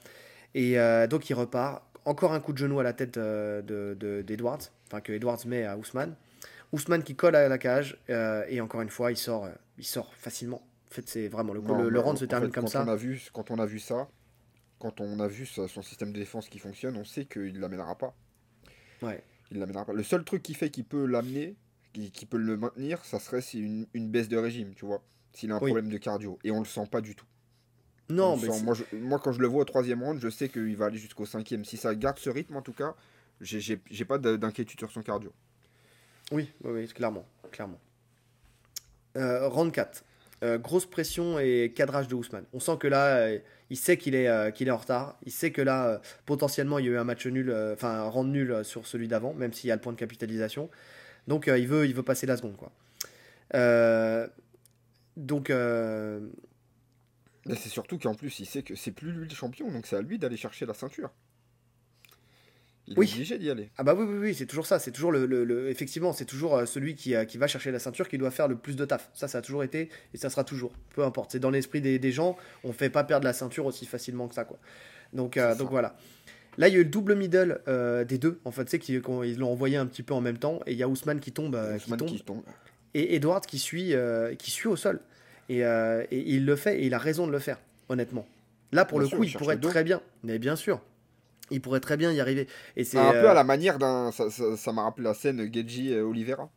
Et euh, donc, il repart. Encore un coup de genou à la tête euh, de- de- d'Edwards. enfin, que Edwards met à Ousmane. Ousmane qui colle à la cage. euh, et encore une fois, il sort, il sort facilement. En fait, c'est vraiment le, coup, Non, le, le round se termine fait, comme quand ça. On a vu, quand on a vu ça, quand on a vu son système de défense qui fonctionne, on sait qu'il ne l'amènera pas. Ouais. Il l'amènera pas. Le seul truc qui fait qu'il peut l'amener, qui, qui peut le maintenir, ça serait une, une baisse de régime, tu vois. S'il a un Oui. problème de cardio. Et on le sent pas du tout. On Non, mais sent- moi, je- moi, quand je le vois au troisième round, je sais qu'il va aller jusqu'au cinquième. Si ça garde ce rythme, en tout cas, j'ai- pas de- d'inquiétude sur son cardio. oui, oui, oui, clairement, clairement. Euh, round 4. Euh, grosse pression et cadrage de Ousmane. On sent que là, euh, il sait qu'il est, qu'il est en retard. Il sait que là, potentiellement, il y a eu un match nul, enfin un round nul sur celui d'avant, même s'il y a le point de capitalisation. Donc, il, veut, il veut passer la seconde. Quoi. Donc, euh, Mais c'est surtout qu'en plus, il sait que c'est plus lui le champion, donc c'est à lui d'aller chercher la ceinture. Il Oui. est obligé d'y aller. Ah bah oui, oui, oui, c'est toujours ça. C'est toujours le, le- le- effectivement, c'est toujours euh, celui qui, euh, qui va chercher la ceinture qui doit faire le plus de taf. Ça, ça a toujours été et ça sera toujours. Peu importe. C'est dans l'esprit des, des gens. On fait pas perdre la ceinture aussi facilement que ça, quoi. Donc, euh, C'est donc ça. voilà. Là, il y a eu le double middle euh, des deux. En fait, sais qu'ils l'ont envoyé un petit peu en même temps et il y a Ousmane qui tombe, qui Ousmane tombe qui tombe. Et Edward qui suit, euh, qui suit au sol. Et, euh, et il le fait et il a raison de le faire, honnêtement. Là, pour Bien le sûr, coup, il pourrait très bien. Mais bien sûr, il pourrait très bien y arriver. Et c'est un peu euh, à la manière d'un. Ça m'a rappelé la scène Geji euh, Oliveira.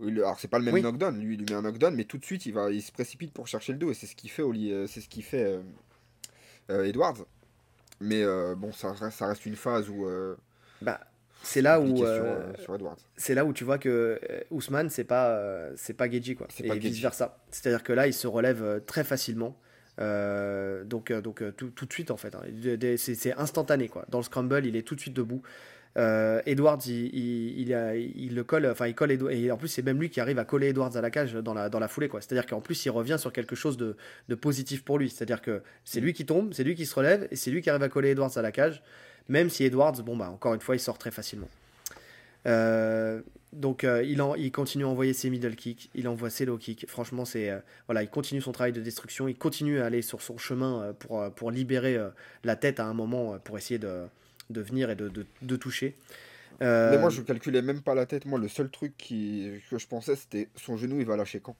Alors c'est pas le même Oui. knockdown, lui il lui met un knockdown, mais tout de suite il va, il se précipite pour chercher le dos et c'est ce qu'il fait, euh, c'est ce qu'il fait euh, euh, Edwards. Mais euh, bon, ça reste, ça reste une phase où. euh, bah, c'est là où euh, euh, c'est là où tu vois que euh, Ousmane c'est pas euh, c'est pas Geji quoi. C'est et vice versa c'est à dire que là il se relève très facilement. Euh, donc donc tout, tout de suite en fait hein. C'est instantané quoi. Dans le scramble il est tout de suite debout. Edwards il, il, il a- il le colle enfin il colle Edwards et en plus c'est même lui qui arrive à coller Edwards à la cage dans la, dans la foulée quoi. C'est à dire qu'en plus il revient sur quelque chose de, de positif pour lui. C'est à dire que c'est lui qui tombe c'est lui qui se relève et c'est lui qui arrive à coller Edwards à la cage même si Edwards bon bah encore une fois il sort très facilement euh, donc euh, il, en, il continue à envoyer ses middle kicks, il envoie ses low kicks. Franchement, c'est euh, voilà, il continue son travail de destruction, il continue à aller sur son chemin pour, pour libérer la tête à un moment pour essayer de, de venir et de, de, de toucher. Mais moi je calculais même pas la tête, moi le seul truc qui, que je pensais c'était son genou il va lâcher quand?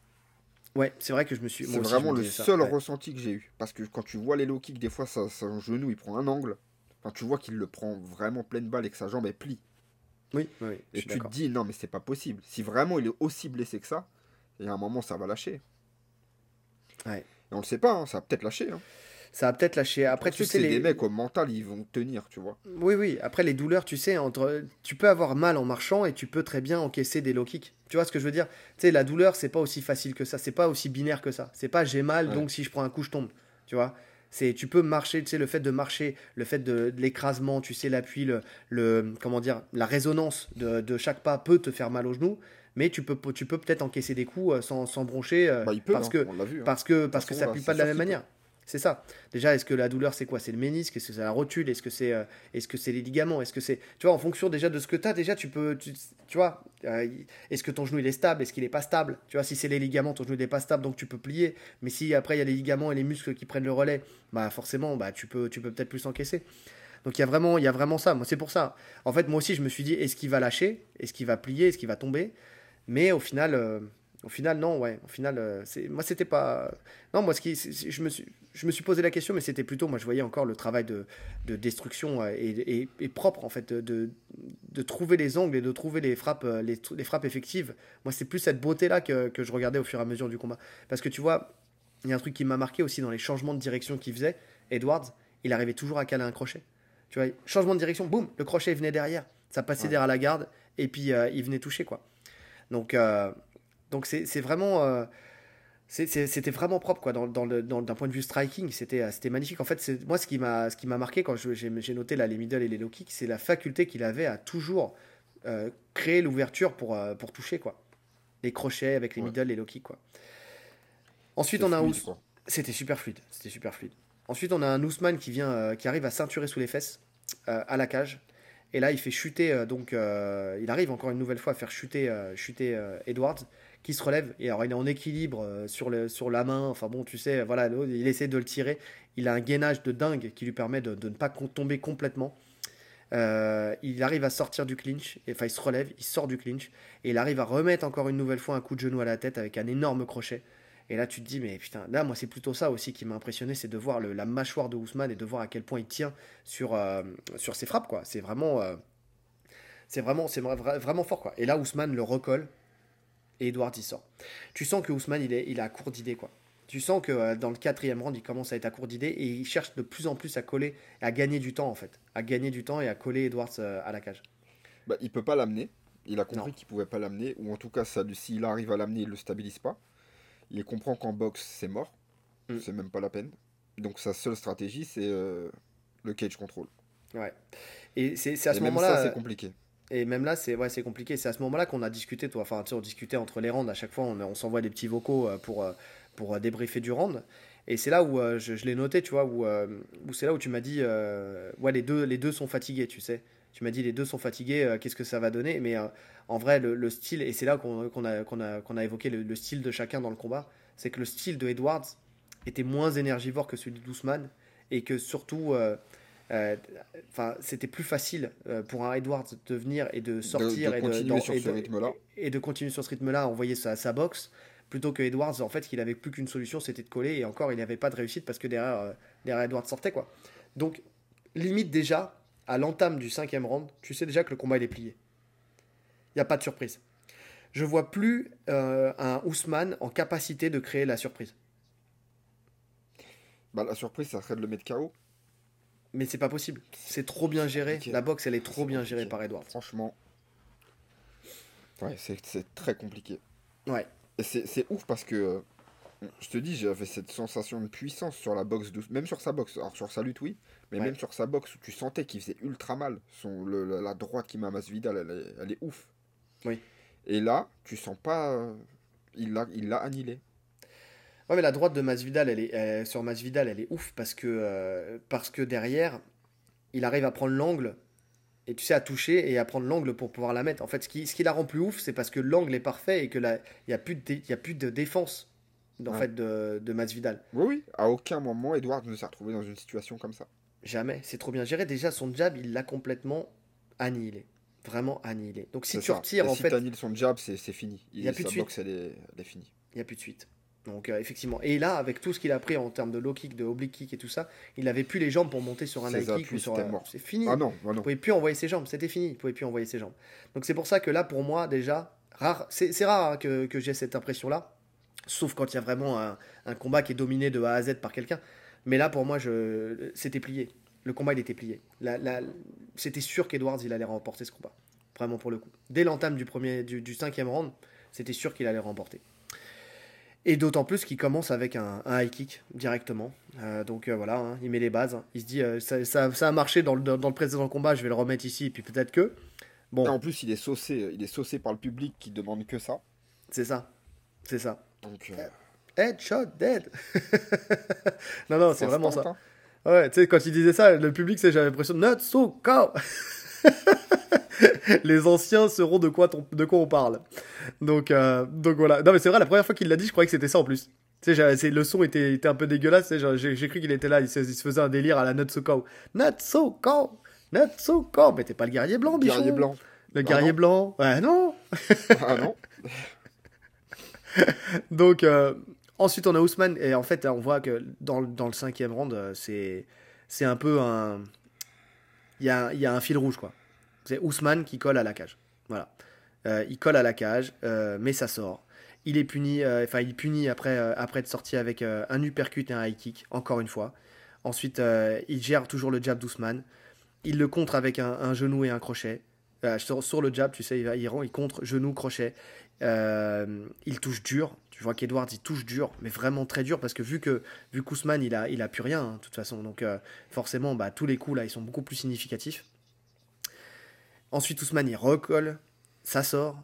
ouais, c'est vrai que je me suis. C'est vraiment me le ça, seul ouais. ressenti que j'ai eu. Parce que quand tu vois les low kicks, des fois ça, son genou il prend un angle. Enfin, tu vois qu'il le prend vraiment pleine balle et que sa jambe est plie. Oui, oui, Et tu te dis, non, mais c'est pas possible. Si vraiment il est aussi blessé que ça, il y a un moment, ça va lâcher. Ouais. Et on le sait pas, hein, ça va peut-être lâcher. Hein. Ça a peut-être lâché. Après, tu Ensuite, sais, les... des mecs au mental, ils vont tenir, tu vois. Oui, oui. Après, les douleurs, tu sais, entre... tu peux avoir mal en marchant et tu peux très bien encaisser des low kicks. Tu vois ce que je veux dire? Tu sais, la douleur, c'est pas aussi facile que ça. C'est pas aussi binaire que ça. C'est pas j'ai mal, Ouais. donc si je prends un coup, je tombe. Tu vois? C'est tu peux marcher, tu sais, le fait de marcher, le fait de, de l'écrasement, tu sais, l'appui, le, le, comment dire, la résonance de, de chaque pas peut te faire mal au genou, mais tu peux, tu peux peut-être encaisser des coups euh, sans, sans broncher euh, Bah, il peut, parce hein, que vu. hein. parce que, parce que ça plie pas de la même peut. C'est ça. Déjà, est-ce que la douleur, c'est quoi? C'est le ménisque? Est-ce que c'est la rotule? Est-ce que c'est euh, est-ce que c'est les ligaments? Est-ce que c'est. Tu vois, en fonction déjà de ce que tu as, déjà, tu peux. Tu, vois, euh, est-ce que ton genou, il est stable? Est-ce qu'il est pas stable? Tu vois, si c'est les ligaments, ton genou, il est pas stable, donc tu peux plier. Mais si après, il y a les ligaments et les muscles qui prennent le relais, bah forcément, bah, tu peux tu peux peut-être plus encaisser. Donc il y, a vraiment, il y a vraiment ça. Moi, c'est pour ça. En fait, moi aussi, je me suis dit, est-ce qu'il va lâcher? Est-ce qu'il va plier? Est-ce qu'il va tomber? Mais au final. euh, au final, non, ouais. Au final, euh, c'est moi, c'était pas. Non, moi, ce qui, je me suis, je me suis posé la question, mais c'était plutôt, moi, je voyais encore le travail de, de destruction euh, et, et- et propre, en fait, de, de, trouver les angles et de trouver les frappes, euh, les, les frappes effectives. Moi, c'est plus cette beauté-là que, que je regardais au fur et à mesure du combat. Parce que tu vois, il y a un truc qui m'a marqué aussi dans les changements de direction qu'il faisait. Edwards, il arrivait toujours à caler un crochet. Tu vois, changement de direction, boum, le crochet il venait derrière. Ça passait Ouais. derrière la garde et puis euh, il venait toucher, quoi. Donc, euh, donc c'est vraiment. euh, c'était vraiment propre quoi dans, dans le- dans- d'un point de vue striking c'était euh, c'était magnifique en fait c'est moi ce qui m'a ce qui m'a marqué quand j'ai noté là les middle et les low kicks c'est la faculté qu'il avait à toujours euh, créer l'ouverture pour euh, pour toucher quoi les crochets avec les Ouais. middle et low kicks quoi ensuite on a fluide, quoi. c'était super fluide c'était super fluide ensuite on a un Ousmane qui vient qui arrive à ceinturer sous les fesses à la cage et là il fait chuter donc euh, il arrive encore une nouvelle fois à faire chuter euh, chuter euh, Edwards qui se relève. Et alors il est en équilibre euh, sur, le, sur la main. Enfin bon tu sais voilà il essaie de le tirer. Il a un gainage de dingue qui lui permet de, de ne pas tomber complètement. Euh, il arrive à sortir du clinch. Enfin il se relève il sort du clinch. Et il arrive à remettre encore une nouvelle fois un coup de genou à la tête avec un énorme crochet. Et là tu te dis mais putain là moi c'est plutôt ça aussi qui m'a impressionné c'est de voir le- la mâchoire de Ousmane et de voir à quel point il tient sur, euh, sur ses frappes quoi. C'est vraiment C'est vraiment, c'est vra- vraiment fort, quoi. Et là, Ousmane le recolle et Edwards il sort. Tu sens que Ousmane, il est, il à court d'idées, quoi. Tu sens que euh, dans le quatrième round, il commence à être à court d'idées et il cherche de plus en plus à coller, à gagner du temps, en fait. À gagner du temps et à coller Edwards euh, à la cage. Bah, il peut pas l'amener. Il a compris qu'il pouvait pas l'amener, ou en tout cas, ça, s'il arrive à l'amener, il le stabilise pas. Il comprend qu'en boxe, c'est mort. Mm. C'est même pas la peine. Donc sa seule stratégie, c'est euh, le cage control. Ouais. Et c'est à ce moment-là. c'est compliqué. Et même là, c'est ouais, compliqué. C'est à ce moment-là qu'on a discuté, toi. Enfin, tu sais, on discutait entre les rounds. À chaque fois, on, s'envoie des petits vocaux euh, pour, euh, pour euh, débriefer du round. Et c'est là où je, l'ai noté, tu vois, où, c'est là où tu m'as dit, ouais, les deux, les deux sont fatigués, tu sais. Tu m'as dit, les deux sont fatigués, qu'est-ce que ça va donner? Mais en vrai, le, le style, et c'est là qu'on a, qu'on a, qu'on a évoqué le, le style de chacun dans le combat, c'est que le style de Edwards était moins énergivore que celui d'Ousmane. Et que surtout, enfin, c'était plus facile euh, pour un Edwards de venir et de sortir de et, continuer dans- sur et ce de- rythme-là. et de continuer sur ce rythme-là, envoyer sa, sa boxe, plutôt que Edwards, en fait, qu'il avait plus qu'une solution, c'était de coller, et encore, il n'avait pas de réussite parce que derrière, euh, derrière Edwards sortait, quoi. Donc, limite déjà, à l'entame du cinquième round, tu sais déjà que le combat, il est plié. Il n'y a pas de surprise. Je vois plus euh, un Ousmane en capacité de créer la surprise. Bah, la surprise, ça serait de le mettre KO. Mais c'est pas possible. C'est trop bien géré. La boxe, elle est trop bien gérée par Edwards. Franchement. Ouais, c'est très compliqué. Ouais. C'est ouf parce que, euh, je te dis, j'avais cette sensation de puissance sur la boxe, même sur sa boxe. Alors sur sa lutte, oui, mais Ouais. même sur sa boxe où tu sentais qu'il faisait ultra mal. Son, le- la droite qui met à Masvidal, elle, est- elle est ouf. Oui. Et là, tu sens pas. euh, il l'a annihilé. Ouais, mais la droite de Masvidal, elle est, elle- sur Masvidal, elle est ouf parce que, euh, parce que derrière, il arrive à prendre l'angle et tu sais, à toucher et à prendre l'angle pour pouvoir la mettre. En fait, ce qui, ce qui la rend plus ouf, c'est parce que l'angle est parfait et que là, il n'y a, plus de dé- y a plus de défense en Ouais. fait, de, de Masvidal. Oui, oui, à aucun moment, Edward ne s'est retrouvé dans une situation comme ça. Jamais. C'est trop bien géré. Déjà, son jab, il l'a complètement annihilé. Vraiment annihilé. Donc, si tu ça. retires, Et en si fait, t'annihiles son jab, c'est fini. Il y a plus de suite. boxe, elle est, elle est finie. il n'y a plus de suite. Donc, euh, effectivement. Et là, avec tout ce qu'il a pris en termes de low kick, de oblique kick et tout ça, il n'avait plus les jambes pour monter sur un high kick ou sur un-. C'est fini. Ah non, ah Il pouvait plus envoyer ses jambes, c'était fini, il pouvait plus envoyer ses jambes. Donc c'est pour ça que là, pour moi, déjà, rare, c'est c'est rare hein, que, que j'ai cette impression-là, sauf quand il y a vraiment un, un combat qui est dominé de A à Z par quelqu'un. Mais là, pour moi, je, c'était plié. Le combat, il était plié. La- la- c'était sûr qu'Edwards, il allait remporter ce combat. Vraiment pour le coup. Dès l'entame du, premier, du, du cinquième round, c'était sûr qu'il allait remporter. Et d'autant plus qu'il commence avec un, un high kick directement. Euh, donc euh, voilà, hein, il met les bases. hein. Il se dit, euh, ça, ça- ça a marché dans le, dans le précédent combat, je vais le remettre ici, et puis peut-être que. Bon, en plus, il est saucé, il est saucé par le public qui demande que ça. c'est ça. C'est ça. Donc, euh, Headshot, dead. [LAUGHS] non, non, c'est vraiment ça. hein. Ouais, tu sais, quand il disait ça, le public, c'est j'avais l'impression not so cow. Les anciens sauront de quoi, ton- de quoi on parle. Donc, euh, donc voilà. Non, mais c'est vrai, la première fois qu'il l'a dit, je croyais que c'était ça en plus. Tu sais, le son était, était un peu dégueulasse. J'ai j'ai cru qu'il était là, il se, il se faisait un délire à la. Not so cow. Mais t'es pas le guerrier blanc, bichon. Guerrier blanc. Le Ah guerrier non. blanc. Ouais, non. ah non [LAUGHS] Donc, euh, ensuite, on a Ousmane. Et en fait, on voit que dans, le- dans le cinquième round, euh, c'est c'est un peu un. Il y a, il y a un fil rouge, quoi. C'est Ousmane qui colle à la cage. Voilà. Euh, il colle à la cage, euh, mais ça sort. Il est puni, euh, enfin, punit après, après être sorti avec un uppercut et un high kick, encore une fois. Ensuite, il gère toujours le jab d'Ousmane. Il le contre avec un, genou et un crochet. Sur, le jab, tu sais, il, il, rend- contre genou, crochet. Il touche dur. Tu vois qu'Edwards, il touche dur, mais vraiment très dur, parce que vu que vu qu'Ousmane, il a, plus rien, hein, de toute façon. Donc, forcément, bah, tous les coups, là, ils sont beaucoup plus significatifs. Ensuite, Ousmane, il recolle. Ça sort.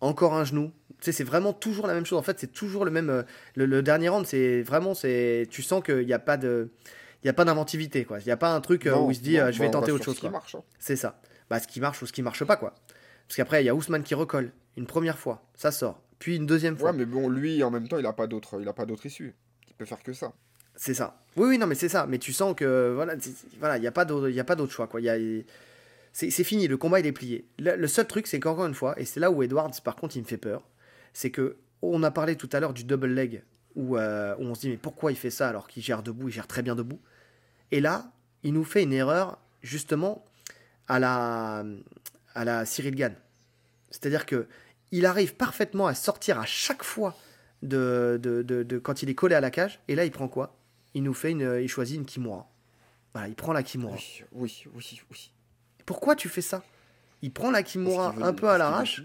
Encore un genou. Tu sais, c'est vraiment toujours la même chose. En fait, c'est toujours le même. euh, Le, le dernier round, c'est vraiment. c'est Tu sens qu'il n'y a pas de. Il n'y a pas d'inventivité, quoi. Il n'y a pas un truc euh, Non, où il se dit, non, euh, je vais bah, tenter va autre chose, ce hein. C'est ça. Bah, ce qui marche ou ce qui marche pas, quoi. Parce qu'après, il y a Ousmane qui recolle. Une première fois, ça sort. Puis une deuxième fois. Ouais, mais bon, lui, en même temps, il a pas d'autre, il a pas d'autre issue. Il peut faire que ça. C'est ça. Oui, oui, non, mais c'est ça. Mais tu sens que voilà, voilà, il y a pas d'autre, il y a pas d'autre choix, quoi. Il y a, c'est, fini. Le combat il est plié. Le, seul truc, c'est qu'encore une fois, et c'est là où Edwards, par contre, il me fait peur, c'est que on a parlé tout à l'heure du double leg où, euh, où on se dit mais pourquoi il fait ça alors qu'il gère debout, il gère très bien debout? Et là, il nous fait une erreur justement à la à la Cyril Gann. C'est-à-dire que il arrive parfaitement à sortir à chaque fois de, de, de, de- quand il est collé à la cage. Et là, il prend quoi? Il nous fait une, il choisit une Kimura. Voilà, il prend la Kimura. Oui, oui, oui, oui. Pourquoi tu fais ça? Il prend la Kimura un peu à l'arrache,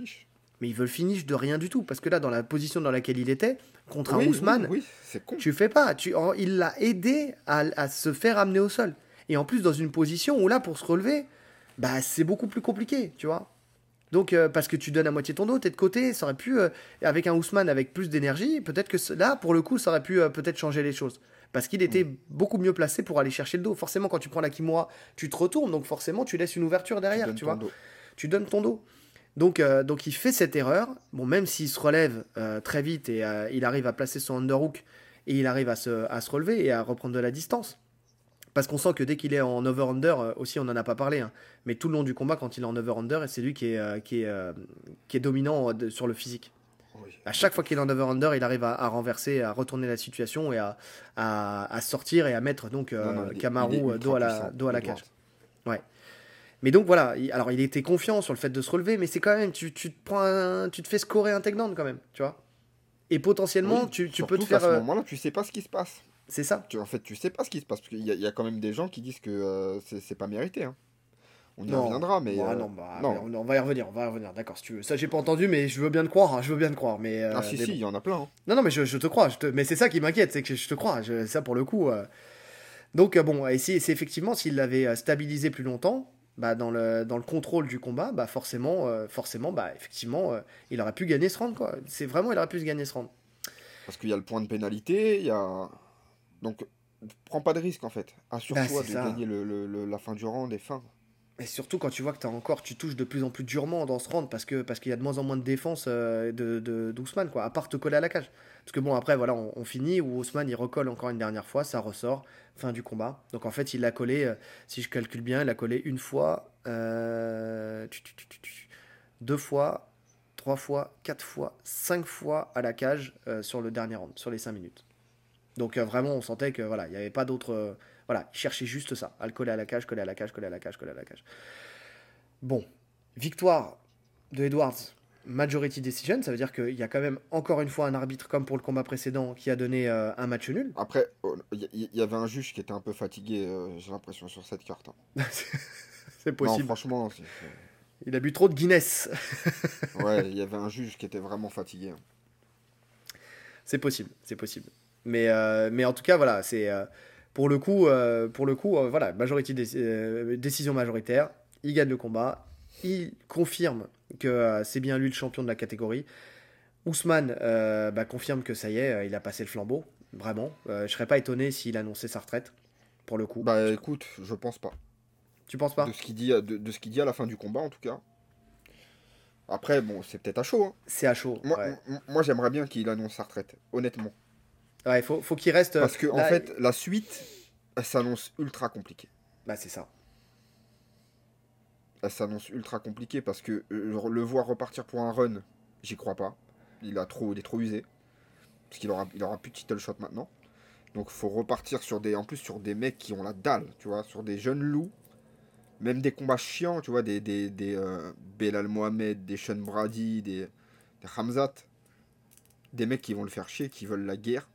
mais il veut le finish de rien du tout. Parce que là, dans la position dans laquelle il était, contre un Ousmane, Oui, oui, tu fais pas. Tu, il l'a aidé à, à se faire amener au sol. Et en plus, dans une position où là, pour se relever, bah, c'est beaucoup plus compliqué, tu vois. Donc, euh, parce que tu donnes à moitié ton dos, t'es de côté, ça aurait pu, euh, avec un Ousmane avec plus d'énergie, peut-être que là, pour le coup, ça aurait pu euh, peut-être changer les choses. Parce qu'il était beaucoup mieux placé pour aller chercher le dos. Forcément, quand tu prends la Kimura, tu te retournes, donc forcément, tu laisses une ouverture derrière, tu vois dos. tu donnes ton dos. Donc, euh, donc il fait cette erreur. Bon, même s'il se relève euh, très vite et euh, il arrive à placer son underhook et il arrive à se, à se relever et à reprendre de la distance. Parce qu'on sent que dès qu'il est en over-under, aussi on n'en a pas parlé, hein, mais tout le long du combat, quand il est en over-under, c'est lui qui est, qui est, qui est dominant sur le physique. Oui. À chaque fois qu'il est en over-under, il arrive à, à renverser, à retourner la situation et à, à, à sortir et à mettre donc euh, Non, non, Kamaru euh, dos à la, dos à la cage. Mais donc voilà, il- alors il était confiant sur le fait de se relever, mais c'est quand même, tu, tu te prends un- tu te fais scorer un takedown quand même, tu vois. Et potentiellement, Oui, tu, tu peux te faire. ce euh, moment-là, tu sais pas ce qui se passe. c'est ça. Tu, en fait, tu sais pas ce qui se passe. Parce qu'il y, a- il y a quand même des gens qui disent que euh, c'est pas mérité. hein. On y Non. reviendra, mais. Euh, non, bah, non. mais On, on va y revenir, on va y revenir, d'accord, si tu veux. Ça, j'ai pas entendu, mais je veux bien te croire, hein, je veux bien te croire. Mais, euh, ah, si, mais si, bon. il y en a plein. hein. Non, non, mais je, je te crois. je te- Mais c'est ça qui m'inquiète, c'est que je te crois. je- Ça, pour le coup. euh. Donc, bon, et si- c'est effectivement, s'il l'avait stabilisé plus longtemps, bah, dans, le, dans le contrôle du combat, bah, forcément, forcément bah, effectivement, il aurait pu gagner ce round. Quoi. C'est vraiment, il aurait pu se gagner ce round. Parce qu'il y a le point de pénalité, il y a. Donc, prends pas de risque en fait. Assure-toi de ça. gagner le, le- le- la fin du round et fin. Et surtout quand tu vois que as encore, tu touches de plus en plus durement dans ce round parce que parce qu'il y a de moins en moins de défense euh, de, d'Ousmane quoi, à part te coller à la cage. Parce que bon après voilà, on, finit où Ousmane il recolle encore une dernière fois, ça ressort, fin du combat. Donc en fait il l'a collé, euh, si je calcule bien, il a collé une fois, euh, deux fois, trois fois, quatre fois, cinq fois à la cage sur le dernier round, sur les cinq minutes. Donc vraiment on sentait que voilà, il n'y avait pas d'autre. Voilà, il cherchait juste ça, à le coller à la cage, coller à la cage, coller à la cage, coller à la cage. Bon, victoire de Edwards, majority decision, ça veut dire qu'il y a quand même encore une fois un arbitre comme pour le combat précédent qui a donné euh, un match nul. Après, oh, il y, avait un juge qui était un peu fatigué, euh, j'ai l'impression, sur cette carte. hein. [LAUGHS] c'est Non, possible. franchement, c'est- Il a bu trop de Guinness. [LAUGHS] ouais, il y avait un juge qui était vraiment fatigué. hein. c'est possible, c'est possible. Mais, euh, mais en tout cas, voilà, c'est pour le coup, euh, pour le coup, euh, voilà, majorité euh, décision majoritaire. Il gagne le combat. Il confirme que c'est bien lui le champion de la catégorie. Ousmane euh, bah, confirme que ça y est, euh, il a passé le flambeau, vraiment. Euh, je serais pas étonné s'il annonçait sa retraite, pour le coup. Bah écoute, je pense pas. tu penses pas? De ce qu'il dit, à- de, de ce qu'il dit à la fin du combat, en tout cas. Après, bon, c'est peut-être à chaud. hein. C'est à chaud. Moi, ouais. m- moi j'aimerais bien qu'il annonce sa retraite, honnêtement. Ouais, faut, faut qu'il reste. Parce que, en fait, la suite, elle s'annonce ultra compliquée. Bah, c'est ça. Elle s'annonce ultra compliquée parce que euh, le voir repartir pour un run, j'y crois pas. Il, a trop, il est trop usé. Parce qu'il aura, il aura plus de title shot maintenant. Donc faut repartir sur des, en plus sur des mecs qui ont la dalle, tu vois, sur des jeunes loups. Même des combats chiants, tu vois, des, des, des euh, Belal Mohamed, des Sean Brady, des, des Hamzat. Des mecs qui vont le faire chier, qui veulent la guerre.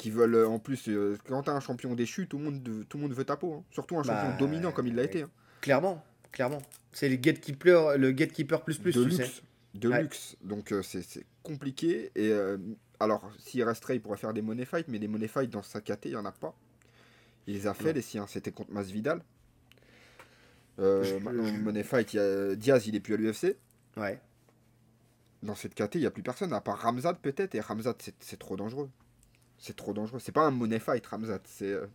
Qui veulent, euh, en plus, euh, quand t'as un champion déchu, tout le monde, de- tout le monde veut ta peau. hein. Surtout un champion Bah, dominant comme il l'a été. hein. Clairement, clairement. C'est le gatekeeper, le gatekeeper plus plus, de luxe. sais. De Ouais. luxe. Donc euh, c'est compliqué. Et euh, alors, s'il resterait, il pourrait faire des money fights, mais des money fights dans sa KT, il n'y en a pas. Il les a fait, Non. les siens. C'était contre Masvidal. Je- money fight, il y a Diaz, il est plus à l'UFC. Ouais. Dans cette KT, il n'y a plus personne, à part Ramzat peut-être. Et Ramzat, c'est c'est trop dangereux. C'est trop dangereux. C'est pas un money fight, Ramzat. C'est euh,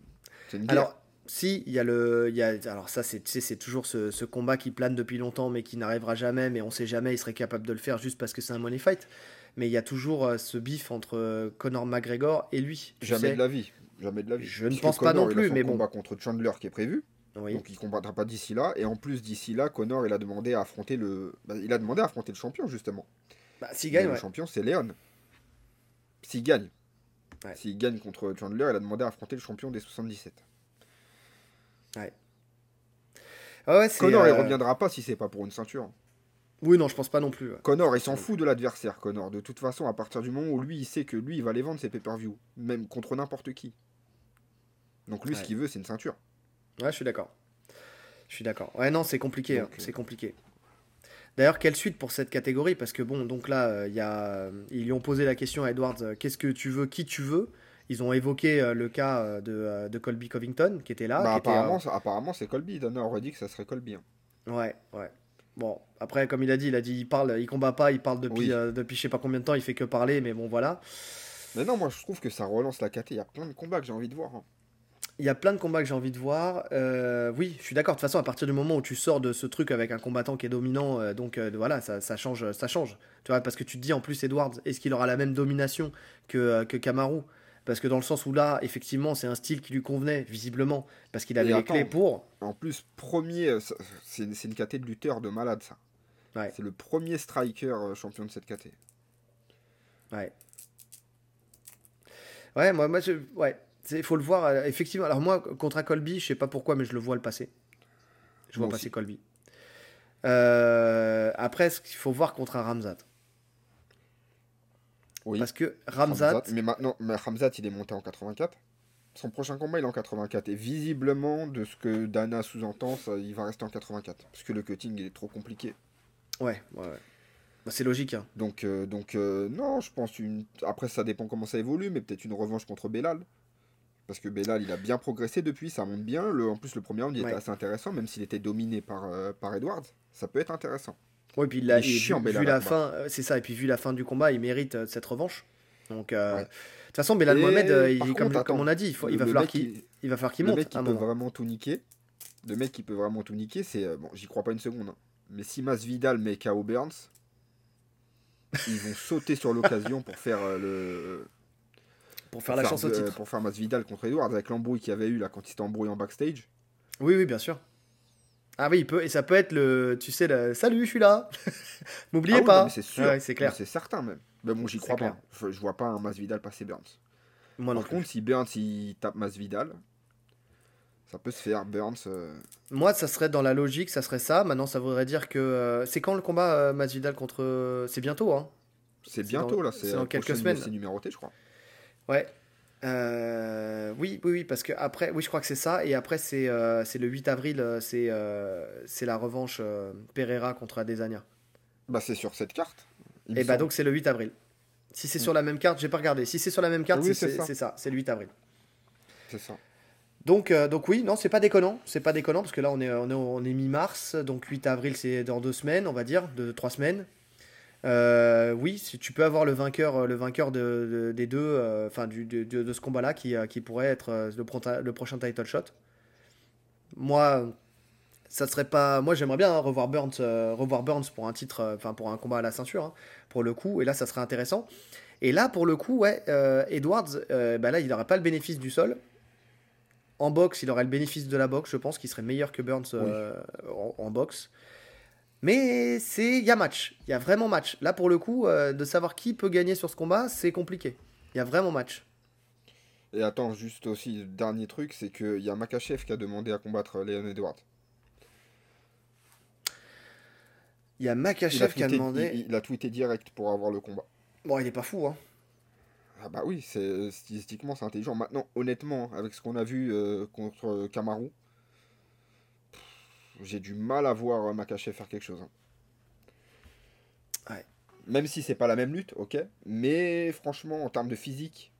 une guerre. Alors, si, il y a le. Il y a, alors, ça, c'est toujours ce, ce combat qui plane depuis longtemps, mais qui n'arrivera jamais, mais on sait jamais, il serait capable de le faire juste parce que c'est un money fight. Mais il y a toujours euh, ce bif entre euh, Conor McGregor et lui. Jamais sais. de la vie. Jamais de la vie. Je ne pense pas non il a plus, son mais bon. combat contre Chandler qui est prévu. Oui. Donc il combattra pas d'ici là. Et en plus d'ici là, Connor il a demandé à affronter le. bah, il a demandé à affronter le champion justement. Bah, s'il gagne, le champion c'est Léon. S'il gagne. Ouais. S'il gagne contre Chandler, il a demandé à affronter le champion des 77. Ah ouais, Connor, il euh, reviendra pas si c'est pas pour une ceinture. Oui, non, je pense pas non plus. ouais. Connor, il s'en fout de l'adversaire, Connor. De toute façon, à partir du moment où lui, il sait que lui, il va les vendre, ses pay-per-view. Même contre n'importe qui. Donc lui, ce qu'il veut, c'est une ceinture. Ouais, je suis d'accord. Je suis d'accord. Ouais, non, c'est compliqué. Hein, euh, C'est compliqué. D'ailleurs, quelle suite pour cette catégorie? Parce que bon, donc là, euh, y a, euh, ils lui ont posé la question à Edwards euh, qu'est-ce que tu veux, qui tu veux? Ils ont évoqué le cas de, de Colby Covington, qui était là. bah, qui était, euh, apparemment, c'est Colby. Dana aurait dit que ça serait Colby. hein. Ouais, ouais. Bon, après, comme il a dit, il a dit il parle, il combat pas, il parle depuis, Oui. euh, depuis je sais pas combien de temps, il fait que parler, mais bon, voilà. Mais non, moi, je trouve que ça relance la KT. Il y a plein de combats que j'ai envie de voir. hein. Il y a plein de combats que j'ai envie de voir. Euh, oui, je suis d'accord. De toute façon, à partir du moment où tu sors de ce truc avec un combattant qui est dominant, euh, donc euh, voilà, ça, ça change, ça change. Tu vois, parce que tu te dis en plus, Edwards, est-ce qu'il aura la même domination que, que Kamaru? Parce que dans le sens où là, effectivement, c'est un style qui lui convenait, visiblement, parce qu'il avait Et les attends. clés pour. En plus, premier, c'est c'est une KT de lutteur de malade, ça. Ouais. C'est le premier striker champion de cette KT. Ouais. Ouais, moi, moi je, ouais, il faut le voir. euh, effectivement, alors moi, contre un Colby, je sais pas pourquoi, mais je le vois le passer. Je vois Moi passer aussi. Colby. Euh, après, ce qu'il faut voir contre un Ramzat. Oui. Parce que Ramzat, mais maintenant, mais Hamzat, il est monté en 84. Son prochain combat, il est en 84. Et visiblement, de ce que Dana sous-entend, il va rester en 84. Parce que le cutting il est trop compliqué. ouais, ouais, ouais. Bah, c'est logique. Hein. Donc, euh, donc euh, non, je pense une. Après, ça dépend comment ça évolue, mais peut-être une revanche contre Belal. Parce que Belal, il a bien progressé depuis, ça monte bien. Le, en plus, le premier round, il Ouais. était assez intéressant, même s'il était dominé par, euh, par Edwards. Ça peut être intéressant. Ouais, puis Il est et chiant, vu, vu la fin, c'est ça. Et puis vu la fin du combat, il mérite euh, cette revanche. Donc, euh, Ouais. de toute façon, Belal Et Mohamed, euh, il, comme, contre, comme on attends, a dit, il, faut, il Le- va le falloir qu'il, qui- il va falloir qu'il le monte. mec qui peut moment. vraiment tout niquer, le mec qui peut vraiment tout niquer, c'est bon, j'y crois pas une seconde. hein. Mais si Masvidal met KO Burns, ils vont sauter sur l'occasion pour faire le Pour faire la chance au titre. pour faire Masvidal contre Edwards avec l'embrouille qu'il y avait eu là quand il s'était embrouillé en backstage. Oui, oui, bien sûr. Ah oui, il peut, et ça peut être le, tu sais, le salut, je suis là. [LAUGHS] M'oubliez Ah oui, pas. c'est sûr, ouais, c'est clair. C'est certain même. Mais bon, j'y C'est crois clair. pas. Je, je vois pas un Masvidal passer Burns. Moi non Par plus. contre, si Burns il tape Masvidal, ça peut se faire. Burns, euh, Moi, ça serait dans la logique, ça serait ça. Maintenant, ça voudrait dire que euh, c'est quand le combat euh, Masvidal contre, euh, c'est bientôt, hein. c'est C'est bientôt dans- là. c'est C'est dans quelques semaines. UFC numéroté, je crois. Ouais. Euh, oui, oui, oui, parce que après, oui, je crois que c'est ça. Et après, c'est euh, le 8 avril, euh, c'est euh, c'est la revanche Pereira contre Adesanya. Bah c'est sur cette carte. Et bah semble. donc c'est le 8 avril. Si c'est Mm. sur la même carte, j'ai pas regardé. Si c'est sur la même carte, Oui, c'est ça. c'est le 8 avril. c'est ça. Donc, donc oui, non, c'est pas déconnant, c'est pas déconnant parce que là on est on est, on est mi-mars, donc 8 avril c'est dans deux semaines, on va dire, de trois semaines. Euh, oui, si tu peux avoir le vainqueur, euh, le vainqueur de, de- des deux, euh, enfin de, ce combat-là qui, qui pourrait être le, pro- le prochain title shot. Moi, ça serait pas, moi j'aimerais bien hein, revoir Burns, revoir Burns pour un titre, enfin pour un combat à la ceinture, hein, pour le coup, et là ça serait intéressant. Et là pour le coup, ouais, Edwards, bah là il n'aurait pas le bénéfice du sol. En boxe, il aurait le bénéfice de la boxe, je pense qu'il serait meilleur que Burns euh, en, en boxe. Mais c'est il y a match, il y a vraiment match. Là pour le coup, euh, de savoir qui peut gagner sur ce combat, c'est compliqué. Il y a vraiment match. Et attends, juste aussi, le dernier truc, c'est qu'il y a Makachev qui a demandé à combattre Leon Edwards. Il y a Makachev qui a demandé. il- il a tweeté direct pour avoir le combat. Bon, il est pas fou, hein. Ah bah oui, c'est stylistiquement c'est intelligent. Maintenant, honnêtement, avec ce qu'on a vu euh, contre Kamaru, j'ai du mal à voir euh, Makachev faire quelque chose. hein. Ouais. Même si c'est pas la même lutte, ok. Mais franchement, en termes de physique,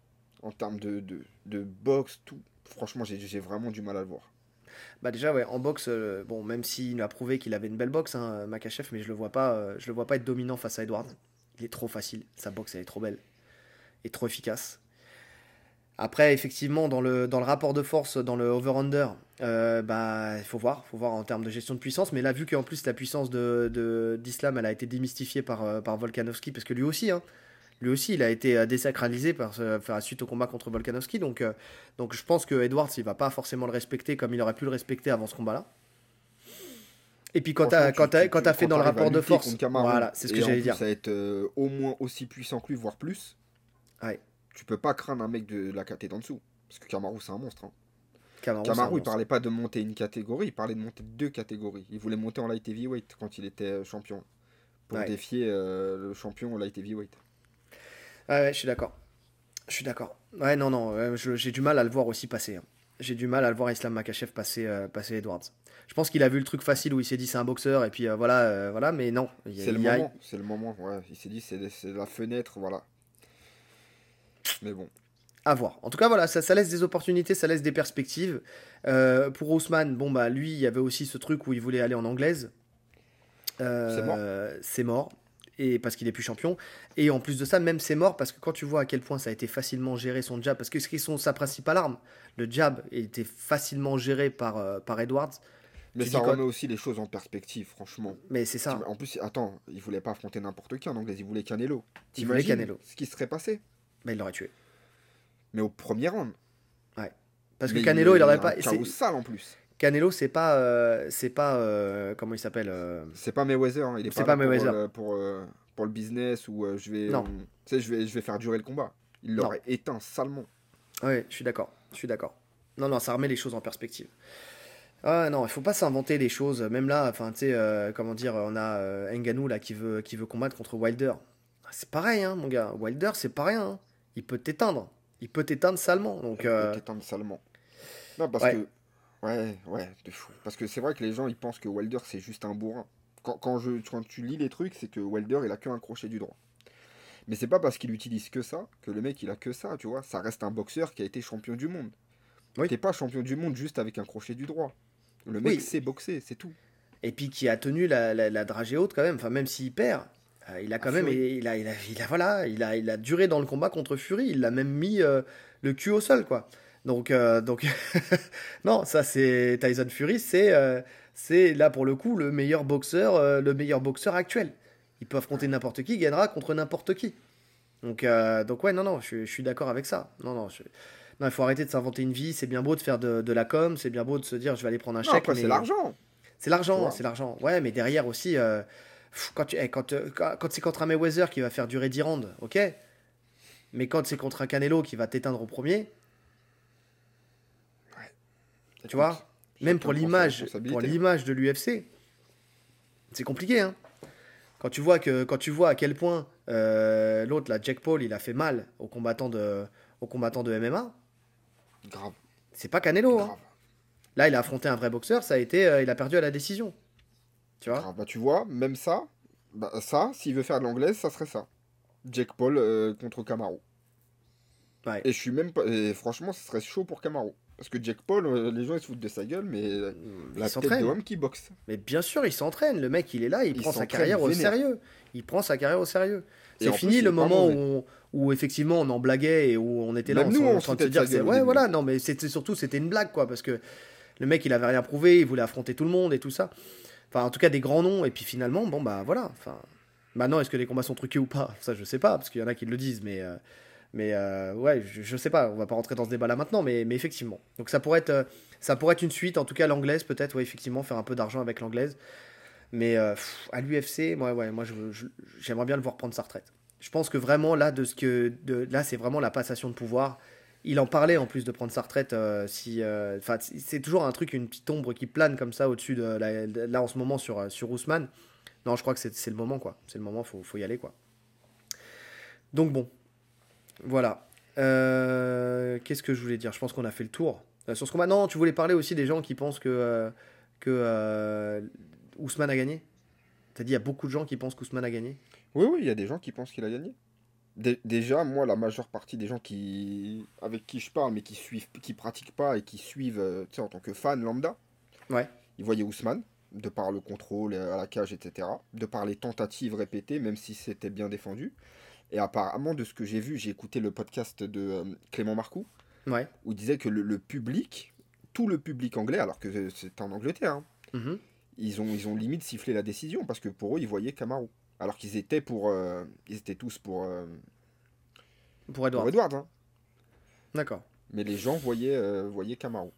en termes de, de, de boxe, tout, franchement, j'ai j'ai vraiment du mal à le voir. Bah déjà ouais en boxe euh, bon même s'il a prouvé qu'il avait une belle boxe hein, Makachev mais je le vois pas euh, je le vois pas être dominant face à Edwards. Il est trop facile, sa boxe elle est trop belle et trop efficace. Après effectivement dans le dans le rapport de force dans le over under euh, bah il faut voir, faut voir en termes de gestion de puissance mais là vu qu'en plus la puissance de de- d'Islam elle a été démystifiée par euh, par Volkanovski parce que lui aussi hein, lui aussi il a été euh, désacralisé par enfin, suite au combat contre Volkanovski donc euh, donc je pense que Edwards, il va pas forcément le respecter comme il aurait pu le respecter avant ce combat-là. Et puis quand t'as quand quand tu- t'as fait dans le rapport de force, voilà, c'est ce que j'allais dire. à être euh, au moins aussi puissant que lui, voire plus. Ouais. Tu peux pas craindre un mec de la KT d'en dessous. Parce que Kamaru, c'est un monstre. hein. Il monstre. parlait pas de monter une catégorie, il parlait de monter deux catégories. Il voulait monter en light heavyweight quand il était euh, champion. Pour Ouais. défier euh, le champion en light heavyweight. Ouais, ouais, je suis d'accord. Je suis d'accord. Ouais, non, non, euh, j'ai du mal à le voir aussi passer. hein. J'ai du mal à le voir Islam Makachev passer, euh, passer Edwards. Je pense qu'il a vu le truc facile où il s'est dit c'est un boxeur et puis voilà, voilà, mais non. A- C'est le moment, c'est le moment. Ouais. Il s'est dit c'est c'est la fenêtre, voilà. Mais bon, À voir. En tout cas, voilà, ça, ça laisse des opportunités, ça laisse des perspectives. Euh, pour Ousmane, bon, bah, lui, il y avait aussi ce truc où il voulait aller en anglaise. Euh, C'est mort. C'est mort. Et parce qu'il est plus champion. Et en plus de ça, même c'est mort parce que quand tu vois à quel point ça a été facilement géré son jab, parce que ce qui est son, sa principale arme, le jab, était facilement géré par, euh, par Edwards. mais Tu ça remet aussi les choses en perspective, franchement. Mais c'est ça. En plus, attends, il voulait pas affronter n'importe qui en anglais, il voulait Canelo. Il voulait Canelo. Ce qui serait passé. Mais il l'aurait tué. Mais au premier round. Parce Mais que Canelo, il, a aurait pas. c'est- sale en plus. Canelo, c'est pas. euh, c'est pas. euh, comment il s'appelle euh, C'est pas Mayweather, hein, il est C'est pas, Mayweather. Pour, pour, pour le business ou je vais. Non. tu sais, je vais, je vais faire durer le combat. Il l'aurait éteint salement. Ouais, je suis d'accord. Je suis d'accord. Non, non, ça remet les choses en perspective. Ah non, il faut pas s'inventer des choses. Même là, enfin, tu sais, euh, comment dire, on a euh, Ngannou là qui veut, qui veut combattre contre Wilder. Ah, C'est pareil, hein, mon gars. Wilder, c'est pas rien. hein. Il peut t'éteindre. Il peut t'éteindre salement. Donc, Il euh, peut t'éteindre salement. Non, parce ouais. que. Ouais, ouais, de fou. Parce que c'est vrai que les gens ils pensent que Wilder c'est juste un bourrin. Quand, quand, je, quand tu lis les trucs, c'est que Wilder il a que un crochet du droit. Mais c'est pas parce qu'il utilise que ça que le mec il a que ça, tu vois. Ça reste un boxeur qui a été champion du monde. Oui. T'es pas champion du monde juste avec un crochet du droit. Le mec Oui. sait boxer, c'est tout. et puis qui a tenu la, la, la dragée haute quand même. Enfin, même s'il perd, euh, il a quand Ah, même, il a, il a, il a, voilà, il a, il a duré dans le combat contre Fury. Il a même mis euh, le cul au sol, quoi. Donc, euh, donc, [LAUGHS] non, ça c'est Tyson Fury, c'est, c'est là pour le coup le meilleur boxeur, le meilleur boxeur actuel. Il peut affronter n'importe qui, il gagnera contre n'importe qui. Donc, donc ouais, non, non, je, suis- je suis d'accord avec ça. Non, non, je- non, il faut arrêter de s'inventer une vie. C'est bien beau de faire de, de la com, c'est bien beau de se dire je vais aller prendre un Non, chèque. après mais- c'est l'argent. c'est l'argent, c'est l'argent. Ouais, mais derrière aussi, pff, quand, tu, eh, quand, euh, quand, quand c'est contre un Mayweather qui va faire durer 10 rounds, ok. Mais quand c'est contre un Canelo qui va t'éteindre au premier, tu vois, même pour l'image, pour l'image de l'UFC, c'est compliqué, hein. Quand tu vois que, quand tu vois à quel point euh, l'autre, là, Jack Paul, il a fait mal aux combattants de, aux combattants de MMA, Grave, c'est pas Canelo. hein. Là, il a affronté un vrai boxeur, ça a été, euh, il a perdu à la décision. Tu vois. Bah tu vois, même ça, bah, ça, s'il veut faire de l'anglaise, ça serait ça. Jack Paul euh, contre Camaro. Ouais. Et je suis même pas. Et franchement, ce serait chaud pour Camaro. Parce que Jack Paul, euh, les gens ils se foutent de sa gueule, mais euh, la tête de homme qui boxe. Mais bien sûr, il s'entraîne. Le mec, il est là, il, Il prend sa carrière au sérieux. Il prend sa carrière au sérieux. C'est fini plus, le moment où, on- où effectivement on en blaguait et où on était là Même en, nous, on train de se dire gueule ouais voilà non mais c'était surtout c'était une blague quoi parce que le mec il avait rien prouvé, il voulait affronter tout le monde et tout ça. Enfin en tout cas des grands noms et puis finalement bon bah voilà. Enfin maintenant est-ce que les combats sont truqués ou pas? Ça je sais pas parce qu'il y en a qui le disent mais euh, mais euh, ouais je, sais pas on va pas rentrer dans ce débat là maintenant mais mais effectivement donc ça pourrait être euh, ça pourrait être une suite en tout cas l'anglaise peut-être ouais effectivement faire un peu d'argent avec l'anglaise. Mais à l'UFC, moi, ouais, moi, j'aimerais bien le voir prendre sa retraite. Je pense que vraiment là, de ce que, de, là, c'est vraiment la passation de pouvoir. Il en parlait en plus de prendre sa retraite. euh, si, euh, 'fin, c'est toujours un truc, une petite ombre qui plane comme ça au-dessus de, là en ce moment sur euh, sur Ousmane. Non, je crois que c'est le moment quoi. C'est le moment, faut faut y aller quoi. Donc bon, voilà. Qu'est-ce que je voulais dire? Je pense qu'on a fait le tour sur ce combat. Non, tu voulais parler aussi des gens qui pensent que que Ousmane a gagné? T'as dit il y a beaucoup de gens qui pensent qu'Ousmane a gagné? Oui, oui, il y a des gens qui pensent qu'il a gagné. Dé- déjà, moi, la majeure partie des gens qui avec qui je parle, mais qui suivent, qui pratiquent pas et qui suivent, euh, tu sais, en tant que fan lambda, Ouais. ils voyaient Ousmane, de par le contrôle euh, à la cage, etc., de par les tentatives répétées, même si c'était bien défendu. Et apparemment, de ce que j'ai vu, j'ai écouté le podcast de euh, Clément Marcoux, Ouais. où il disait que le, le public, tout le public anglais, alors que c'est en Angleterre, hein, Mhm. ils ont, ils ont limite sifflé la décision parce que pour eux, ils voyaient Camaro. Alors qu'ils étaient pour. euh, ils étaient tous pour, euh, Pour Edouard. pour hein. D'accord. Mais les gens voyaient, euh, voyaient Camaro.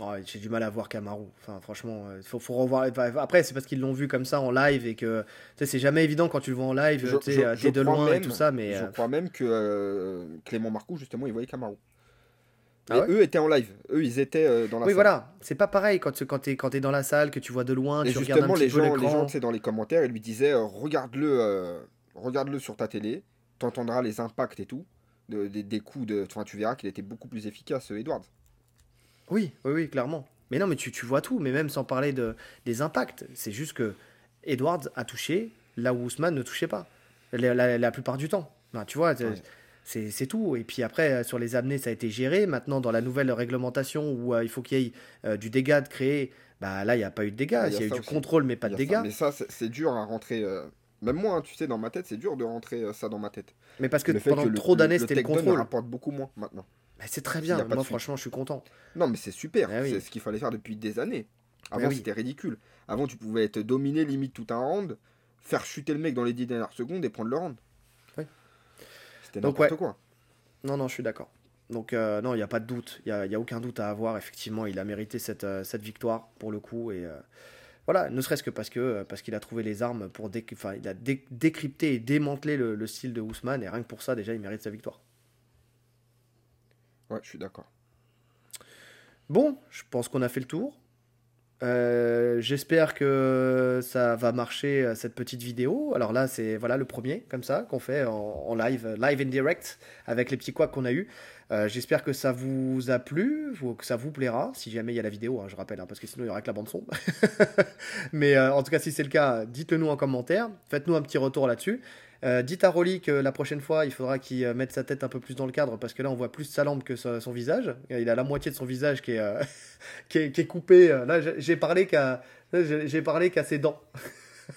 Ouais, J'ai du mal à voir Kamaru. Enfin, franchement, il faut, faut revoir. Après, c'est parce qu'ils l'ont vu comme ça en live et que c'est jamais évident quand tu le vois en live. T'es de loin et tout ça, mais Je crois même que Clément Marcoux, justement, il voyait Camaro. Ah ouais eux étaient en live. Eux, ils étaient euh, dans la Oui, salle. voilà. C'est pas pareil quand, tu- quand t'es quand t'es dans la salle, que tu vois de loin, Et tu regardes un petit les peu gens, les gens tu sais, dans les commentaires, ils lui disaient euh, regarde-le euh, regarde-le sur ta télé, t'entendras les impacts et tout, de- des, des coups de. Enfin, tu verras qu'il était beaucoup plus efficace, Edwards. Oui, oui, oui, clairement. Mais non, mais tu, tu vois tout, mais même sans parler de, des impacts. C'est juste que Edwards a touché là où Ousmane ne touchait pas. La, la- la plupart du temps. Ben, tu vois, Ouais. C'est tout. Et puis après, euh, sur les amenés, ça a été géré. Maintenant, dans la nouvelle réglementation où euh, il faut qu'il y ait euh, du dégât de créer, bah, là, il n'y a pas eu de dégâts. Il y y a eu du aussi. contrôle, mais pas de a ça. dégâts. Mais ça, c'est dur à rentrer. euh, Même moi, hein, tu sais, dans ma tête, c'est dur de rentrer ça dans ma tête. Mais parce que pendant que trop d'années, c'était le contrôle. rapporte beaucoup moins maintenant. Mais c'est très bien. Moi, franchement, je suis content. Non, mais c'est super. Ah oui. C'est ce qu'il fallait faire depuis des années. Ah Avant, oui. c'était ridicule. Avant, tu pouvais être dominé limite tout un round, faire chuter le mec dans les 10 dernières secondes et prendre le round. C'était Donc, n'importe ouais. quoi. Non, non, je suis d'accord. Donc, euh, non, il n'y a pas de doute. Il n'y a, il y a aucun doute à avoir. Effectivement, il a mérité cette, euh, cette victoire pour le coup. Et euh, voilà, ne serait-ce que parce que parce qu'il a trouvé les armes pour. dé- Enfin, il a dé- décrypté et démantelé le, le style de Ousmane. Et rien que pour ça, déjà, il mérite sa victoire. Ouais, je suis d'accord. Bon, je pense qu'on a fait le tour. Euh, J'espère que ça va marcher euh, cette petite vidéo. Alors là, c'est voilà le premier comme ça qu'on fait en, live, euh, live and direct avec les petits couacs qu'on a eu. J'espère que ça vous a plu, que ça vous plaira. Si jamais il y a la vidéo, hein, je rappelle, hein, parce que sinon il y aura que la bande son. [LAUGHS] Mais en tout cas, si c'est le cas, dites-le nous en commentaire. Faites-nous un petit retour là-dessus. Euh, dites à Rolly que la prochaine fois, il faudra qu'il euh, mette sa tête un peu plus dans le cadre parce que là, on voit plus sa lampe que son visage. Il a la moitié de son visage qui est, euh, [LAUGHS] qui est, qui est coupé. Là, j'ai parlé qu'à j'ai parlé qu'à ses dents.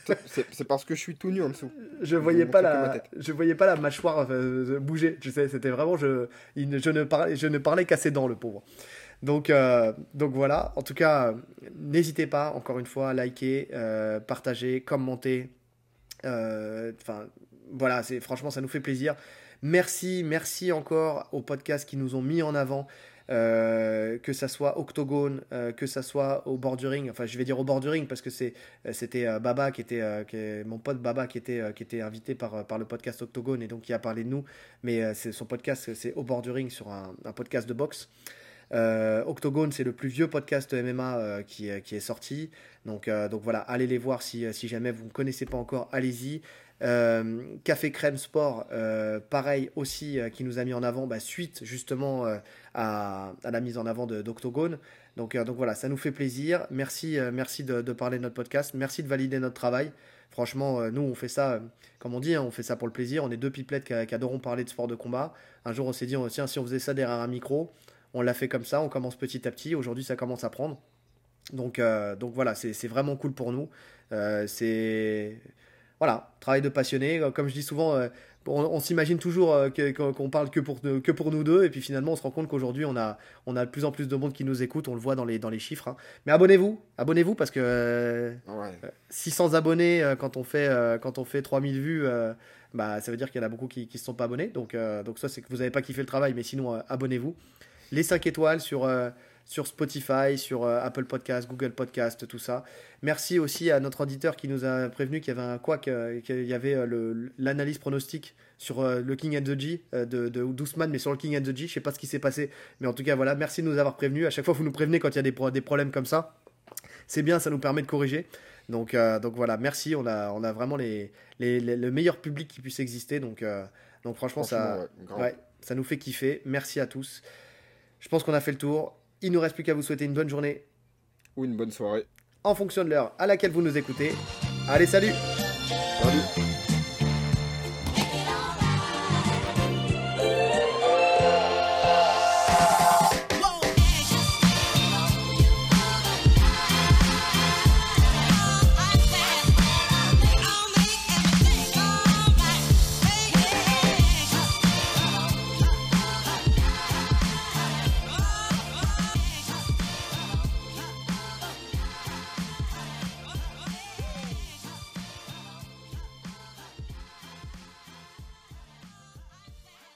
[LAUGHS] C'est parce que je suis tout nu en dessous. Je voyais pas la, je voyais pas la mâchoire euh, bouger. Tu sais, c'était vraiment je, il je ne parlais, je ne parlais qu'à ses dents, le pauvre. Donc, euh, donc voilà. En tout cas, euh, n'hésitez pas encore une fois à liker, partager, commenter. Enfin, voilà, c'est franchement, ça nous fait plaisir. Merci, merci encore aux podcasts qui nous ont mis en avant. euh, que ça soit Octogone, euh, que ça soit au bord du ring, enfin je vais dire au bord du ring parce que euh, c'était Baba qui était qui est- mon pote Baba qui était qui était invité par par le podcast Octogone et donc qui a parlé de nous mais c'est son podcast c'est au bord du ring sur un, podcast de boxe Octogone c'est le plus vieux podcast MMA qui, qui est sorti donc donc voilà allez les voir si si jamais vous ne connaissez pas encore allez-y euh, Café Crème Sport, euh, pareil aussi, euh, qui nous a mis en avant bah, suite justement à, la mise en avant d'Octogone. Donc, donc voilà, ça nous fait plaisir. Merci, merci de, parler de notre podcast. Merci de valider notre travail. Franchement, nous, on fait ça, comme on dit, hein, on fait ça pour le plaisir. On est deux pipelettes qui, adorons parler de sport de combat. Un jour, on s'est dit, on, tiens, si on faisait ça derrière un micro, on l'a fait comme ça, on commence petit à petit. Aujourd'hui, ça commence à prendre. Donc, donc voilà, c'est vraiment cool pour nous. C'est voilà, travail de passionné. Euh, Comme je dis souvent, euh, on, on s'imagine toujours euh, qu'on parle que pour, que pour nous deux, et puis finalement, on se rend compte qu'aujourd'hui, on a, on a de plus en plus de monde qui nous écoute. On le voit dans les, dans les chiffres. hein. Mais abonnez-vous, abonnez-vous parce que euh, Ouais. 600 abonnés quand on fait quand on fait 3000 vues euh, bah ça veut dire qu'il y en a beaucoup qui qui se sont pas abonnés donc euh, donc ça c'est que vous avez pas kiffé le travail mais sinon abonnez-vous les 5 étoiles sur sur Spotify, sur euh, Apple Podcast, Google Podcast, tout ça. Merci aussi à notre auditeur qui nous a prévenu qu'il y avait un quoi qu'il y avait euh, l'analyse pronostique sur euh, le King and the G de, de d'Ousmane, mais sur le King and the G. Je sais pas ce qui s'est passé, mais en tout cas voilà, merci de nous avoir prévenus. À chaque fois, vous nous prévenez quand il y a des, pro- des problèmes comme ça. C'est bien, ça nous permet de corriger. Donc, euh, donc voilà, merci. On a, on a vraiment les, les- les- le meilleur public qui puisse exister. Donc, euh, donc franchement, ça, ouais, ouais, ça nous fait kiffer. Merci à tous. Je pense qu'on a fait le tour. Il nous reste plus qu'à vous souhaiter une bonne journée Ou une bonne soirée. en fonction de l'heure à laquelle vous nous écoutez. Allez, salut Salut